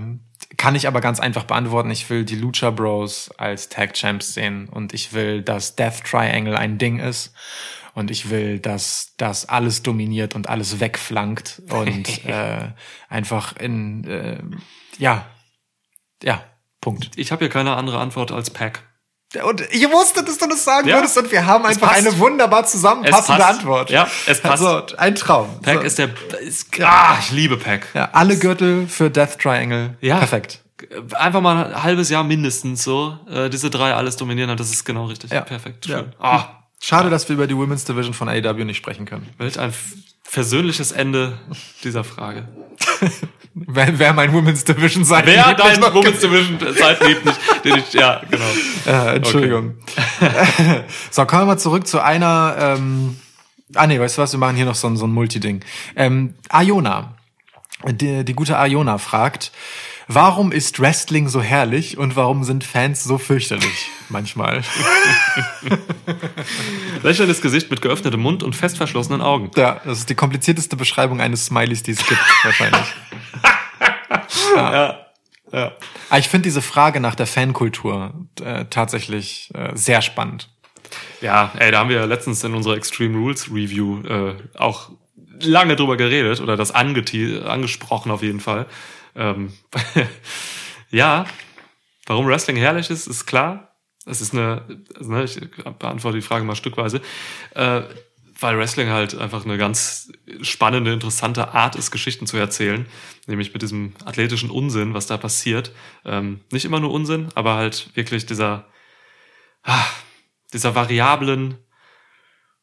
kann ich aber ganz einfach beantworten. Ich will die Lucha Bros als Tag Champs sehen und ich will, dass Death Triangle ein Ding ist. Und ich will, dass das alles dominiert und alles wegflankt und äh, einfach in äh, ja ja Punkt. Ich habe hier keine andere Antwort als Pack. Und ich wusste, dass du das sagen Ja. würdest und wir haben einfach eine wunderbar zusammenpassende. Antwort. Ja, es passt. Also ein Traum. Pack so. ist der, ist, ah, ich liebe Pack. ja, alle Gürtel für Death Triangle. Ja. Perfekt. Einfach mal ein halbes Jahr mindestens so, äh, diese drei alles dominieren, das ist genau richtig. Ja. Perfekt, Ja. schön. Ah, Schade, dass wir über die Women's Division von AEW nicht sprechen können. welch ein versöhnliches Ende dieser Frage. Wer, wer mein Women's Division sein Wer dein Women's Division Zeit liebt nicht, den ich, ja, genau. Äh, Entschuldigung. so, kommen wir mal zurück zu einer. Ähm, ah nee, weißt du was? Wir machen hier noch so ein, so ein Multiding. Ähm, Iona. Die, die gute Iona fragt, warum ist Wrestling so herrlich und warum sind Fans so fürchterlich manchmal? Lächelndes Gesicht mit geöffnetem Mund und fest verschlossenen Augen. ja, das ist die komplizierteste Beschreibung eines Smileys, die es gibt, wahrscheinlich. Ja. Ja. Aber ich finde diese Frage nach der Fankultur äh, tatsächlich äh, sehr spannend. Ja, ey, da haben wir ja letztens in unserer Extreme Rules Review äh, auch lange drüber geredet oder das angesprochen auf jeden Fall. Ähm, ja, warum Wrestling herrlich ist, ist klar. Es ist eine, also, ne, ich beantworte die Frage mal stückweise, äh, weil Wrestling halt einfach eine ganz spannende, interessante Art ist, Geschichten zu erzählen, nämlich mit diesem athletischen Unsinn, was da passiert. Ähm, nicht immer nur Unsinn, aber halt wirklich dieser ah, dieser variablen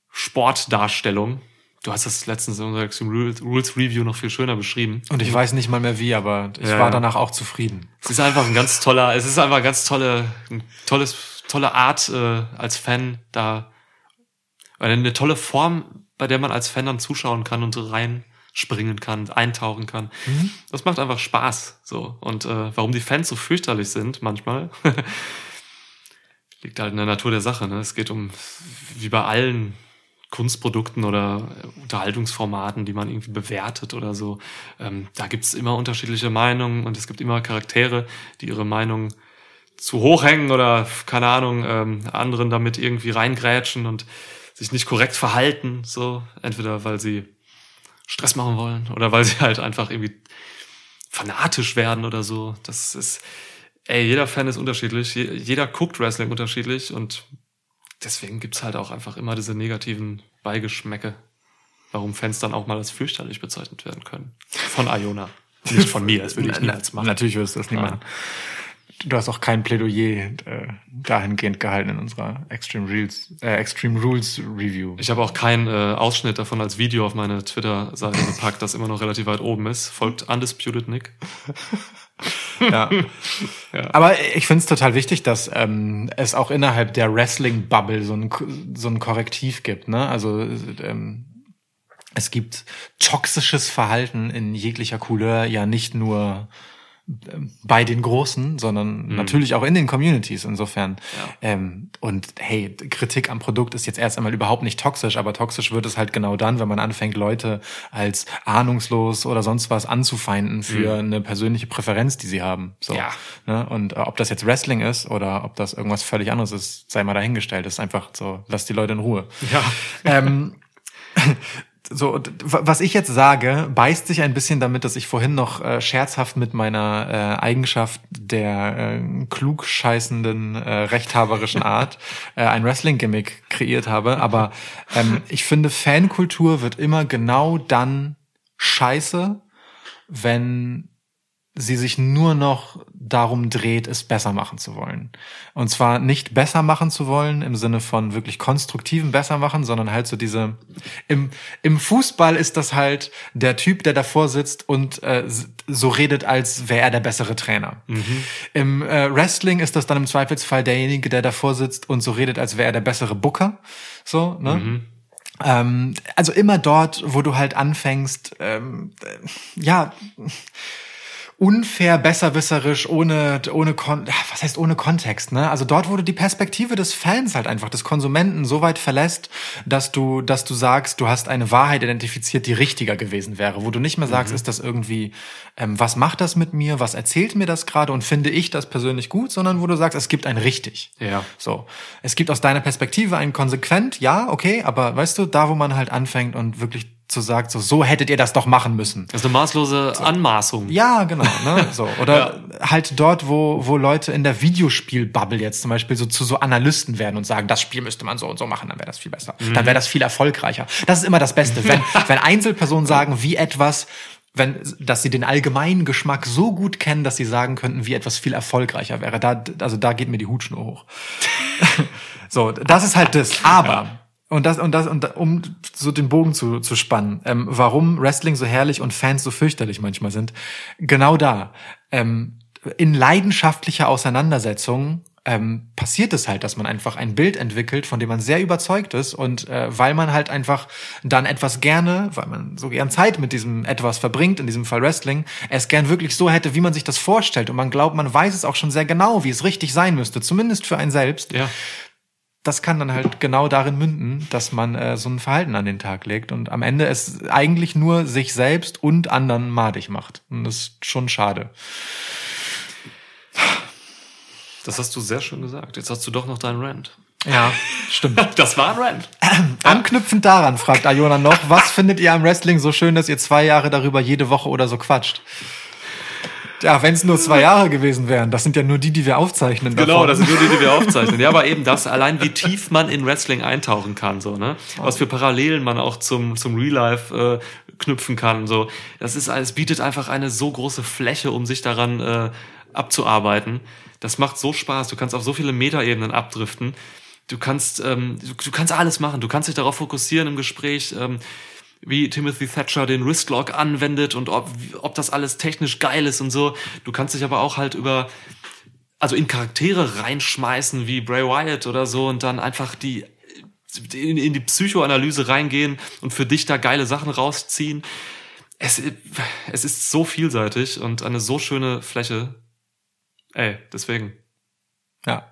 Sportdarstellung. Du hast das letztens in unserer Extreme Rules, Review noch viel schöner beschrieben. Und ich weiß nicht mal mehr wie, aber ich Ja, war danach auch zufrieden. Es ist einfach ein ganz toller, es ist einfach eine ganz tolle, ein tolles, tolle Art äh, als Fan da, oder eine tolle Form, bei der man als Fan dann zuschauen kann und reinspringen kann, eintauchen kann. Das macht einfach Spaß. So und äh, warum die Fans so fürchterlich sind manchmal, liegt halt in der Natur der Sache. Ne? Es geht um wie bei allen Kunstprodukten oder Unterhaltungsformaten, die man irgendwie bewertet oder so. Ähm, da gibt's immer unterschiedliche Meinungen und es gibt immer Charaktere, die ihre Meinung zu hoch hängen oder keine Ahnung ähm, anderen damit irgendwie reingrätschen und sich nicht korrekt verhalten. So entweder weil sie Stress machen wollen oder weil sie halt einfach irgendwie fanatisch werden oder so. Das ist, ey, jeder Fan ist unterschiedlich, je- jeder guckt Wrestling unterschiedlich und deswegen gibt's halt auch einfach immer diese negativen Beigeschmäcke, warum Fans dann auch mal als fürchterlich bezeichnet werden können. Von Iona. Nicht von mir, das würde ich niemals machen. Natürlich wirst du das Ja. machen. Du hast auch kein Plädoyer äh, dahingehend gehalten in unserer Extreme Rules, äh, Extreme Rules Review. Ich habe auch keinen äh, Ausschnitt davon als Video auf meine Twitter-Seite gepackt, das immer noch relativ weit oben ist. Folgt Undisputed Nick. Ja. Aber ich finde es total wichtig, dass ähm, es auch innerhalb der Wrestling-Bubble so ein, so ein Korrektiv gibt. Ne? Also ähm, es gibt toxisches Verhalten in jeglicher Couleur, ja nicht nur bei den Großen, sondern natürlich auch in den Communities insofern. Ja. Ähm, und hey, Kritik am Produkt ist jetzt erst einmal überhaupt nicht toxisch, aber toxisch wird es halt genau dann, wenn man anfängt, Leute als ahnungslos oder sonst was anzufeinden für eine persönliche Präferenz, die sie haben. So, Ja. Ne? Und äh, ob das jetzt Wrestling ist oder ob das irgendwas völlig anderes ist, sei mal dahingestellt. Das ist einfach so, lass die Leute in Ruhe. Ja. Ähm, so, und was ich jetzt sage, beißt sich ein bisschen damit, dass ich vorhin noch äh, scherzhaft mit meiner äh, Eigenschaft der äh, klugscheißenden, äh, rechthaberischen Art äh, ein Wrestling-Gimmick kreiert habe. Aber ähm, ich finde, Fankultur wird immer genau dann scheiße, wenn sie sich nur noch darum dreht, es besser machen zu wollen. Und zwar nicht besser machen zu wollen im Sinne von wirklich konstruktiven besser machen, sondern halt so diese im im Fußball ist das halt der Typ, der davor sitzt und äh, so redet, als wäre er der bessere Trainer. Im äh, Wrestling ist das dann im Zweifelsfall derjenige, der davor sitzt und so redet, als wäre er der bessere Booker. So, ne? Ähm, also immer dort, wo du halt anfängst, ähm, äh, ja, unfair, besserwisserisch, ohne, ohne, Kon was heißt ohne Kontext, ne? Also dort, wo du die Perspektive des Fans halt einfach, des Konsumenten so weit verlässt, dass du, dass du sagst, du hast eine Wahrheit identifiziert, die richtiger gewesen wäre, wo du nicht mehr sagst, ist das irgendwie, ähm, was macht das mit mir, was erzählt mir das gerade und finde ich das persönlich gut, sondern wo du sagst, es gibt ein richtig. Ja. So. Es gibt aus deiner Perspektive ein konsequent, ja, okay, aber weißt du, da wo man halt anfängt und wirklich zu sagt, so, so hättet ihr das doch machen müssen. Eine maßlose Anmaßung. Ja, genau, ne? So. Oder halt dort, wo, wo Leute in der Videospielbubble jetzt zum Beispiel so zu so Analysten werden und sagen, das Spiel müsste man so und so machen, dann wäre das viel besser. Dann wäre das viel erfolgreicher. Das ist immer das Beste. Wenn, wenn Einzelpersonen sagen, wie etwas wenn, dass sie den allgemeinen Geschmack so gut kennen, dass sie sagen könnten, wie etwas viel erfolgreicher wäre. Da, also da geht mir die Hutschnur hoch. so, das ist halt das. Aber und das und das und um so den Bogen zu, zu spannen, ähm, warum Wrestling so herrlich und Fans so fürchterlich manchmal sind, genau da. Ähm, in leidenschaftlicher Auseinandersetzung ähm, passiert es halt, dass man einfach ein Bild entwickelt, von dem man sehr überzeugt ist und äh, weil man halt einfach dann etwas gerne, weil man so gern Zeit mit diesem etwas verbringt, in diesem Fall Wrestling, es gern wirklich so hätte, wie man sich das vorstellt und man glaubt, man weiß es auch schon sehr genau, wie es richtig sein müsste, zumindest für einen selbst Ja. Das kann dann halt genau darin münden, dass man äh, so ein Verhalten an den Tag legt und am Ende es eigentlich nur sich selbst und anderen madig macht. Und das ist schon schade. Das hast du sehr schön gesagt. Jetzt hast du doch noch deinen Rant. Ja, stimmt. Das war ein Rant. Anknüpfend daran fragt Ayona noch, was findet ihr am Wrestling so schön, dass ihr zwei Jahre darüber jede Woche oder so quatscht? Ja, wenn es nur zwei Jahre gewesen wären, das sind ja nur die, die wir aufzeichnen. Genau, davon. das sind nur die, die wir aufzeichnen. Ja, aber eben das, allein wie tief man in Wrestling eintauchen kann, so, ne? Was für Parallelen man auch zum, zum Real Life äh, knüpfen kann, so. Das ist, es bietet einfach eine so große Fläche, um sich daran äh, abzuarbeiten. Das macht so Spaß. Du kannst auf so viele Metaebenen abdriften. Du kannst, ähm, du, du kannst alles machen. Du kannst dich darauf fokussieren im Gespräch. Ähm, wie Timothy Thatcher den Wristlock anwendet und ob, ob das alles technisch geil ist und so. Du kannst dich aber auch halt über, also in Charaktere reinschmeißen wie Bray Wyatt oder so und dann einfach die in, in die Psychoanalyse reingehen und für dich da geile Sachen rausziehen. Es, es ist so vielseitig und eine so schöne Fläche. Ey, deswegen. Ja.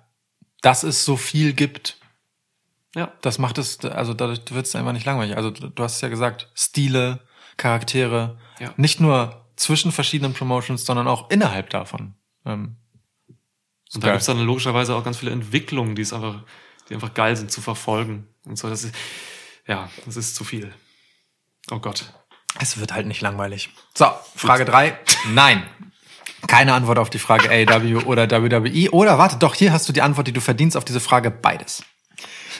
Dass es so viel gibt, Ja. das macht es, also dadurch wird es einfach nicht langweilig. Also du hast es ja gesagt, Stile, Charaktere, Ja. nicht nur zwischen verschiedenen Promotions, sondern auch innerhalb davon. Ähm, Und da gibt's dann logischerweise auch ganz viele Entwicklungen, die es einfach, die einfach geil sind zu verfolgen. Und so, das ist, ja, das ist zu viel. Oh Gott. Es wird halt nicht langweilig. So, Frage drei. Nein. Keine Antwort auf die Frage AEW oder WWE. Oder warte, doch, hier hast du die Antwort, die du verdienst auf diese Frage. Beides.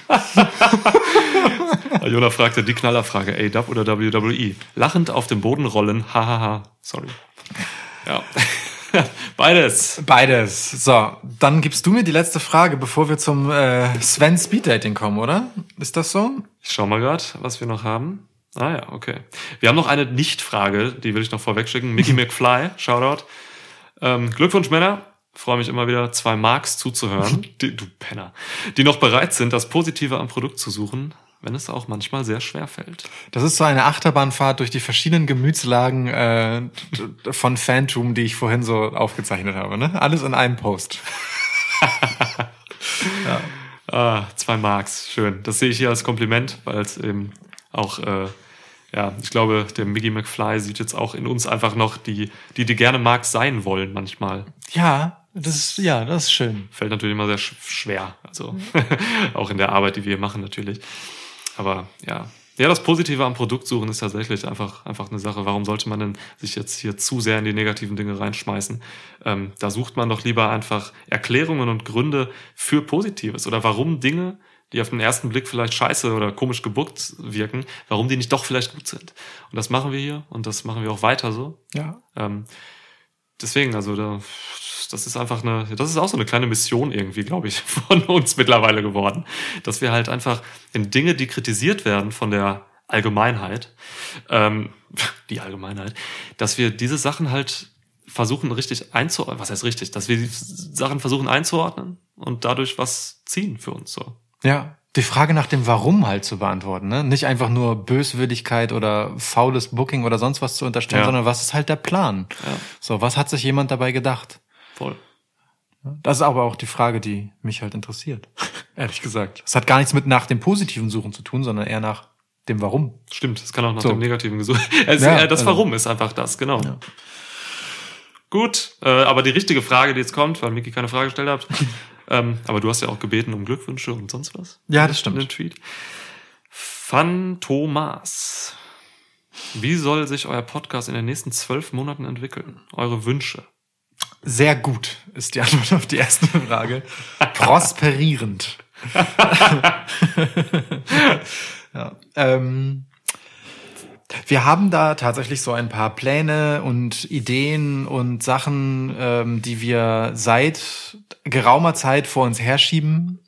Jona fragte die Knallerfrage, AW oder WWE? Lachend auf dem Boden rollen, hahaha. Sorry. Ja. Beides. Beides. So, dann gibst du mir die letzte Frage, bevor wir zum äh, Sven Speed Dating kommen, oder? Ist das so? Ich schau mal grad, was wir noch haben. Ah ja, okay. Wir haben noch eine Nicht-Frage, die will ich noch vorwegschicken. Mickey McFly, Shoutout. Ähm, Glückwunsch, Männer. Freue mich immer wieder, zwei Marks zuzuhören. Die, du Penner. Die noch bereit sind, das Positive am Produkt zu suchen, wenn es auch manchmal sehr schwer fällt. Das ist so eine Achterbahnfahrt durch die verschiedenen Gemütslagen äh, von Phantom, die ich vorhin so aufgezeichnet habe. Ne? Alles in einem Post. Ah, zwei Marks, schön. Das sehe ich hier als Kompliment, weil es eben auch, äh, ja, ich glaube, der Mickey McFly sieht jetzt auch in uns einfach noch die, die, die gerne Marks sein wollen manchmal. Ja, das ist ja, das ist schön. Fällt natürlich immer sehr sch schwer, also auch in der Arbeit, die wir hier machen natürlich. Aber ja, Ja, das Positive am Produkt suchen ist tatsächlich einfach, einfach eine Sache. Warum sollte man denn sich jetzt hier zu sehr in die negativen Dinge reinschmeißen? Ähm, da sucht man doch lieber einfach Erklärungen und Gründe für Positives oder warum Dinge, die auf den ersten Blick vielleicht scheiße oder komisch gebuckt wirken, warum die nicht doch vielleicht gut sind. Und das machen wir hier und das machen wir auch weiter so. Ja. Ähm, deswegen, also da, das ist einfach eine, das ist auch so eine kleine Mission irgendwie, glaube ich, von uns mittlerweile geworden, dass wir halt einfach in Dinge, die kritisiert werden von der Allgemeinheit, ähm, die Allgemeinheit, dass wir diese Sachen halt versuchen richtig einzuordnen, was heißt richtig, dass wir die Sachen versuchen einzuordnen und dadurch was ziehen für uns so. Ja. Die Frage nach dem Warum halt zu beantworten, ne? Nicht einfach nur Böswürdigkeit oder faules Booking oder sonst was zu unterstellen, Ja. sondern was ist halt der Plan? Ja. So, was hat sich jemand dabei gedacht? Voll. Das ist aber auch die Frage, die mich halt interessiert. Ehrlich gesagt. Es hat gar nichts mit nach dem positiven Suchen zu tun, sondern eher nach dem Warum. Stimmt, es kann auch nach So. dem Negativen gesucht. Also, Ja, ja, das also- Warum ist einfach das, genau. Gut, äh, aber die richtige Frage, die jetzt kommt, weil Miki keine Frage gestellt hat, ähm, aber du hast ja auch gebeten um Glückwünsche und sonst was. Ja, das stimmt. In den Tweet. Phantomas. Wie soll sich euer Podcast in den nächsten zwölf Monaten entwickeln? Eure Wünsche. Sehr gut ist die Antwort auf die erste Frage. Prosperierend. ja, ähm, wir haben da tatsächlich so ein paar Pläne und Ideen und Sachen, ähm, die wir seit geraumer Zeit vor uns herschieben.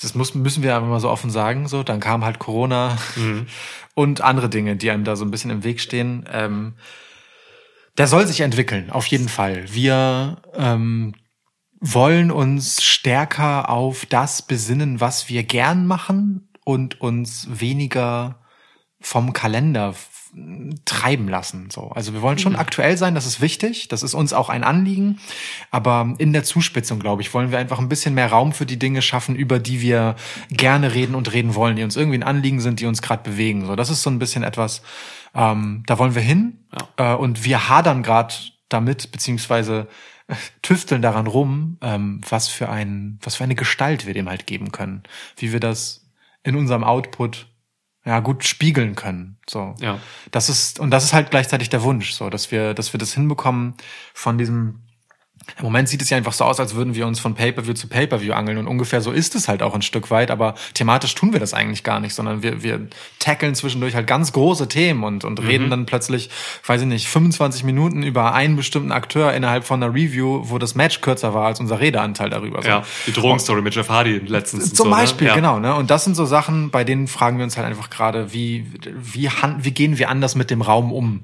Das muss, müssen wir einfach mal so offen sagen. So, dann kam halt Corona und andere Dinge, die einem da so ein bisschen im Weg stehen. Ähm, der soll sich entwickeln, auf jeden Fall. Wir ähm, wollen uns stärker auf das besinnen, was wir gern machen und uns weniger vom Kalender treiben lassen. So, also wir wollen schon aktuell sein, das ist wichtig, das ist uns auch ein Anliegen, aber in der Zuspitzung, glaube ich, wollen wir einfach ein bisschen mehr Raum für die Dinge schaffen, über die wir gerne reden und reden wollen, die uns irgendwie ein Anliegen sind, die uns gerade bewegen. So, das ist so ein bisschen etwas, ähm, da wollen wir hin äh, und wir hadern gerade damit, beziehungsweise äh, tüfteln daran rum, ähm, was für ein, was für eine Gestalt wir dem halt geben können, wie wir das in unserem Output ja gut spiegeln können. So, Ja. das ist und das ist halt gleichzeitig der Wunsch, so dass wir, dass wir das hinbekommen von diesem im Moment sieht es ja einfach so aus, als würden wir uns von Pay-per-view zu Pay-per-view angeln und ungefähr so ist es halt auch ein Stück weit, aber thematisch tun wir das eigentlich gar nicht, sondern wir, wir tackeln zwischendurch halt ganz große Themen und, und reden dann plötzlich, weiß ich nicht, 25 Minuten über einen bestimmten Akteur innerhalb von einer Review, wo das Match kürzer war als unser Redeanteil darüber. Ja, die Drogenstory mit Jeff Hardy letztens. Zum so, ne? Beispiel, ja. genau. Ne? Und das sind so Sachen, bei denen fragen wir uns halt einfach gerade, wie, wie, wie gehen wir anders mit dem Raum um,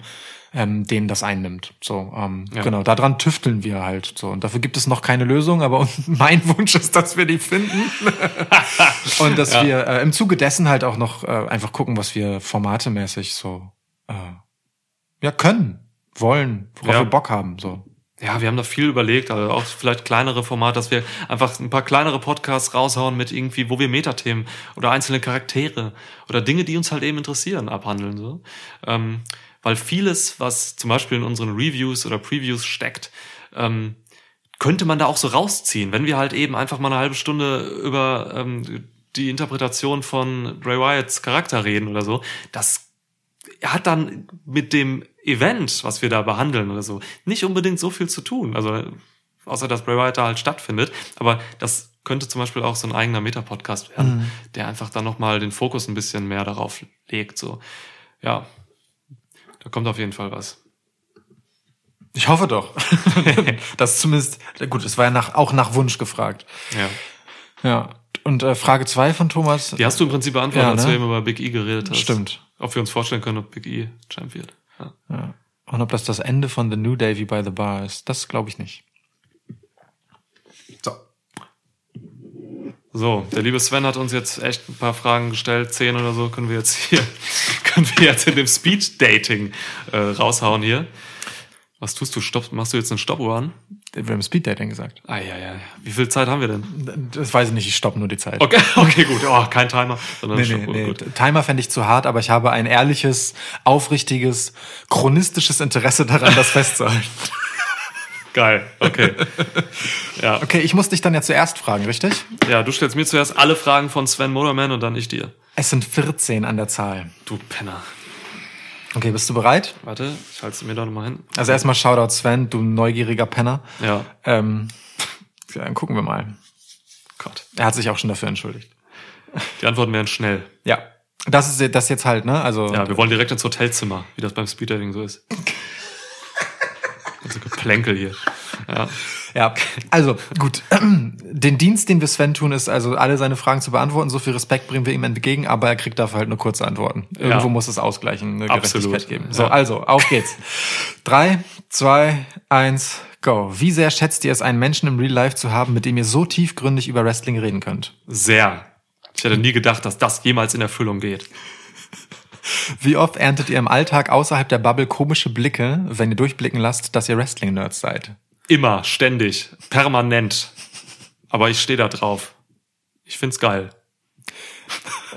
ähm, den das einnimmt. So, ähm, Ja. genau, daran tüfteln wir halt. So. Und dafür gibt es noch keine Lösung, aber mein Wunsch ist, dass wir die finden. Und dass Ja. wir äh, im Zuge dessen halt auch noch äh, einfach gucken, was wir formatemäßig so äh, ja können, wollen, worauf Ja. wir Bock haben. So. Ja, wir haben da viel überlegt, also auch vielleicht kleinere Formate, dass wir einfach ein paar kleinere Podcasts raushauen mit irgendwie, wo wir Metathemen oder einzelne Charaktere oder Dinge, die uns halt eben interessieren, abhandeln. So. Ähm, weil vieles, was zum Beispiel in unseren Reviews oder Previews steckt, ähm, könnte man da auch so rausziehen, wenn wir halt eben einfach mal eine halbe Stunde über ähm, die Interpretation von Bray Wyatts Charakter reden oder so. Das hat dann mit dem Event, was wir da behandeln oder so, nicht unbedingt so viel zu tun. Also, außer dass Bray Wyatt da halt stattfindet. Aber das könnte zum Beispiel auch so ein eigener Meta-Podcast werden, der einfach dann nochmal den Fokus ein bisschen mehr darauf legt. So, ja, da kommt auf jeden Fall was. Ich hoffe doch. das zumindest, gut, es war ja nach, auch nach Wunsch gefragt. Ja. Ja. Und äh, Frage zwei von Thomas. Die hast du im Prinzip beantwortet, Ja, als du ne? eben über Big E geredet hast. Stimmt. Ob wir uns vorstellen können, ob Big E Champ wird. Ja. Ja. Und ob das das Ende von The New wie by the Bar ist, das glaube ich nicht. So, der liebe Sven hat uns jetzt echt ein paar Fragen gestellt, zehn oder so, können wir jetzt hier, können wir jetzt in dem Speed Dating äh, raushauen hier. Was tust du? Stopp, machst du jetzt eine Stoppuhr an? Wir haben Speed Dating gesagt. Ah, ja, ja. Wie viel Zeit haben wir denn? Das weiß ich nicht, ich stoppe nur die Zeit. Okay, okay, gut. Oh, kein Timer, sondern Nee, nee, nee. Gut. Timer fände ich zu hart, aber ich habe ein ehrliches, aufrichtiges, chronistisches Interesse daran, das festzuhalten. Geil, okay. Ja. Okay, ich muss dich dann ja zuerst fragen, richtig? ja, du stellst mir zuerst alle Fragen von Sven Motorman und dann ich dir. Es sind 14 an der Zahl. Du Penner. Okay, bist du bereit? Warte, ich halte es mir da nochmal hin. Also erstmal Shoutout Sven, du neugieriger Penner. Ja. Ähm, ja, dann gucken wir mal. Gott. Er hat sich auch schon dafür entschuldigt. Die Antworten wären schnell. Ja. Das ist das jetzt halt, ne? Also Ja, wir wollen direkt ins Hotelzimmer, wie das beim Speeddating so ist. Also Geplänkel hier. Ja. Ja, also gut. Den Dienst, den wir Sven tun, ist also alle seine Fragen zu beantworten. So viel Respekt bringen wir ihm entgegen, aber er kriegt dafür halt nur kurze Antworten. Irgendwo Ja. muss es ausgleichen, eine Absolut. Gerechtigkeit geben. So, Ja. also, auf geht's. Drei, zwei, eins, go. Wie sehr schätzt ihr es, einen Menschen im Real Life zu haben, mit dem ihr so tiefgründig über Wrestling reden könnt? Sehr. Ich hätte nie gedacht, dass das jemals in Erfüllung geht. Wie oft erntet ihr im Alltag außerhalb der Bubble komische Blicke, wenn ihr durchblicken lasst, dass ihr Wrestling-Nerds seid? Immer, ständig, permanent. Aber ich stehe da drauf. Ich find's geil.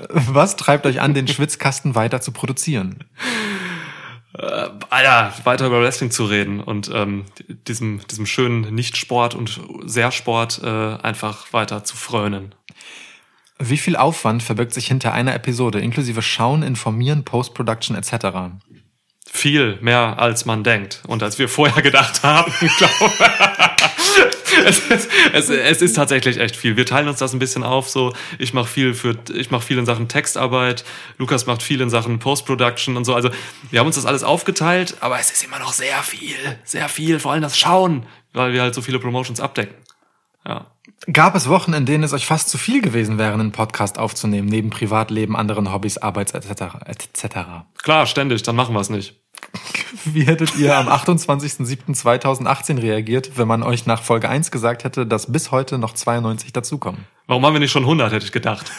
Was treibt euch an, den Schwitzkasten weiter zu produzieren? Alter, weiter über Wrestling zu reden und ähm, diesem, diesem schönen Nicht-Sport und Sehr-Sport äh, einfach weiter zu frönen. Wie viel Aufwand verbirgt sich hinter einer Episode, inklusive Schauen, Informieren, Post-Production etc.? Viel mehr als man denkt und als wir vorher gedacht haben, glaube es, ist, es, es ist tatsächlich echt viel. Wir teilen uns das ein bisschen auf. So, ich mache viel für, ich mache viel in Sachen Textarbeit. Lukas macht viel in Sachen Post-Production und so. Also wir haben uns das alles aufgeteilt, aber es ist immer noch sehr viel, sehr viel. Vor allem das Schauen, weil wir halt so viele Promotions abdecken. Ja. Gab es Wochen, in denen es euch fast zu viel gewesen wäre, einen Podcast aufzunehmen, neben Privatleben, anderen Hobbys, Arbeits etc. etc.? Klar, ständig. Dann machen wir es nicht. Wie hättet ihr am 28.07.2018 reagiert, wenn man euch nach Folge 1 gesagt hätte, dass bis heute noch 92 dazukommen? Warum haben wir nicht schon 100, hätte ich gedacht.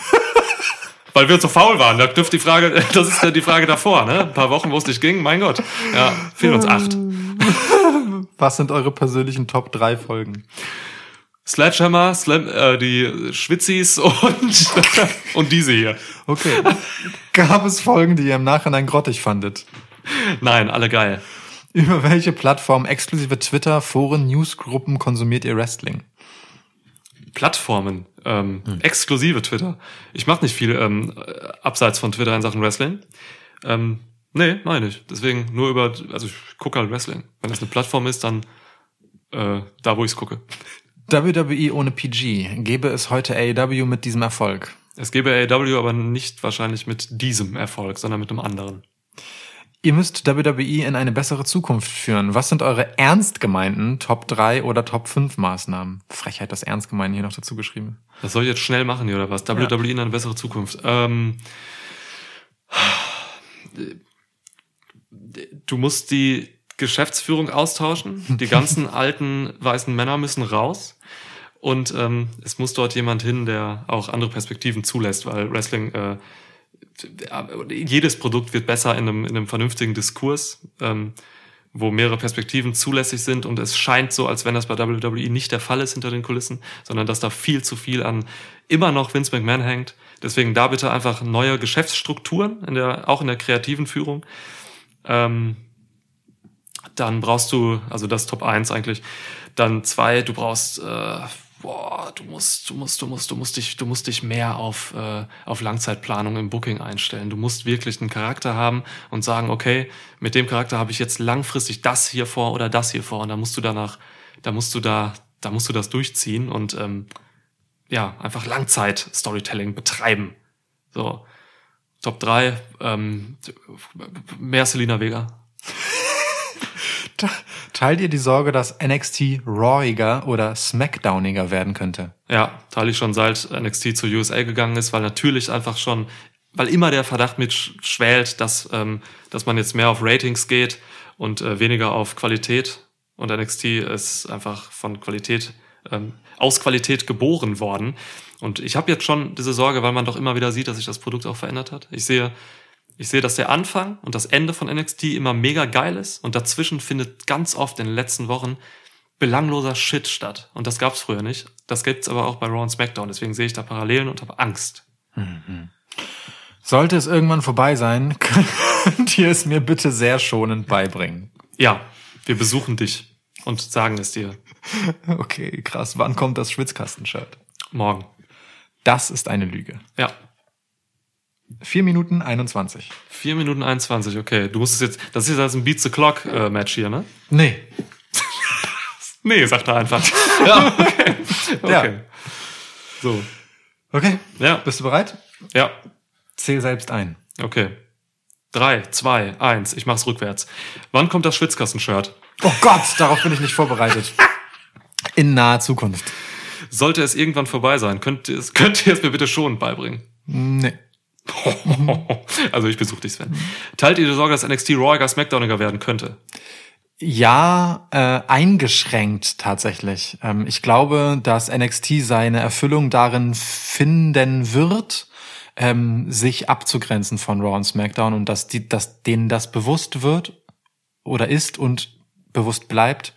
Weil wir zu faul waren. Da dürfte die Frage, das ist ja die Frage davor, ne? Ein paar Wochen, wo es nicht ging, mein Gott. Ja, fehlen uns acht. Was sind eure persönlichen Top 3 Folgen? Sledgehammer, Slam, äh, die Schwitzis und, und diese hier. Okay. Gab es Folgen, die ihr im Nachhinein grottig fandet? Nein, alle geil. Über welche Plattform exklusive Twitter, Foren, Newsgruppen konsumiert ihr Wrestling? Plattformen, ähm, exklusive Twitter. Ich mache nicht viel ähm, äh, abseits von Twitter in Sachen Wrestling. Ähm, nee, meine ich. Deswegen nur über, also ich gucke halt Wrestling. Wenn das eine Plattform ist, dann äh, da, wo ich es gucke. WWE ohne PG. Gäbe es heute AEW mit diesem Erfolg? Es gäbe AEW aber nicht wahrscheinlich mit diesem Erfolg, sondern mit einem anderen. Ihr müsst WWE in eine bessere Zukunft führen. Was sind eure ernst gemeinten Top 3 oder Top 5 Maßnahmen? Frechheit, das ernst gemeint hier noch dazu geschrieben. Das soll ich jetzt schnell machen hier oder was? WWE in eine bessere Zukunft. Ähm, du musst die Geschäftsführung austauschen. Die ganzen alten weißen Männer müssen raus. Und ähm, es muss dort jemand hin, der auch andere Perspektiven zulässt, weil Wrestling, äh, jedes Produkt wird besser in einem, in einem vernünftigen Diskurs, ähm, wo mehrere Perspektiven zulässig sind. Und es scheint so, als wenn das bei WWE nicht der Fall ist hinter den Kulissen, sondern dass da viel zu viel an immer noch Vince McMahon hängt. Deswegen da bitte einfach neue Geschäftsstrukturen, in der, auch in der kreativen Führung. Ähm, dann brauchst du, also das Top 1 eigentlich. Dann zwei, du brauchst, äh, boah, du musst, du musst, du musst, du musst dich, du musst dich mehr auf, äh, auf Langzeitplanung im Booking einstellen. Du musst wirklich einen Charakter haben und sagen, okay, mit dem Charakter habe ich jetzt langfristig das hier vor oder das hier vor. Und da musst du danach, da musst du da, da musst du das durchziehen und ähm, ja, einfach Langzeit-Storytelling betreiben. So. Top 3, ähm, mehr Selina Vega. Teilt ihr die Sorge, dass NXT rawiger oder smackdowniger werden könnte? Ja, teile ich schon seit NXT zur USA gegangen ist, weil natürlich einfach schon, weil immer der Verdacht mitschwält, dass, ähm, dass man jetzt mehr auf Ratings geht und äh, weniger auf Qualität. Und NXT ist einfach von Qualität, ähm, aus Qualität geboren worden. Und ich habe jetzt schon diese Sorge, weil man doch immer wieder sieht, dass sich das Produkt auch verändert hat. Ich sehe, ich sehe, dass der Anfang und das Ende von NXT immer mega geil ist und dazwischen findet ganz oft in den letzten Wochen belangloser Shit statt. Und das gab's früher nicht. Das gibt's aber auch bei Raw und SmackDown. Deswegen sehe ich da Parallelen und habe Angst. Sollte es irgendwann vorbei sein, könnt ihr es mir bitte sehr schonend beibringen. Ja, wir besuchen dich und sagen es dir Okay, krass. Wann kommt das Schwitzkasten-Shirt? morgen. Das ist eine Lüge. Ja. 4 Minuten 21. 4 Minuten 21, okay. Du musst es jetzt, das ist jetzt also ein Beat the Clock äh, Match hier, ne? Nee. Nee, sagt er einfach. ja, okay. Okay. Ja. So. Okay. Ja, Bist du bereit? ja, Zähl selbst ein. okay. Drei, zwei, eins. Ich mach's rückwärts. Wann kommt das Schwitzkasten-Shirt? Oh Gott, darauf bin ich nicht vorbereitet. In naher Zukunft. Sollte es irgendwann vorbei sein, könnt ihr es, könnt ihr es mir bitte schon beibringen? Nee. also ich besuche dich, Sven. Teilt ihr die Sorge, dass NXT ruhiger Smackdowniger werden könnte? Ja, äh, eingeschränkt tatsächlich. Ähm, ich glaube, dass NXT seine Erfüllung darin finden wird, ähm, sich abzugrenzen von Raw und SmackDown und dass die, dass denen das bewusst wird oder ist und bewusst bleibt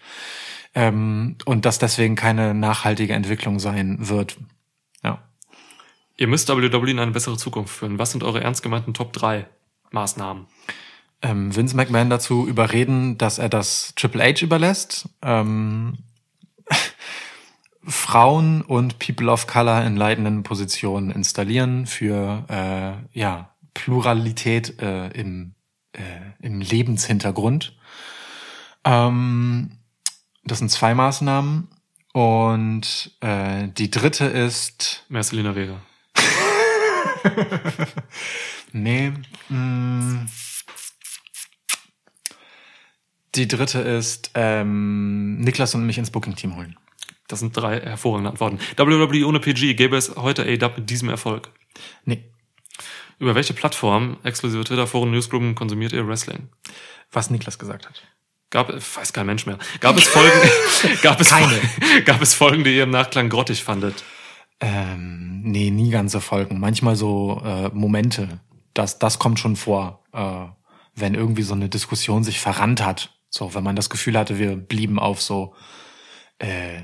ähm, und dass deswegen keine nachhaltige Entwicklung sein wird. Ihr müsst WWE in eine bessere Zukunft führen. Was sind eure ernst gemeinten Top 3 Maßnahmen? ähm, Vince McMahon dazu überreden, dass er das Triple H überlässt. Ähm, Frauen und People of Color in leitenden Positionen installieren für äh, ja Pluralität äh, im, äh, im Lebenshintergrund. Ähm, das sind zwei Maßnahmen. Und äh, die dritte ist, Marcelina Vega. nee, mh, die dritte ist, ähm, Niklas und mich ins Booking-Team holen. Das sind drei hervorragende Antworten. WWE ohne PG gäbe es heute AEW mit diesem Erfolg. Nee, Über welche Plattform, exklusive Twitter-Foren, Newsgroupen konsumiert ihr Wrestling? was Niklas gesagt hat. Gab, weiß kein Mensch mehr. Gab es Folgen, gab es, Keine. gab es Folgen, die ihr im Nachklang grottig fandet? Ähm, nee, nie ganze Folgen. Manchmal so äh, Momente. Das, das kommt schon vor, äh, wenn irgendwie so eine Diskussion sich verrannt hat. So, wenn man das Gefühl hatte, wir blieben auf so äh,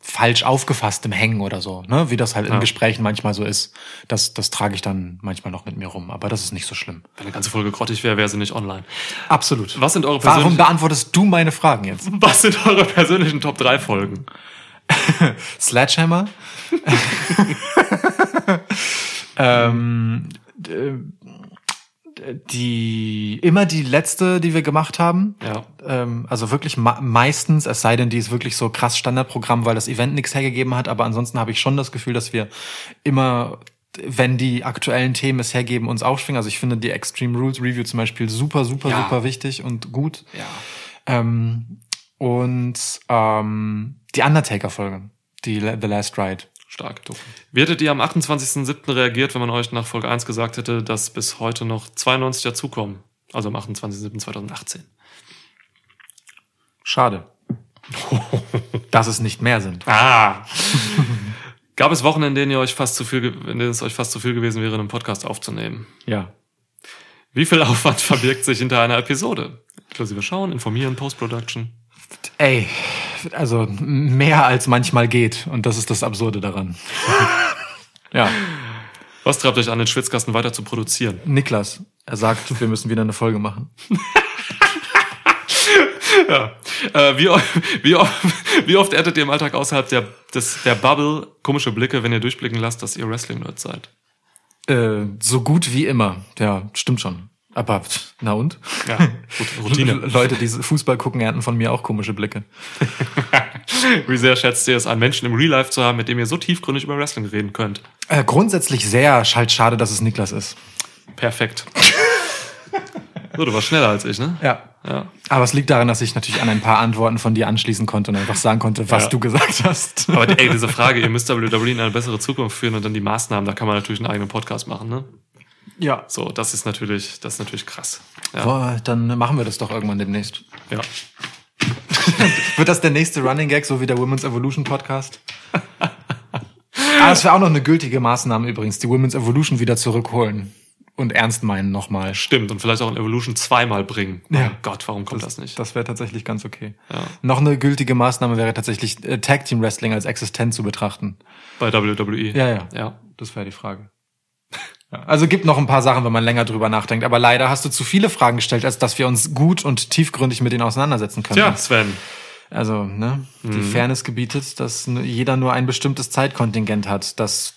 falsch aufgefasstem Hängen oder so, ne? Wie das halt in Ja. Gesprächen manchmal so ist. Das, das trage ich dann manchmal noch mit mir rum. Aber das ist nicht so schlimm. Wenn eine ganze Folge grottig wäre, wäre sie nicht online. Absolut. Was sind eure Warum beantwortest du meine Fragen jetzt? was sind eure persönlichen Top 3 Folgen? Sledgehammer. ähm, d- die immer die letzte, die wir gemacht haben. Ja. Ähm, also wirklich meistens, es sei denn, die ist wirklich so krass Standardprogramm, weil das Event nichts hergegeben hat. Aber ansonsten habe ich schon das Gefühl, dass wir immer, wenn die aktuellen Themen es hergeben, uns aufschwingen. Also ich finde die Extreme Rules Review zum Beispiel super, super, Ja. super wichtig und gut. Ja. Ähm, und ähm, die Undertaker-Folge, die The Last Ride. Stark. Wie hättet ihr am 28.07. reagiert, wenn man euch nach Folge 1 gesagt hätte, dass bis heute noch 92 dazukommen? Also am 28.07.2018. Schade. Dass es nicht mehr sind. Ah! Gab es Wochen, in denen ihr euch fast zu viel, in denen es euch fast zu viel gewesen wäre, einen Podcast aufzunehmen? Ja. Wie viel Aufwand verbirgt sich hinter einer Episode? Inklusive Schauen, Informieren, Post-Production. Ey, also mehr als manchmal geht. Und das ist das Absurde daran. ja. Was treibt euch an, den Schwitzkasten weiter zu produzieren? Niklas, er sagt, wir müssen wieder eine Folge machen. Ja. Äh, wie, wie, o- wie oft erntet ihr im Alltag außerhalb der, des, der Bubble komische Blicke, wenn ihr durchblicken lasst, dass ihr Wrestling-Nerds seid? Äh, so gut wie immer. Ja, stimmt schon. Aber na und? Ja, Routine. Leute, die Fußball gucken, ernten von mir auch komische Blicke. Wie sehr schätzt ihr es an, Menschen im Real Life zu haben, mit dem ihr so tiefgründig über Wrestling reden könnt? Äh, grundsätzlich sehr halt schade, dass es Niklas ist. Perfekt. So, du warst schneller als ich, ne? Ja. Ja. Aber es liegt daran, dass ich natürlich an ein paar Antworten von dir anschließen konnte und einfach sagen konnte, was Ja. du gesagt hast. Aber ey, diese Frage, ihr müsst WWE in eine bessere Zukunft führen und dann die Maßnahmen, da kann man natürlich einen eigenen Podcast machen, ne? Ja. So, das ist natürlich, das ist natürlich krass. Ja. Boah, dann machen wir das doch irgendwann demnächst. ja. Wird das der nächste Running Gag, so wie der Women's Evolution Podcast? ah, das wäre auch noch eine gültige Maßnahme übrigens, die Women's Evolution wieder zurückholen und ernst meinen nochmal. Stimmt. Und vielleicht auch in Evolution zweimal bringen. Ja. Mein Gott, warum kommt das, nicht? Das wäre tatsächlich ganz okay. Ja. Noch eine gültige Maßnahme wäre tatsächlich äh, Tag Team Wrestling als existent zu betrachten. Bei WWE. Ja, ja. Ja. Das wäre die Frage. Also gibt noch ein paar Sachen, wenn man länger drüber nachdenkt. Aber leider hast du zu viele Fragen gestellt, als dass wir uns gut und tiefgründig mit denen auseinandersetzen können. Tja, Sven. Also, ne, die Mhm. Fairness gebietet, dass jeder nur ein bestimmtes Zeitkontingent hat, das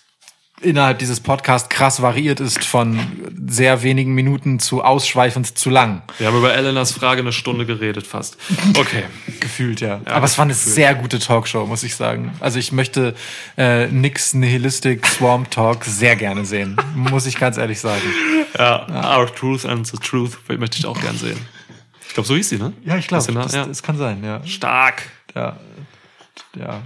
innerhalb dieses Podcasts krass variiert ist von sehr wenigen Minuten zu ausschweifend zu lang. Wir haben über Elenas Frage eine Stunde geredet fast. Okay. Gefühlt, ja. Aber es war eine gefühlt. sehr gute Talkshow, muss ich sagen. Also ich möchte äh, Nix Nihilistic Swamp Talk sehr gerne sehen. muss ich ganz ehrlich sagen. Ja, Our Truth and the Truth möchte ich auch gern sehen. Ich glaube, so hieß sie, ne? Ja, ich glaube, das, ja. das kann sein, ja. Stark. Ja. ja.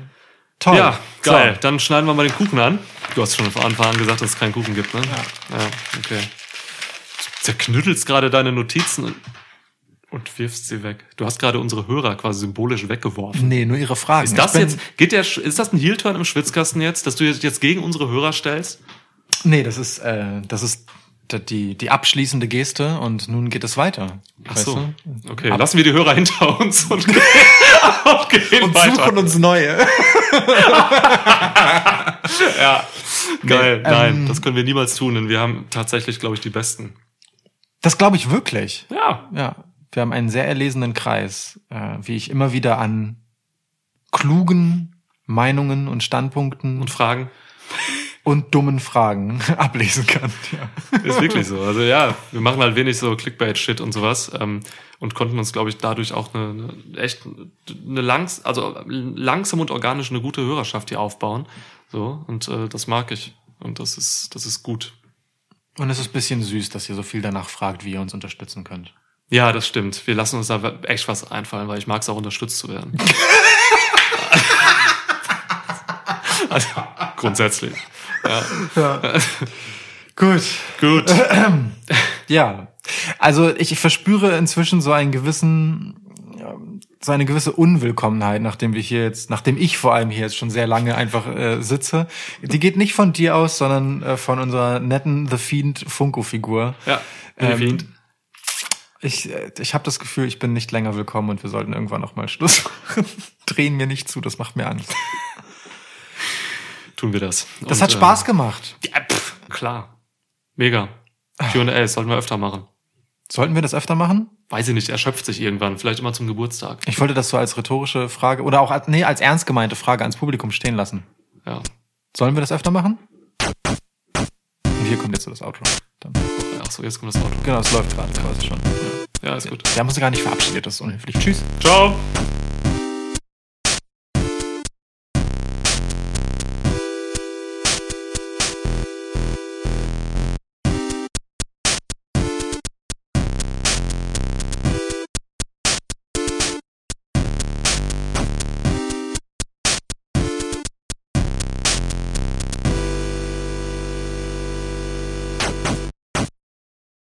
Toll. Ja, So. geil. Dann schneiden wir mal den Kuchen an. Du hast schon von Anfang an gesagt, dass es keinen Kuchen gibt, ne? Ja. Ja, okay. Du zerknüttelst gerade deine Notizen und, und wirfst sie weg. Du hast gerade unsere Hörer quasi symbolisch weggeworfen. Nee, nur ihre Fragen. Ist das jetzt, geht der, ist das ein Heel-Turn im Schwitzkasten jetzt, dass du jetzt jetzt gegen unsere Hörer stellst? Nee, das ist, äh, das ist die, die abschließende Geste und nun geht es weiter. Ach weißt so. du? Okay, lassen wir die Hörer hinter uns und, und gehen Und weiter. suchen uns neue. ja. Geil, Nee, nein, ähm, das können wir niemals tun, denn wir haben tatsächlich, glaube ich, die besten. Das glaube ich wirklich. Ja. Ja, wir haben einen sehr erlesenen Kreis, äh, wie ich immer wieder an klugen Meinungen und Standpunkten Und und, Fragen? dummen Fragen ablesen kann. Ja. Ist wirklich so. Also ja, wir machen halt wenig so Clickbait-Shit und sowas ähm, und konnten uns, glaube ich, dadurch auch eine, eine echt eine langs also langsam und organisch eine gute Hörerschaft hier aufbauen. So und äh, das mag ich und das ist das ist gut. Und es ist ein bisschen süß, dass ihr so viel danach fragt, wie ihr uns unterstützen könnt. Ja, das stimmt. Wir lassen uns da echt was einfallen, weil ich mag es auch unterstützt zu werden. also, grundsätzlich. Gut. Gut. Ja, also ich verspüre inzwischen so einen gewissen, so eine gewisse Unwillkommenheit, nachdem wir hier jetzt, nachdem ich vor allem hier jetzt schon sehr lange einfach äh, sitze. Die geht nicht von dir aus, sondern äh, von unserer netten The Fiend Funko-Figur. Ja, Ähm, ähm, Ich, äh, ich habe das Gefühl, ich bin nicht länger willkommen und wir sollten irgendwann noch mal Schluss machen. Drehen mir nicht zu, das macht mir Angst. tun wir das. Das Und, hat Spaß ähm, gemacht. Ja, pff, klar. Mega. Q&A sollten wir öfter machen. Sollten wir das öfter machen? Weiß ich nicht, erschöpft sich irgendwann. Vielleicht immer zum Geburtstag. Ich wollte das so als rhetorische Frage oder auch als, nee, als ernst gemeinte Frage ans Publikum stehen lassen. Ja. Sollen wir das öfter machen? Und hier kommt jetzt so das Outro. Dann. Ach so, jetzt kommt das Auto. Genau, es läuft gerade quasi schon. Ja, ist gut. Wir haben uns gar nicht verabschiedet, das ist unhöflich. Tschüss. Ciao.